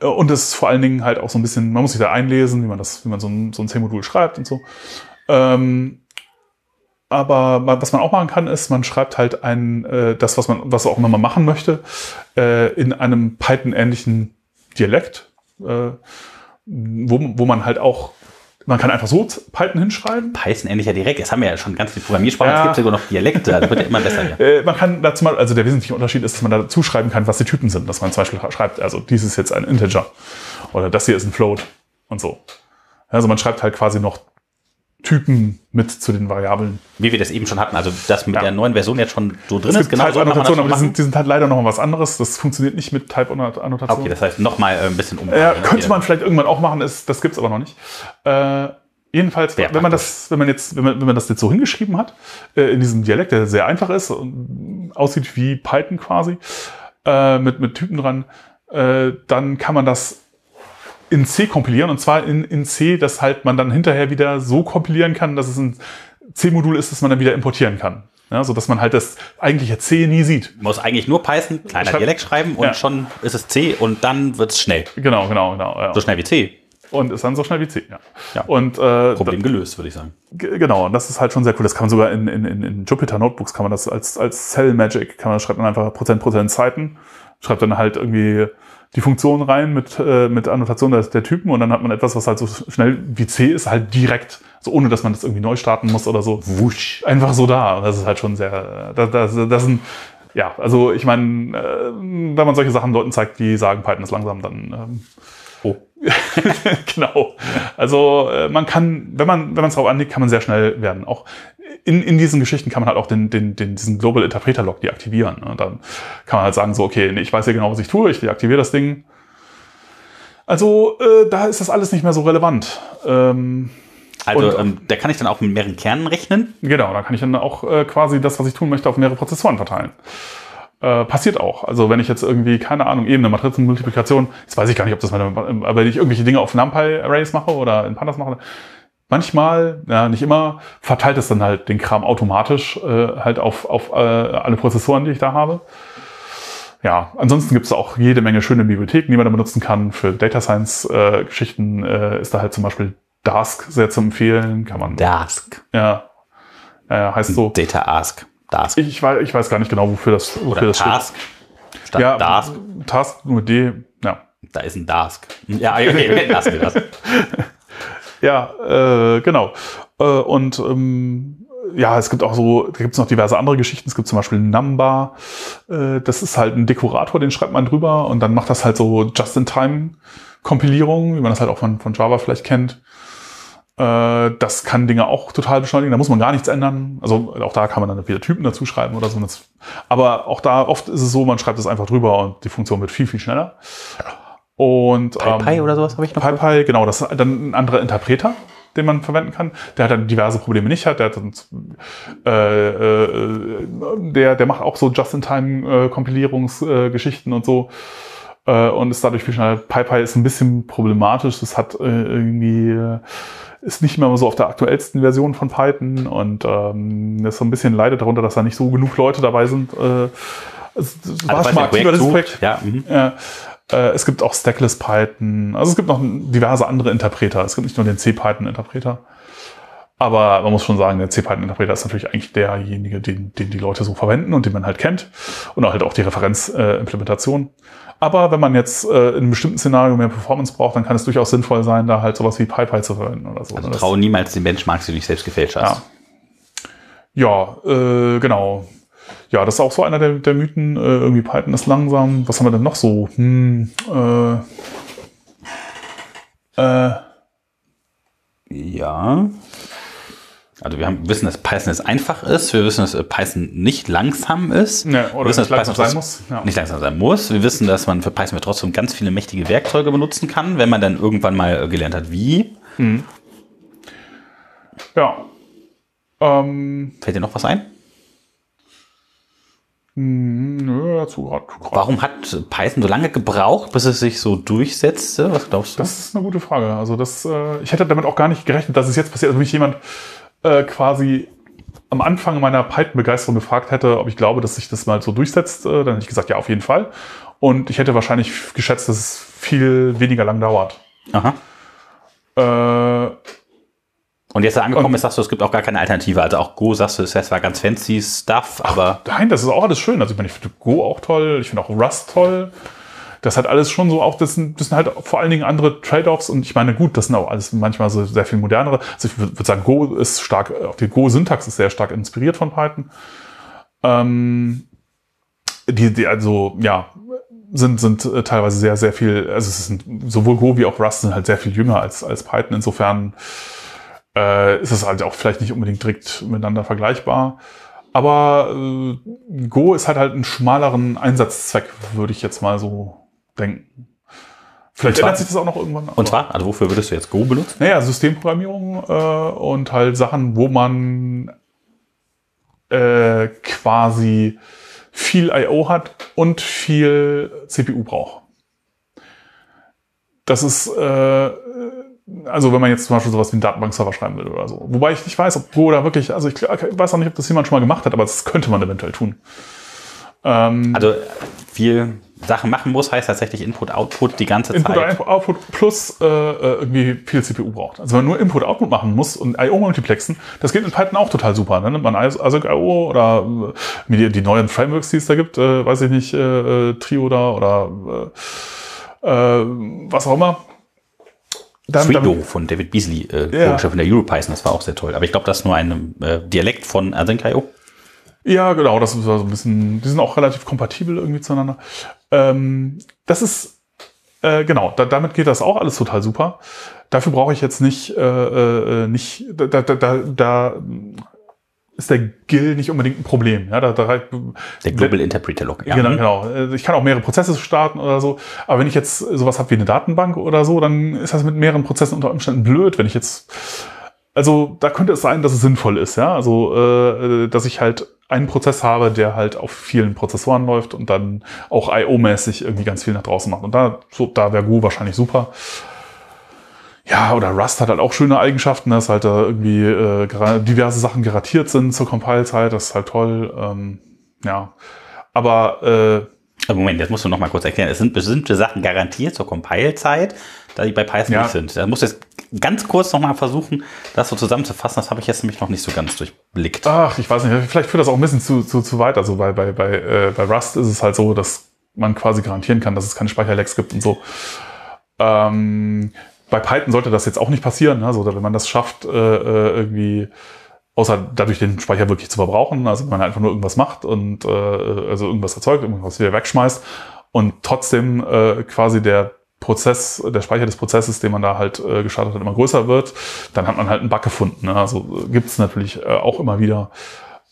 und es ist vor allen Dingen halt auch so ein bisschen, man muss sich da einlesen, wie man das, wie man so ein, so ein C-Modul schreibt und so. Ähm, aber was man auch machen kann, ist, man schreibt halt ein, äh, das, was man, was auch immer man machen möchte, äh, in einem Python-ähnlichen Dialekt, äh, wo, wo man halt auch, man kann einfach so Python hinschreiben. Python-ähnlicher Direkt, jetzt haben wir ja schon ganz viele Programmiersprachen, ja. es gibt sogar noch Dialekte, das wird ja immer besser. Ja. *laughs* Äh, man kann dazu mal, also der wesentliche Unterschied ist, dass man dazu schreiben kann, was die Typen sind, dass man zum Beispiel schreibt, also dies ist jetzt ein Integer oder das hier ist ein Float und so. Also man schreibt halt quasi noch Typen mit zu den Variablen. Wie wir das eben schon hatten, also das mit ja. der neuen Version jetzt schon so drin ist. Genau Type-Annotationen, aber die sind, die sind, halt leider noch mal was anderes. Das funktioniert nicht mit Type-Annotationen. Okay, das heißt noch mal äh, ein bisschen um. Ja, könnte man vielleicht irgendwann auch machen, ist, das gibt's aber noch nicht. Äh, jedenfalls, Sehr wenn man das, wenn man jetzt, wenn man, wenn man das jetzt so hingeschrieben hat, äh, in diesem Dialekt, der sehr einfach ist und aussieht wie Python quasi, äh, mit, mit Typen dran, äh, dann kann man das in C kompilieren und zwar in, in C, dass halt man dann hinterher wieder so kompilieren kann, dass es ein C-Modul ist, das man dann wieder importieren kann. Ja, so dass man halt das eigentliche C nie sieht. Man muss eigentlich nur Python, kleiner Schreib, Dialekt schreiben und ja. schon ist es C und dann wird es schnell. Genau, genau, genau. Ja. So schnell wie C. Und ist dann so schnell wie C, ja. ja. Und, äh, Problem gelöst, würde ich sagen. Genau, und das ist halt schon sehr cool. Das kann man sogar in, in, in Jupyter Notebooks, kann man das als, als Cell Magic, kann man, schreibt man einfach Prozent, Prozent Zeiten, schreibt dann halt irgendwie die Funktion rein mit, äh, mit Annotation der, der Typen und dann hat man etwas, was halt so schnell wie C ist, halt direkt, so ohne dass man das irgendwie neu starten muss oder so. Wusch. Einfach so da. Und das ist halt schon sehr, das, das, das sind, ja, also ich meine, äh, wenn man solche Sachen Leuten zeigt, die sagen, Python ist langsam, dann ähm. *laughs* genau. Also äh, man kann, wenn man wenn man es drauf anlegt, kann man sehr schnell werden. Auch in, in diesen Geschichten kann man halt auch den, den, den, diesen Global Interpreter Log deaktivieren. Ne? Dann kann man halt sagen, so, okay, ich weiß ja genau, was ich tue, ich deaktiviere das Ding. Also äh, da ist das alles nicht mehr so relevant. Ähm, also und, ähm, da kann ich dann auch mit mehreren Kernen rechnen? Genau, da kann ich dann auch äh, quasi das, was ich tun möchte, auf mehrere Prozessoren verteilen. Äh, passiert auch. Also wenn ich jetzt irgendwie, keine Ahnung, eben eine Matrizenmultiplikation, jetzt weiß ich gar nicht, ob das meine, aber wenn ich irgendwelche Dinge auf NumPy-Arrays mache oder in Pandas mache, Manchmal, ja, nicht immer, verteilt es dann halt den Kram automatisch äh, halt auf, auf äh, alle Prozessoren, die ich da habe. Ja, ansonsten gibt es auch jede Menge schöne Bibliotheken, die man da benutzen kann. Für Data Science-Geschichten äh, ist da halt zum Beispiel Dask sehr zu empfehlen. Kann man. Dask. Ja. Äh, heißt so. Data Ask. Dask. Ich, ich, weiß, ich weiß gar nicht genau, wofür das, wofür Oder das Task. Statt Ja, Dask. Task nur D. Ja. Da ist ein Dask. Ja, okay, das. *laughs* Ja, äh, genau. Äh, und ähm, ja, es gibt auch so, da gibt es noch diverse andere Geschichten. Es gibt zum Beispiel Number. Äh, das ist halt ein Dekorator, den schreibt man drüber und dann macht das halt so Just-in-Time-Kompilierung, wie man das halt auch von, von Java vielleicht kennt. Äh, das kann Dinge auch total beschleunigen. Da muss man gar nichts ändern. Also auch da kann man dann wieder Typen dazu schreiben oder so. Aber auch da oft ist es so, man schreibt es einfach drüber und die Funktion wird viel, viel schneller. Und PyPy oder sowas habe ich noch. PyPy, genau, das ist dann ein anderer Interpreter, den man verwenden kann. Der hat dann diverse Probleme nicht hat. Der hat dann, äh, äh, der, der macht auch so Just-in-Time-Kompilierungsgeschichten und so äh, und ist dadurch viel schneller. PyPy ist ein bisschen problematisch. Das hat äh, irgendwie äh, ist nicht mehr so auf der aktuellsten Version von Python und ähm, ist so ein bisschen leidet darunter, dass da nicht so genug Leute dabei sind. Äh, es, es war Also, schon mal aktiver, dieses Projekt. Ja, mhm. Ja. Äh, es gibt auch Stackless Python. Also es gibt noch diverse andere Interpreter. Es gibt nicht nur den C-Python-Interpreter. Aber man muss schon sagen, der C-Python-Interpreter ist natürlich eigentlich derjenige, den, den die Leute so verwenden und den man halt kennt. Und auch halt auch die Referenzimplementation. Aber wenn man jetzt äh, in einem bestimmten Szenario mehr Performance braucht, dann kann es durchaus sinnvoll sein, da halt sowas wie PyPy zu verwenden oder so. Also traue niemals den Benchmarks, die du dich selbst gefälscht hast. Ja, äh, genau. Ja, das ist auch so einer der, der Mythen. Äh, irgendwie Python ist langsam. Was haben wir denn noch so? Hm, äh, äh, Ja. Also wir haben, wissen, dass Python es einfach ist. Wir wissen, dass äh, Python nicht langsam ist. wir oder wissen, nicht dass langsam Python sein muss. Ja. Nicht langsam sein muss. Wir wissen, dass man für Python trotzdem ganz viele mächtige Werkzeuge benutzen kann, wenn man dann irgendwann mal äh, gelernt hat, wie. ja. Ähm, Fällt dir noch was ein? hm, nö, dazu grad. Warum hat Python so lange gebraucht, bis es sich so durchsetzte? Was glaubst du? Das ist eine gute Frage. Also das, äh, ich hätte damit auch gar nicht gerechnet, dass es jetzt passiert. Also mich jemand äh, quasi am Anfang meiner Python-Begeisterung gefragt hätte, ob ich glaube, dass sich das mal so durchsetzt, äh, dann hätte ich gesagt, ja, auf jeden Fall. Und ich hätte wahrscheinlich geschätzt, dass es viel weniger lang dauert. Aha. Äh, Und jetzt da angekommen ist, sagst du, es gibt auch gar keine Alternative. Also auch Go, sagst du, es war ganz fancy Stuff, aber Nein, das ist auch alles schön. Also ich meine, ich finde Go auch toll, ich finde auch Rust toll. Das hat alles schon so auch, das sind, das sind halt vor allen Dingen andere Trade-offs und ich meine, gut, das sind auch alles manchmal so sehr viel modernere. Also ich würde würd sagen, Go ist stark, auch die Go-Syntax ist sehr stark inspiriert von Python. Ähm, die, die, also, ja, sind, sind äh, teilweise sehr, sehr viel, also es sind sowohl Go wie auch Rust sind halt sehr viel jünger als, als Python. Insofern äh, ist es halt auch vielleicht nicht unbedingt direkt miteinander vergleichbar. Aber äh, Go ist halt halt einen schmaleren Einsatzzweck, würde ich jetzt mal so denken. Vielleicht ändert sich das auch noch irgendwann. und zwar, also wofür würdest du jetzt Go benutzen? Naja, Systemprogrammierung äh, und halt Sachen, wo man äh, quasi viel I.O. hat und viel CPU braucht. Das ist, äh, also wenn man jetzt zum Beispiel sowas wie einen Datenbankserver schreiben will oder so. Wobei ich nicht weiß, ob Go da wirklich, also ich weiß auch nicht, ob das jemand schon mal gemacht hat, aber das könnte man eventuell tun. Ähm, Also viel Sachen machen muss, heißt tatsächlich Input, Output die ganze Input, Zeit. Input, Output plus äh, äh, irgendwie viel CPU braucht. Also wenn man nur Input, Output machen muss und I.O. multiplexen, das geht in Python auch total super. Dann nimmt man ASIC I.O. oder äh, die, die neuen Frameworks, die es da gibt, äh, weiß ich nicht, äh, äh, Trio da oder was auch immer. Dann, dann, von David Beasley, äh. Vorgeschrieben von der EuroPython, das war auch sehr toll. Aber ich glaube, das ist nur ein Dialekt von Async.io. Ja, genau, das ist so ein bisschen, die sind auch relativ kompatibel irgendwie zueinander. Ähm, das ist, äh, genau, da, damit geht das auch alles total super. Dafür brauche ich jetzt nicht, äh, äh, nicht, da, da, da, da ist der GIL nicht unbedingt ein Problem. Ja, da, da, Der Global Interpreter Log. Ja. Genau, mhm. genau. Äh, Ich kann auch mehrere Prozesse starten oder so. Aber wenn ich jetzt sowas habe wie eine Datenbank oder so, dann ist das mit mehreren Prozessen unter Umständen blöd. Wenn ich jetzt, also da könnte es sein, dass es sinnvoll ist, ja. Also, äh, dass ich halt einen Prozess habe, der halt auf vielen Prozessoren läuft und dann auch I.O.-mäßig irgendwie ganz viel nach draußen macht. Und da, so, da wäre Go wahrscheinlich super. Ja, oder Rust hat halt auch schöne Eigenschaften, dass halt da irgendwie äh, diverse Sachen garantiert sind zur Compile-Zeit. Das ist halt toll. Ähm, ja, aber äh, Moment, jetzt musst du noch mal kurz erklären. Es sind bestimmte Sachen garantiert zur Compile-Zeit, da die bei Python Ja. nicht sind. Da musst du jetzt ganz kurz noch mal versuchen, das so zusammenzufassen. Das habe ich jetzt nämlich noch nicht so ganz durchblickt. Ach, ich weiß nicht, vielleicht führt das auch ein bisschen zu, zu, zu weit. Also bei, bei, bei, äh, bei Rust ist es halt so, dass man quasi garantieren kann, dass es keine Speicherlecks gibt und so. Ähm, bei Python sollte das jetzt auch nicht passieren. Also wenn man das schafft, äh, äh, irgendwie außer dadurch den Speicher wirklich zu verbrauchen, also wenn man einfach nur irgendwas macht und äh, also irgendwas erzeugt, irgendwas wieder wegschmeißt und trotzdem äh, quasi der Prozess, der Speicher des Prozesses, den man da halt äh, gestartet hat, immer größer wird, dann hat man halt einen Bug gefunden. Ne? Also äh, gibt es natürlich äh, auch immer wieder,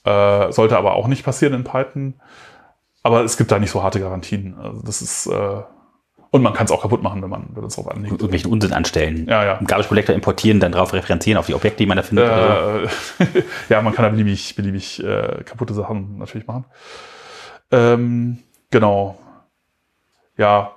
äh, sollte aber auch nicht passieren in Python. Aber es gibt da nicht so harte Garantien. Also das ist äh, und man kann es auch kaputt machen, wenn man wenn es drauf anlegt. Irgendwelchen Unsinn anstellen. Ja, ja. Einen Garbage Collector importieren, dann drauf referenzieren auf die Objekte, die man da findet. oder so. Äh, *laughs* ja, man kann da beliebig, beliebig äh, kaputte Sachen natürlich machen. Ähm, genau. Ja,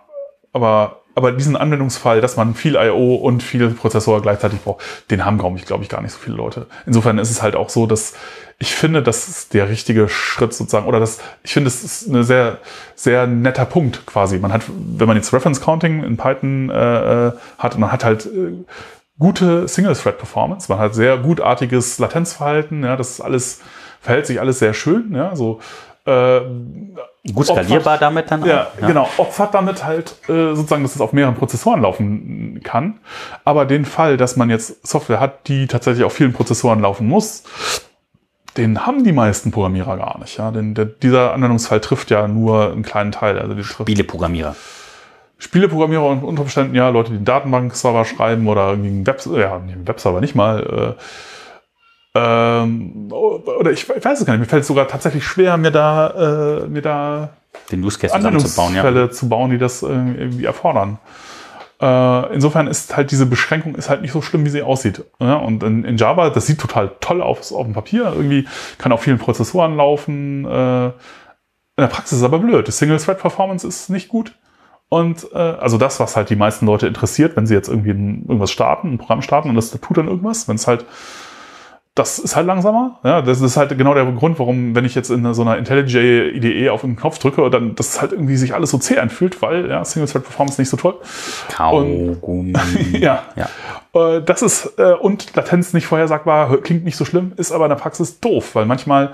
aber, aber diesen Anwendungsfall, dass man viel I.O. und viel Prozessor gleichzeitig braucht, den haben, glaube ich, glaube ich, gar nicht so viele Leute. Insofern ist es halt auch so, dass ich finde, das ist der richtige Schritt sozusagen, oder das, ich finde, es ist eine sehr, sehr netter Punkt quasi. Man hat, wenn man jetzt Reference Counting in Python äh, äh, hat, man hat halt äh, gute Single-Thread-Performance, man hat sehr gutartiges Latenzverhalten, ja, das ist alles, verhält sich alles sehr schön, ja, so, äh, Gut skalierbar opfert- damit dann ja, auch. genau. Opfert damit halt äh, sozusagen, dass es auf mehreren Prozessoren laufen kann. Aber den Fall, dass man jetzt Software hat, die tatsächlich auf vielen Prozessoren laufen muss, den haben die meisten Programmierer gar nicht. Ja? Denn der, dieser Anwendungsfall trifft ja nur einen kleinen Teil. Also die Spieleprogrammierer. Spieleprogrammierer und unter Umständen ja Leute, die einen Datenbankserver schreiben oder irgendwie einen Web, ja, einen Webserver nicht mal. Äh, ähm, oder ich, ich weiß es gar nicht. Mir fällt es sogar tatsächlich schwer, mir da, äh, mir da Den Use Case zusammenzubauen, ja. Zu bauen, die das äh, irgendwie erfordern. Äh, insofern ist halt diese Beschränkung ist halt nicht so schlimm, wie sie aussieht. Ja, und in, in Java, das sieht total toll aus auf dem Papier. Irgendwie kann auf vielen Prozessoren laufen. Äh, in der Praxis ist es aber blöd. Die Single-Thread-Performance ist nicht gut. Und äh, also das, was halt die meisten Leute interessiert, wenn sie jetzt irgendwie ein, irgendwas starten, ein Programm starten und das tut dann irgendwas, wenn es halt das ist halt langsamer. Ja, das ist halt genau der Grund, warum, wenn ich jetzt in so einer IntelliJ IDE auf einen Knopf drücke, dann das halt irgendwie sich alles so zäh anfühlt, weil ja, Single-Thread-Performance nicht so toll. Kaugummi. *laughs* Ja. ja. Äh, das ist äh, und Latenz nicht vorhersagbar, klingt nicht so schlimm, ist aber in der Praxis doof, weil manchmal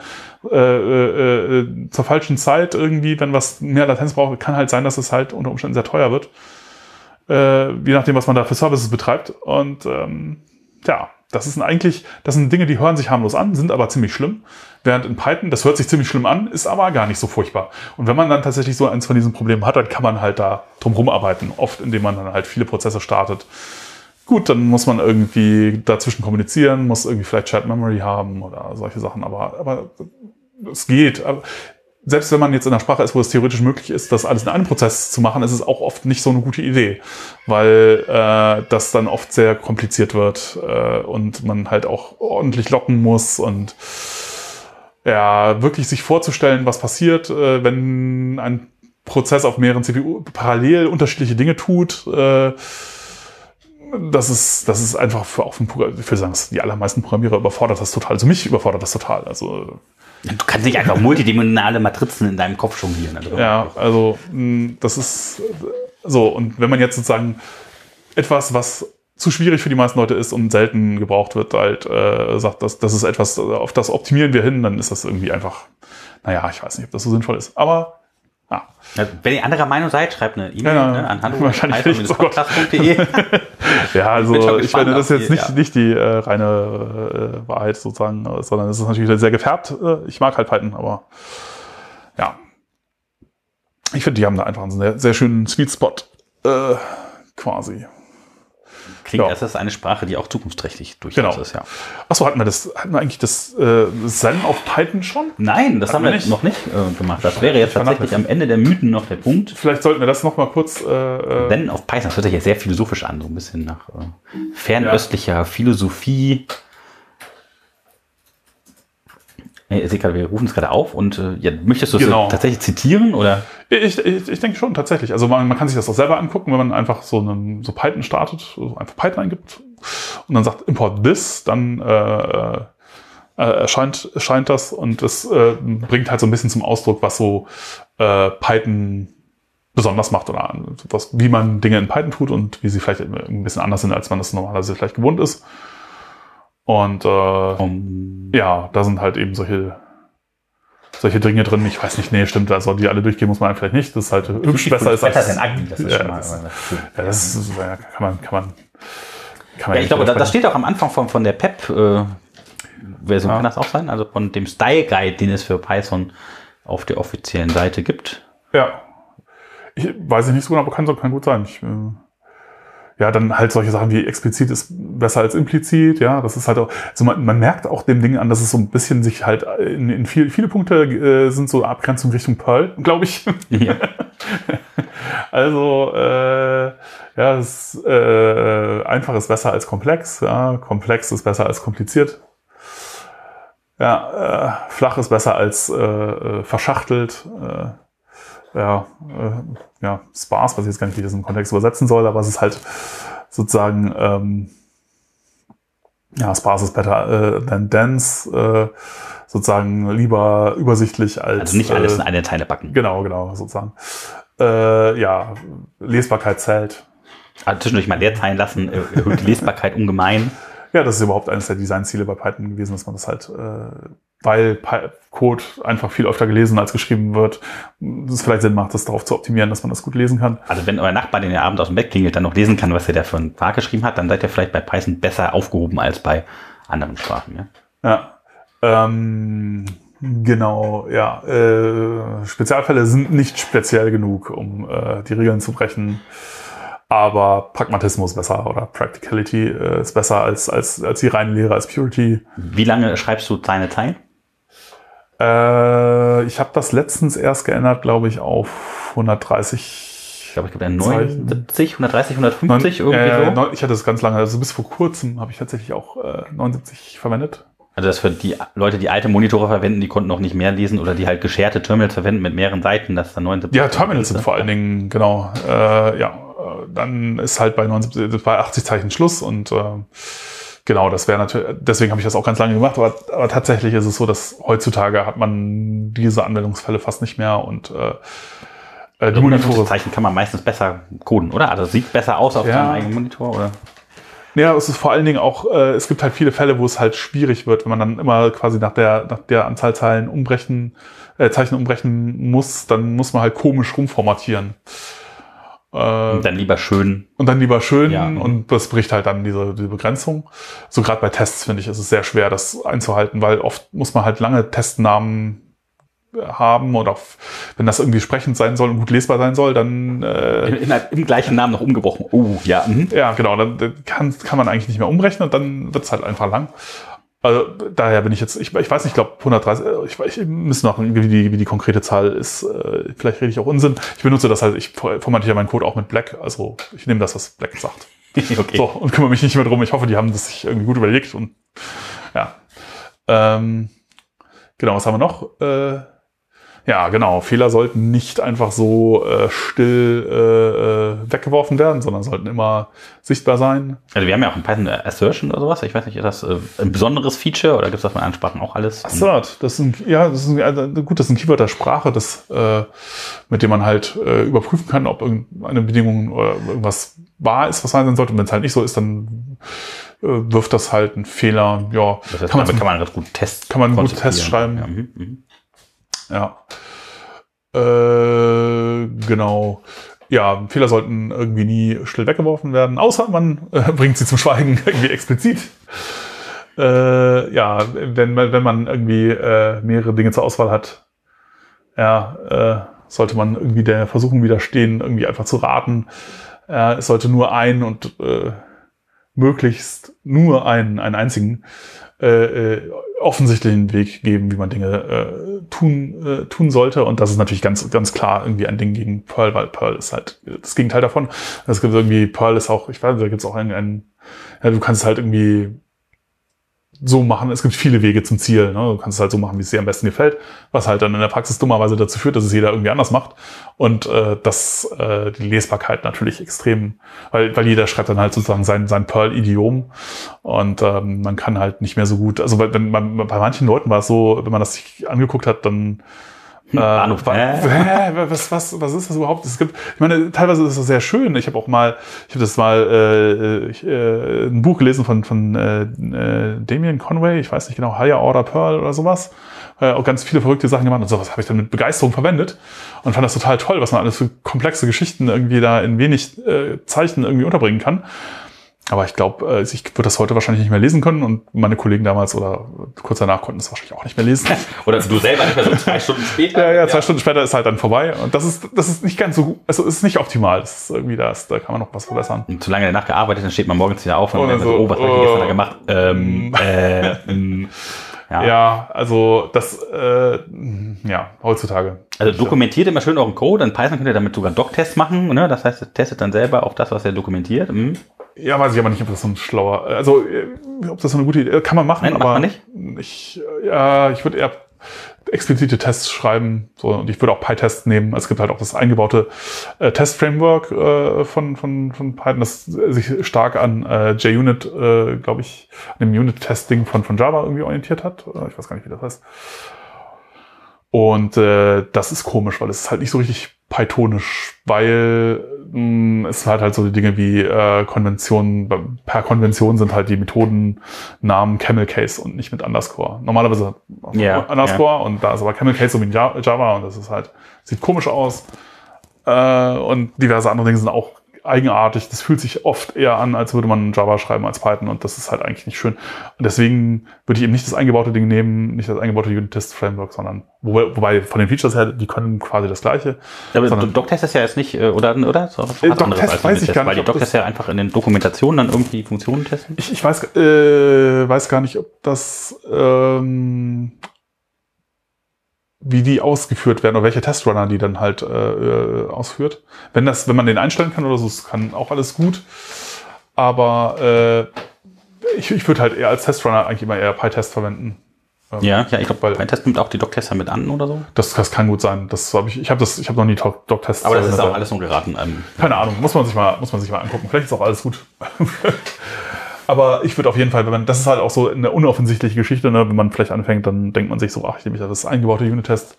äh, äh, äh, zur falschen Zeit irgendwie, wenn was mehr Latenz braucht, kann halt sein, dass es halt unter Umständen sehr teuer wird. Je nachdem, was man da für Services betreibt. Und ähm, ja, das sind eigentlich, das sind Dinge, die hören sich harmlos an, sind aber ziemlich schlimm. Während in Python, das hört sich ziemlich schlimm an, ist aber gar nicht so furchtbar. Und wenn man dann tatsächlich so eins von diesen Problemen hat, dann kann man halt da drum rumarbeiten. Oft, indem man dann halt viele Prozesse startet. Gut, dann muss man irgendwie dazwischen kommunizieren, muss irgendwie vielleicht Shared Memory haben oder solche Sachen. Aber, aber es geht. Selbst wenn man jetzt in einer Sprache ist, wo es theoretisch möglich ist, das alles in einem Prozess zu machen, ist es auch oft nicht so eine gute Idee, weil äh, das dann oft sehr kompliziert wird äh, und man halt auch ordentlich locken muss und ja, wirklich sich vorzustellen, was passiert, äh, wenn ein Prozess auf mehreren CPU parallel unterschiedliche Dinge tut. Äh, das ist, das ist einfach für, auch für, sagen, die allermeisten Programmierer überfordert das total. Also mich überfordert das total. Also Du kannst nicht einfach multidimensionale Matrizen in deinem Kopf jonglieren. Also, Ja, also mh, das ist so. Und wenn man jetzt sozusagen etwas, was zu schwierig für die meisten Leute ist und selten gebraucht wird, halt äh, sagt, dass das ist etwas, auf das optimieren wir hin, dann ist das irgendwie einfach, naja, ich weiß nicht, ob das so sinnvoll ist. Aber Ja, Wenn ihr anderer Meinung seid, schreibt eine E-Mail Ja, ne, an hallo.podcast.de. *laughs* ja also ich gespannt meine, das jetzt nicht, ja. nicht die äh, reine äh, Wahrheit sozusagen, äh, sondern es ist natürlich sehr gefärbt. Äh, ich mag halt Python, aber ja. Ich finde, die haben da einfach einen sehr, sehr schönen Sweet Spot äh, quasi. Klingt, Ja. das ist eine Sprache, die auch zukunftsträchtig durchaus Genau. ist, ja. Achso, hatten wir das, hatten wir eigentlich das äh, Zen auf Python schon? Nein, das Hatten haben wir nicht? noch nicht äh, gemacht. Das wäre jetzt tatsächlich am Ende der Mythen noch der Punkt. Vielleicht sollten wir das noch mal kurz. Äh, äh, Wenn auf Python, das hört sich ja sehr philosophisch an, so ein bisschen nach äh, fernöstlicher Philosophie. Äh, Ich sehe gerade, wir rufen es gerade auf und äh, ja, möchtest du es Genau. tatsächlich zitieren oder? Ich, ich, ich denke schon, tatsächlich. Also man, man kann sich das auch selber angucken, wenn man einfach so, einen, so Python startet, einfach Python eingibt und dann sagt import this, dann äh, äh, erscheint, erscheint das und das äh, bringt halt so ein bisschen zum Ausdruck, was so äh, Python besonders macht oder was, wie man Dinge in Python tut und wie sie vielleicht ein bisschen anders sind, als man das normalerweise vielleicht gewohnt ist. Und äh, um. ja, da sind halt eben solche solche Dinge drin. Ich weiß nicht, nee, stimmt, also die alle durchgehen muss man vielleicht nicht. Das ist halt hübsch besser ist als. Als Agni, das ist ja, schon mal, das, ja, das ist, ja, kann man, kann man, kann man ja, ich glaube, das steht auch am Anfang von, von der PEP, äh, Version ja. kann das auch sein, also von dem Style Guide, den es für Python auf der offiziellen Seite gibt. Ja. Ich weiß nicht so genau, aber kann, kann gut sein. Ich, äh, ja, dann halt solche Sachen wie explizit ist besser als implizit, ja, das ist halt auch, also man, man merkt auch dem Ding an, dass es so ein bisschen sich halt in, in viel, viele Punkte äh, sind so Abgrenzung Richtung Perl, glaube ich. Ja. *laughs* also, äh, ja, es, äh, einfach ist besser als komplex, ja, komplex ist besser als kompliziert. Ja, äh, flach ist besser als äh, äh verschachtelt. Äh, ja, äh, ja, Spaß, was ich jetzt gar nicht, wie das im Kontext übersetzen soll, aber es ist halt sozusagen, ähm, ja, Spaß ist better äh, than dense, äh, sozusagen lieber übersichtlich als. Also nicht alles in eine Teile backen. Genau, genau, sozusagen. Äh, ja, Lesbarkeit zählt. Also zwischendurch mal leer sein lassen, erhöht die Lesbarkeit ungemein. Ja, das ist überhaupt eines der Designziele bei Python gewesen, dass man das halt, äh, weil Code einfach viel öfter gelesen als geschrieben wird, es vielleicht Sinn macht, das darauf zu optimieren, dass man das gut lesen kann. Also wenn euer Nachbar, den ihr abends aus dem Bett klingelt, dann noch lesen kann, was er da für ein Quark geschrieben hat, dann seid ihr vielleicht bei Python besser aufgehoben als bei anderen Sprachen. Ja. ja. Ähm, genau, ja. Äh, Spezialfälle sind nicht speziell genug, um äh, die Regeln zu brechen aber Pragmatismus besser oder Practicality äh, ist besser als, als, als die reine Lehre, als Purity. Wie lange schreibst du deine Zeilen? Äh, ich habe das letztens erst geändert, glaube ich, auf 130. Ich glaube, ich glaube, 79, 130, 150 Neun, irgendwie äh, so. Ich hatte das ganz lange, also bis vor kurzem habe ich tatsächlich auch äh, 79 verwendet. Also das für die Leute, die alte Monitore verwenden, die konnten noch nicht mehr lesen oder die halt gescherte Terminals verwenden mit mehreren Seiten, das ist dann 79. Ja, Terminals sind vor allen Dingen, genau. Äh, ja, dann ist halt bei, 79, bei 80 Zeichen Schluss und äh, genau, das wäre natürlich, deswegen habe ich das auch ganz lange gemacht, aber, aber tatsächlich ist es so, dass heutzutage hat man diese Anwendungsfälle fast nicht mehr und äh, äh die Monitore. Zeichen kann man meistens besser coden, oder? Also sieht besser aus auf ja. deinem eigenen Monitor, oder? Ja, es ist vor allen Dingen auch, äh, es gibt halt viele Fälle, wo es halt schwierig wird, wenn man dann immer quasi nach der, nach der Anzahl Zeilen umbrechen, äh, Zeichen umbrechen muss, dann muss man halt komisch rumformatieren. Äh, und dann lieber schön. Und dann lieber schön ja. und das bricht halt dann diese, diese Begrenzung. So gerade bei Tests finde ich, ist es sehr schwer, das einzuhalten, weil oft muss man halt lange Testnamen haben oder wenn das irgendwie sprechend sein soll und gut lesbar sein soll, dann äh, Im, im gleichen Namen noch umgebrochen. Oh, ja. Mhm. Ja, genau. Dann kann, kann man eigentlich nicht mehr umrechnen und dann wird es halt einfach lang. Also daher bin ich jetzt, ich, ich weiß nicht, ich glaube 130, ich, ich muss noch, wie die, wie die konkrete Zahl ist, äh, vielleicht rede ich auch Unsinn. Ich benutze das halt, ich formatiere meinen Code auch mit Black, also ich nehme das, was Black sagt. *laughs* okay. So, und kümmere mich nicht mehr drum. Ich hoffe, die haben das sich irgendwie gut überlegt und ja. Ähm, genau, was haben wir noch? Äh, ja, genau. Fehler sollten nicht einfach so äh, still äh, äh, weggeworfen werden, sondern sollten immer sichtbar sein. Also wir haben ja auch ein Python Assertion oder sowas. Ich weiß nicht, ist das äh, ein besonderes Feature oder gibt es das bei anderen Sprachen auch alles? Assert, das ist ein, ja, das ist ein, also, gut, das ist ein Keyword der Sprache, das, äh, mit dem man halt äh, überprüfen kann, ob irgendeine Bedingung oder irgendwas wahr ist, was sein sollte. Und wenn es halt nicht so ist, dann äh, wirft das halt einen Fehler. Ja, das heißt, kann, man, kann man gut Test kann man gut Test schreiben. Ja. Ja. Äh, genau. Ja, Fehler sollten irgendwie nie still weggeworfen werden, außer man äh, bringt sie zum Schweigen *laughs* irgendwie explizit. Äh, ja, wenn, wenn man irgendwie äh, mehrere Dinge zur Auswahl hat, ja, äh, sollte man irgendwie der Versuchung widerstehen, irgendwie einfach zu raten. Es sollte nur einen und äh, möglichst nur einen, einen einzigen äh, äh, offensichtlichen Weg geben, wie man Dinge äh, tun, äh, tun sollte. Und das ist natürlich ganz, ganz klar irgendwie ein Ding gegen Perl, weil Perl ist halt das Gegenteil davon. Es gibt irgendwie, Perl ist auch, ich weiß, da gibt es auch einen, einen ja, du kannst halt irgendwie so machen. Es gibt viele Wege zum Ziel. Ne? Du kannst es halt so machen, wie es dir am besten gefällt, was halt dann in der Praxis dummerweise dazu führt, dass es jeder irgendwie anders macht und äh, dass äh, die Lesbarkeit natürlich extrem, weil, weil jeder schreibt dann halt sozusagen sein, sein Perl-Idiom und ähm, man kann halt nicht mehr so gut, also wenn man, bei manchen Leuten war es so, wenn man das sich angeguckt hat, dann Hm, Bahnhof. Äh, *laughs* was, was, was ist das überhaupt? Es gibt, ich meine, teilweise ist es sehr schön. Ich habe auch mal, ich habe das mal äh, äh, ein Buch gelesen von, von äh, äh, Damien Conway, ich weiß nicht genau, Higher Order Pearl oder sowas. Äh, auch ganz viele verrückte Sachen gemacht und sowas habe ich dann mit Begeisterung verwendet und fand das total toll, was man alles für komplexe Geschichten irgendwie da in wenig äh, Zeichen irgendwie unterbringen kann. Aber ich glaube, äh, ich würde das heute wahrscheinlich nicht mehr lesen können und meine Kollegen damals oder kurz danach konnten es wahrscheinlich auch nicht mehr lesen. *laughs* oder du selber nicht mehr so zwei Stunden später. Ja, ja, zwei ja. Stunden später ist halt dann vorbei. Und das ist, das ist nicht ganz so gut, also es ist nicht optimal. Das ist irgendwie das, da kann man noch was verbessern. Und zu lange danach gearbeitet, dann steht man morgens wieder auf und, und dann so, so, oh, was habe ich gestern da gemacht? Ähm, *laughs* äh, mm. Ja. ja, also das, äh, ja, heutzutage. Also dokumentiert immer schön euren Code, in Python könnt ihr damit sogar Doc-Tests machen, ne? das heißt, ihr testet dann selber auf das, was er dokumentiert. Mhm. Ja, weiß ich aber nicht, ob das so ein schlauer, also äh, ob das so eine gute Idee, kann man machen, Nein, aber nicht? ich, ja, ich würde eher explizite Tests schreiben. So, und ich würde auch PyTest nehmen. Es gibt halt auch das eingebaute äh, Test-Framework äh, von, von, von Python, das sich stark an äh, JUnit, äh, glaube ich, an dem Unit-Testing von, von Java irgendwie orientiert hat. Äh, ich weiß gar nicht, wie das heißt. Und äh, das ist komisch, weil es ist halt nicht so richtig Pythonisch, weil mh, es halt halt so die Dinge wie äh, Konventionen, per Konvention sind halt die Methoden Namen Camel Case und nicht mit Underscore. Normalerweise yeah, Underscore yeah. und da ist aber Camel Case so wie in Java und das ist halt, sieht komisch aus. Äh, und diverse andere Dinge sind auch eigenartig. Das fühlt sich oft eher an, als würde man Java schreiben als Python und das ist halt eigentlich nicht schön. Und deswegen würde ich eben nicht das eingebaute Ding nehmen, nicht das eingebaute Unit-Test-Framework, sondern wobei, wobei von den Features her, die können quasi das Gleiche. Ja, aber Doctest ist ja jetzt nicht, äh, oder? oder? So, äh, Doctest weiß ich gar nicht. Weil die Doctest ja einfach in den Dokumentationen dann irgendwie Funktionen testen. Ich, ich weiß, äh, weiß gar nicht, ob das ähm, wie die ausgeführt werden oder welche Testrunner die dann halt äh, äh, ausführt. Wenn das, wenn man den einstellen kann oder so, das kann auch alles gut. Aber äh, ich, ich würde halt eher als Testrunner eigentlich immer eher PyTest verwenden. Ähm, ja, ja, ich glaube, PyTest nimmt auch die Doctester mit an oder so. Das, das kann gut sein. Das habe ich, ich habe das, ich habe noch nie Doctests. Aber das ist auch alles nur geraten. Ähm, Keine Ahnung, muss man sich mal, muss man sich mal angucken. Vielleicht ist auch alles gut. *laughs* Aber ich würde auf jeden Fall, wenn man, das ist halt auch so eine unoffensichtliche Geschichte, ne? wenn man vielleicht anfängt, dann denkt man sich so, ach, ich nehme das eingebaute Unit-Test.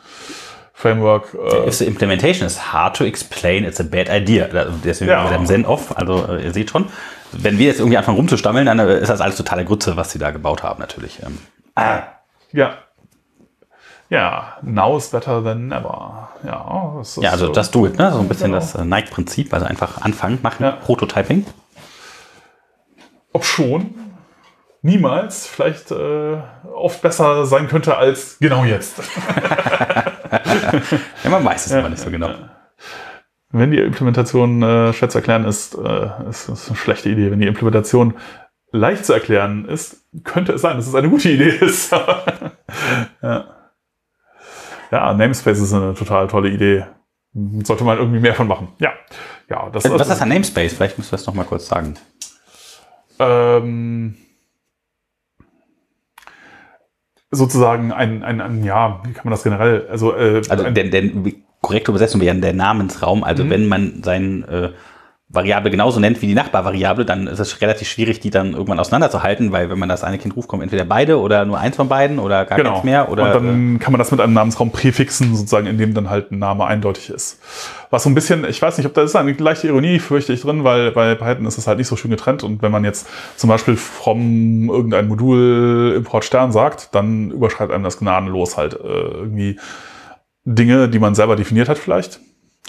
Framework. Äh If the implementation is hard to explain, it's a bad idea. Deswegen ja. mit dem Send-off. Also äh, ihr seht schon, wenn wir jetzt irgendwie anfangen rumzustammeln, dann äh, ist das alles totale Grütze, was sie da gebaut haben, natürlich. Ähm. Ah. Ja. Ja, now is better than never. Ja, ja also das do it, ne? So ein bisschen genau. das Nike-Prinzip, also einfach anfangen, machen, ja. Prototyping ob schon niemals vielleicht äh, oft besser sein könnte als genau jetzt. *laughs* ja, man weiß es ja, aber nicht so genau. Wenn die Implementation äh, schwer zu erklären ist, äh, ist das eine schlechte Idee. Wenn die Implementation leicht zu erklären ist, könnte es sein, dass es eine gute Idee *laughs* ist. ja. ja, Namespace ist eine total tolle Idee. Sollte man irgendwie mehr von machen. Ja. ja das, Was ist ein Namespace? Vielleicht musst du das noch mal kurz sagen. Ähm, sozusagen ein, ein, ein, ja, wie kann man das generell, also, äh, also der, der korrekte Übersetzung wäre der Namensraum, also mhm. wenn man seinen äh, Variable genauso nennt wie die Nachbarvariable, dann ist es relativ schwierig, die dann irgendwann auseinanderzuhalten, weil wenn man das eine Kind ruft, kommen entweder beide oder nur eins von beiden oder gar genau. keins mehr. Oder, und dann äh, kann man das mit einem Namensraum präfixen, sozusagen, in dem dann halt ein Name eindeutig ist. Was so ein bisschen, ich weiß nicht, ob da ist eine leichte Ironie, fürchte ich drin, weil bei Python ist es halt nicht so schön getrennt und wenn man jetzt zum Beispiel from irgendein Modul Import Stern sagt, dann überschreibt einem das gnadenlos halt äh, irgendwie Dinge, die man selber definiert hat vielleicht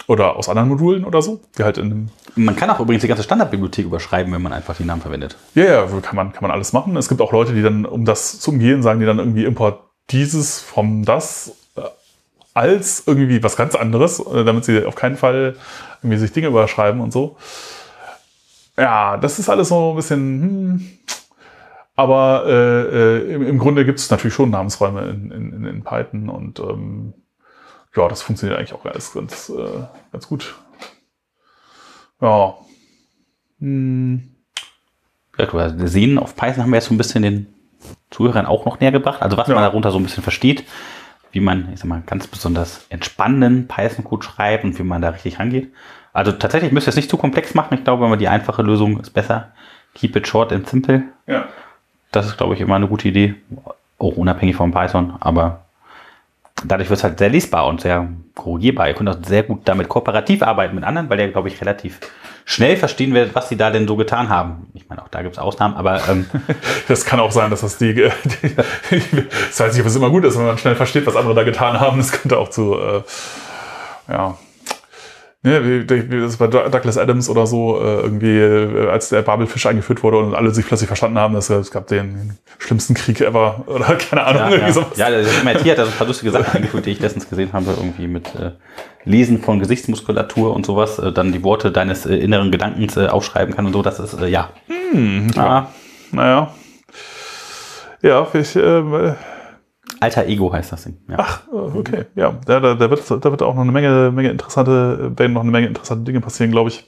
oder aus anderen Modulen oder so. Die halt in man kann auch übrigens die ganze Standardbibliothek überschreiben, wenn man einfach die Namen verwendet. Ja, ja, kann man, kann man alles machen. Es gibt auch Leute, die dann, um das zu umgehen, sagen die dann irgendwie Import dieses vom das als irgendwie was ganz anderes, äh, damit sie auf keinen Fall irgendwie sich Dinge überschreiben und so. Ja, das ist alles so ein bisschen. Hm. Aber äh, äh, im, im Grunde gibt es natürlich schon Namensräume in, in, in Python und ähm, ja, das funktioniert eigentlich auch alles ganz, äh, ganz gut. Ja. Hm. Ja, sehen auf Python haben wir jetzt so ein bisschen den Zuhörern auch noch näher gebracht. Also was ja. man darunter so ein bisschen versteht, wie man, ich sag mal, ganz besonders entspannenden Python-Code schreibt und wie man da richtig rangeht. Also tatsächlich müsst ihr es nicht zu komplex machen. Ich glaube, die einfache Lösung ist besser. Keep it short and simple. Ja. Das ist, glaube ich, immer eine gute Idee. Auch unabhängig von Python, aber dadurch wird es halt sehr lesbar und sehr korrigierbar. Ihr könnt auch sehr gut damit kooperativ arbeiten mit anderen, weil ihr, glaube ich, relativ schnell verstehen werdet, was sie da denn so getan haben. Ich meine, auch da gibt es Ausnahmen, aber ähm, *laughs* Das kann auch sein, dass das die, *laughs* die, das weiß nicht, ob es immer gut ist, wenn man schnell versteht, was andere da getan haben. Das könnte auch zu, äh, ja, ne, das bei Douglas Adams oder so, äh, irgendwie, äh, als der Babelfisch eingeführt wurde und alle sich plötzlich verstanden haben, dass es gab den schlimmsten Krieg ever *laughs* oder keine Ahnung, ja, irgendwie ja. sowas. ja, der MIT hat da so ein paar lustige Sachen eingeführt, die ich letztens gesehen habe, irgendwie mit äh, Lesen von Gesichtsmuskulatur und sowas, äh, dann die Worte deines äh, inneren Gedankens äh, aufschreiben kann und so. Das ist, ja. Hm, ja. Naja. Ja, ich, äh, Alter Ego heißt das Ding. Ja. Ach, okay. Ja, da, da, wird, da wird auch noch eine Menge, Menge interessante, werden noch eine Menge interessante Dinge passieren, glaube ich.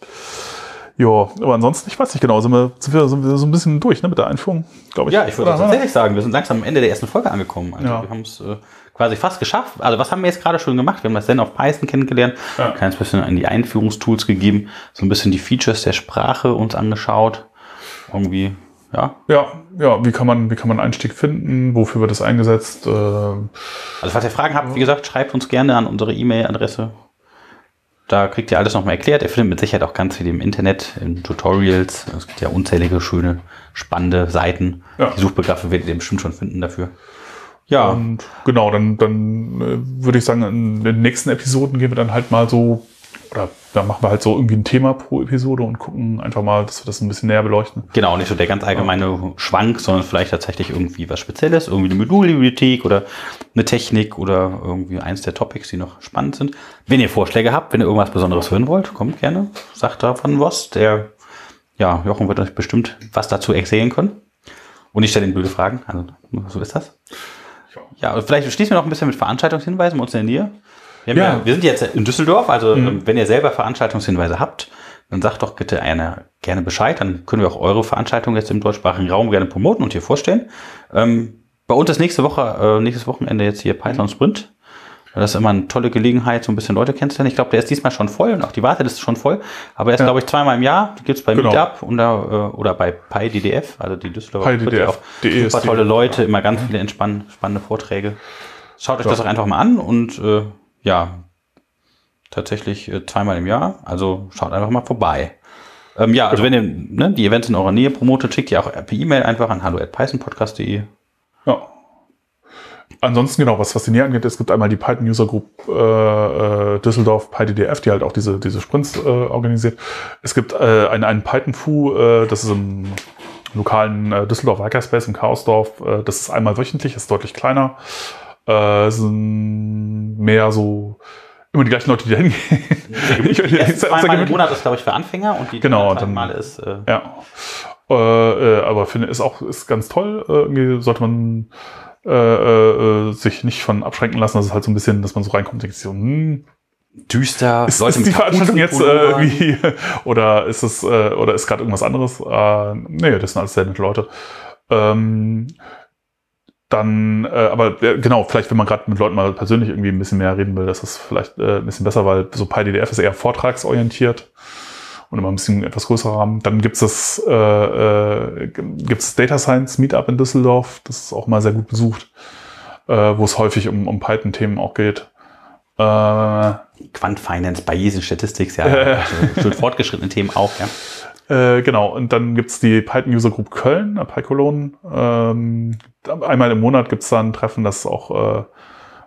Ja, aber ansonsten, ich weiß nicht genau, sind wir, sind wir, sind wir so ein bisschen durch ne, mit der Einführung, glaube ich. Ja, ich würde Oder? tatsächlich sagen, wir sind langsam am Ende der ersten Folge angekommen. Also Ja. wir haben es äh, quasi fast geschafft. Also was haben wir jetzt gerade schon gemacht? Wir haben das Zen of Python kennengelernt, Ja. ein kleines bisschen in die Einführungstools gegeben, so ein bisschen die Features der Sprache uns angeschaut. Irgendwie, ja. Ja, ja, wie kann man, wie kann man Einstieg finden? Wofür wird es eingesetzt? Äh, Also falls ihr Fragen habt, wie gesagt, schreibt uns gerne an unsere E-Mail-Adresse. Da kriegt ihr alles nochmal erklärt. Ihr findet mit Sicherheit auch ganz viel im Internet, in Tutorials. Es gibt ja unzählige, schöne, spannende Seiten. Ja. Die Suchbegriffe werdet ihr bestimmt schon finden dafür. Ja, Und genau, dann, dann äh, würde ich sagen, in den nächsten Episoden gehen wir dann halt mal so, oder da machen wir halt so irgendwie ein Thema pro Episode und gucken einfach mal, dass wir das ein bisschen näher beleuchten. Genau, nicht so der ganz allgemeine Schwank, sondern vielleicht tatsächlich irgendwie was Spezielles, irgendwie eine Modulbibliothek oder eine Technik oder irgendwie eins der Topics, die noch spannend sind. Wenn ihr Vorschläge habt, wenn ihr irgendwas Besonderes hören wollt, kommt gerne, sagt davon was. Der, ja, Jochen wird euch bestimmt was dazu erzählen können. Und ich stelle ihm blöde Fragen, also so ist das. Ja, und vielleicht schließen wir noch ein bisschen mit Veranstaltungshinweisen bei uns in der Nähe. Wir, Ja. ja. wir sind jetzt in Düsseldorf, also ähm, wenn ihr selber Veranstaltungshinweise habt, dann sagt doch bitte einer gerne Bescheid. Dann können wir auch eure Veranstaltung jetzt im deutschsprachigen Raum gerne promoten und hier vorstellen. Ähm, bei uns ist nächste Woche, äh, nächstes Wochenende jetzt hier Python Sprint. Das ist immer eine tolle Gelegenheit, so ein bisschen Leute kennenzulernen. Ich glaube, der ist diesmal schon voll und auch die Warteliste ist schon voll. Aber er ist, Ja. glaube ich, zweimal im Jahr. Die gibt's bei Genau. Meetup oder, äh, oder bei PyDDF, also die Düsseldorfer. PyDDF. Ja auch DE ist super tolle Leute, immer ganz viele entspann spannende Vorträge. Schaut euch Ja. das doch einfach mal an und äh, ja, tatsächlich äh, zweimal im Jahr. Also schaut einfach mal vorbei. Ähm, ja, also wenn ihr ne, die Events in eurer Nähe promotet, schickt ihr auch per E-Mail einfach an hallo@pythonpodcast.de. Ja. Ansonsten genau, was, die Nähe angeht, es gibt einmal die Python User Group äh, äh, Düsseldorf PyDDF, die halt auch diese, diese Sprints äh, organisiert. Es gibt äh, einen, einen Python Fu, äh, das ist im lokalen äh, Düsseldorf Hackerspace im Chaosdorf. Äh, das ist einmal wöchentlich, ist deutlich kleiner. Äh, es sind mehr so immer die gleichen Leute, die da hingehen. *laughs* Ich- Die ersten ist sehr zweimal im. Monat ist, glaube ich, für Anfänger und die Genau, dann- Male ist äh, Ja. Äh, äh, aber finde ist auch ist ganz toll. Äh, irgendwie sollte man äh, sich nicht von abschränken lassen. Das ist halt so ein bisschen, dass man so reinkommt und denkt so, hm, düster. ist, Leute ist die Veranstaltung jetzt äh, irgendwie oder ist es äh, oder ist gerade irgendwas anderes? Äh, nee, das sind alles sehr nette Leute. Ähm, dann, äh, aber äh, genau, vielleicht wenn man gerade mit Leuten mal persönlich irgendwie ein bisschen mehr reden will, das ist vielleicht äh, ein bisschen besser, weil so PyDDF ist eher vortragsorientiert und immer ein bisschen etwas größerer Rahmen. Dann gibt es das äh, äh, gibt's Data Science Meetup in Düsseldorf, das ist auch mal sehr gut besucht, äh, wo es häufig um, um Python-Themen auch geht. Äh, Quant Finance, Bayesian Statistics, ja, Äh. *laughs* schön fortgeschrittene Themen auch, ja. Äh, genau, und dann gibt's die Python User Group Köln, äh, PyCologne. Ähm, einmal im Monat gibt's da ein Treffen, das ist auch, äh,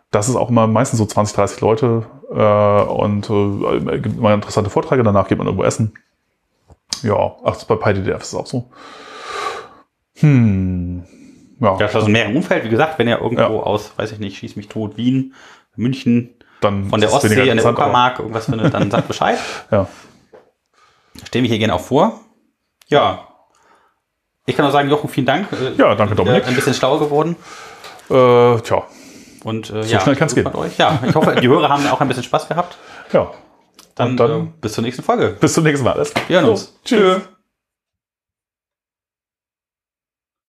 das ist auch immer meistens so 20, 30 Leute äh, und äh, gibt immer interessante Vorträge, danach geht man irgendwo essen. Ja, ach, bei PyDDF ist es auch so. Hm. Ja, das ist ein mehrere Umfeld. Wie gesagt, wenn ihr irgendwo Ja. aus, weiß ich nicht, Schieß mich tot, Wien, München, dann von der es Ostsee an der Uckermark irgendwas findet, dann sagt Bescheid. *laughs* Ja. Stellen wir hier gerne auch vor. Ja. Ich kann nur sagen, Jochen, vielen Dank. Äh, Ja, danke, Dominik. Ein bisschen schlauer geworden. Äh, tja, Und äh, ja, schnell kann's gut gehen. Ja, ich hoffe, die Hörer haben auch ein bisschen Spaß gehabt. ja. Dann, dann- äh, bis zur nächsten Folge. Bis zum nächsten Mal. Alles klar. Wir hören uns. So, tschüss.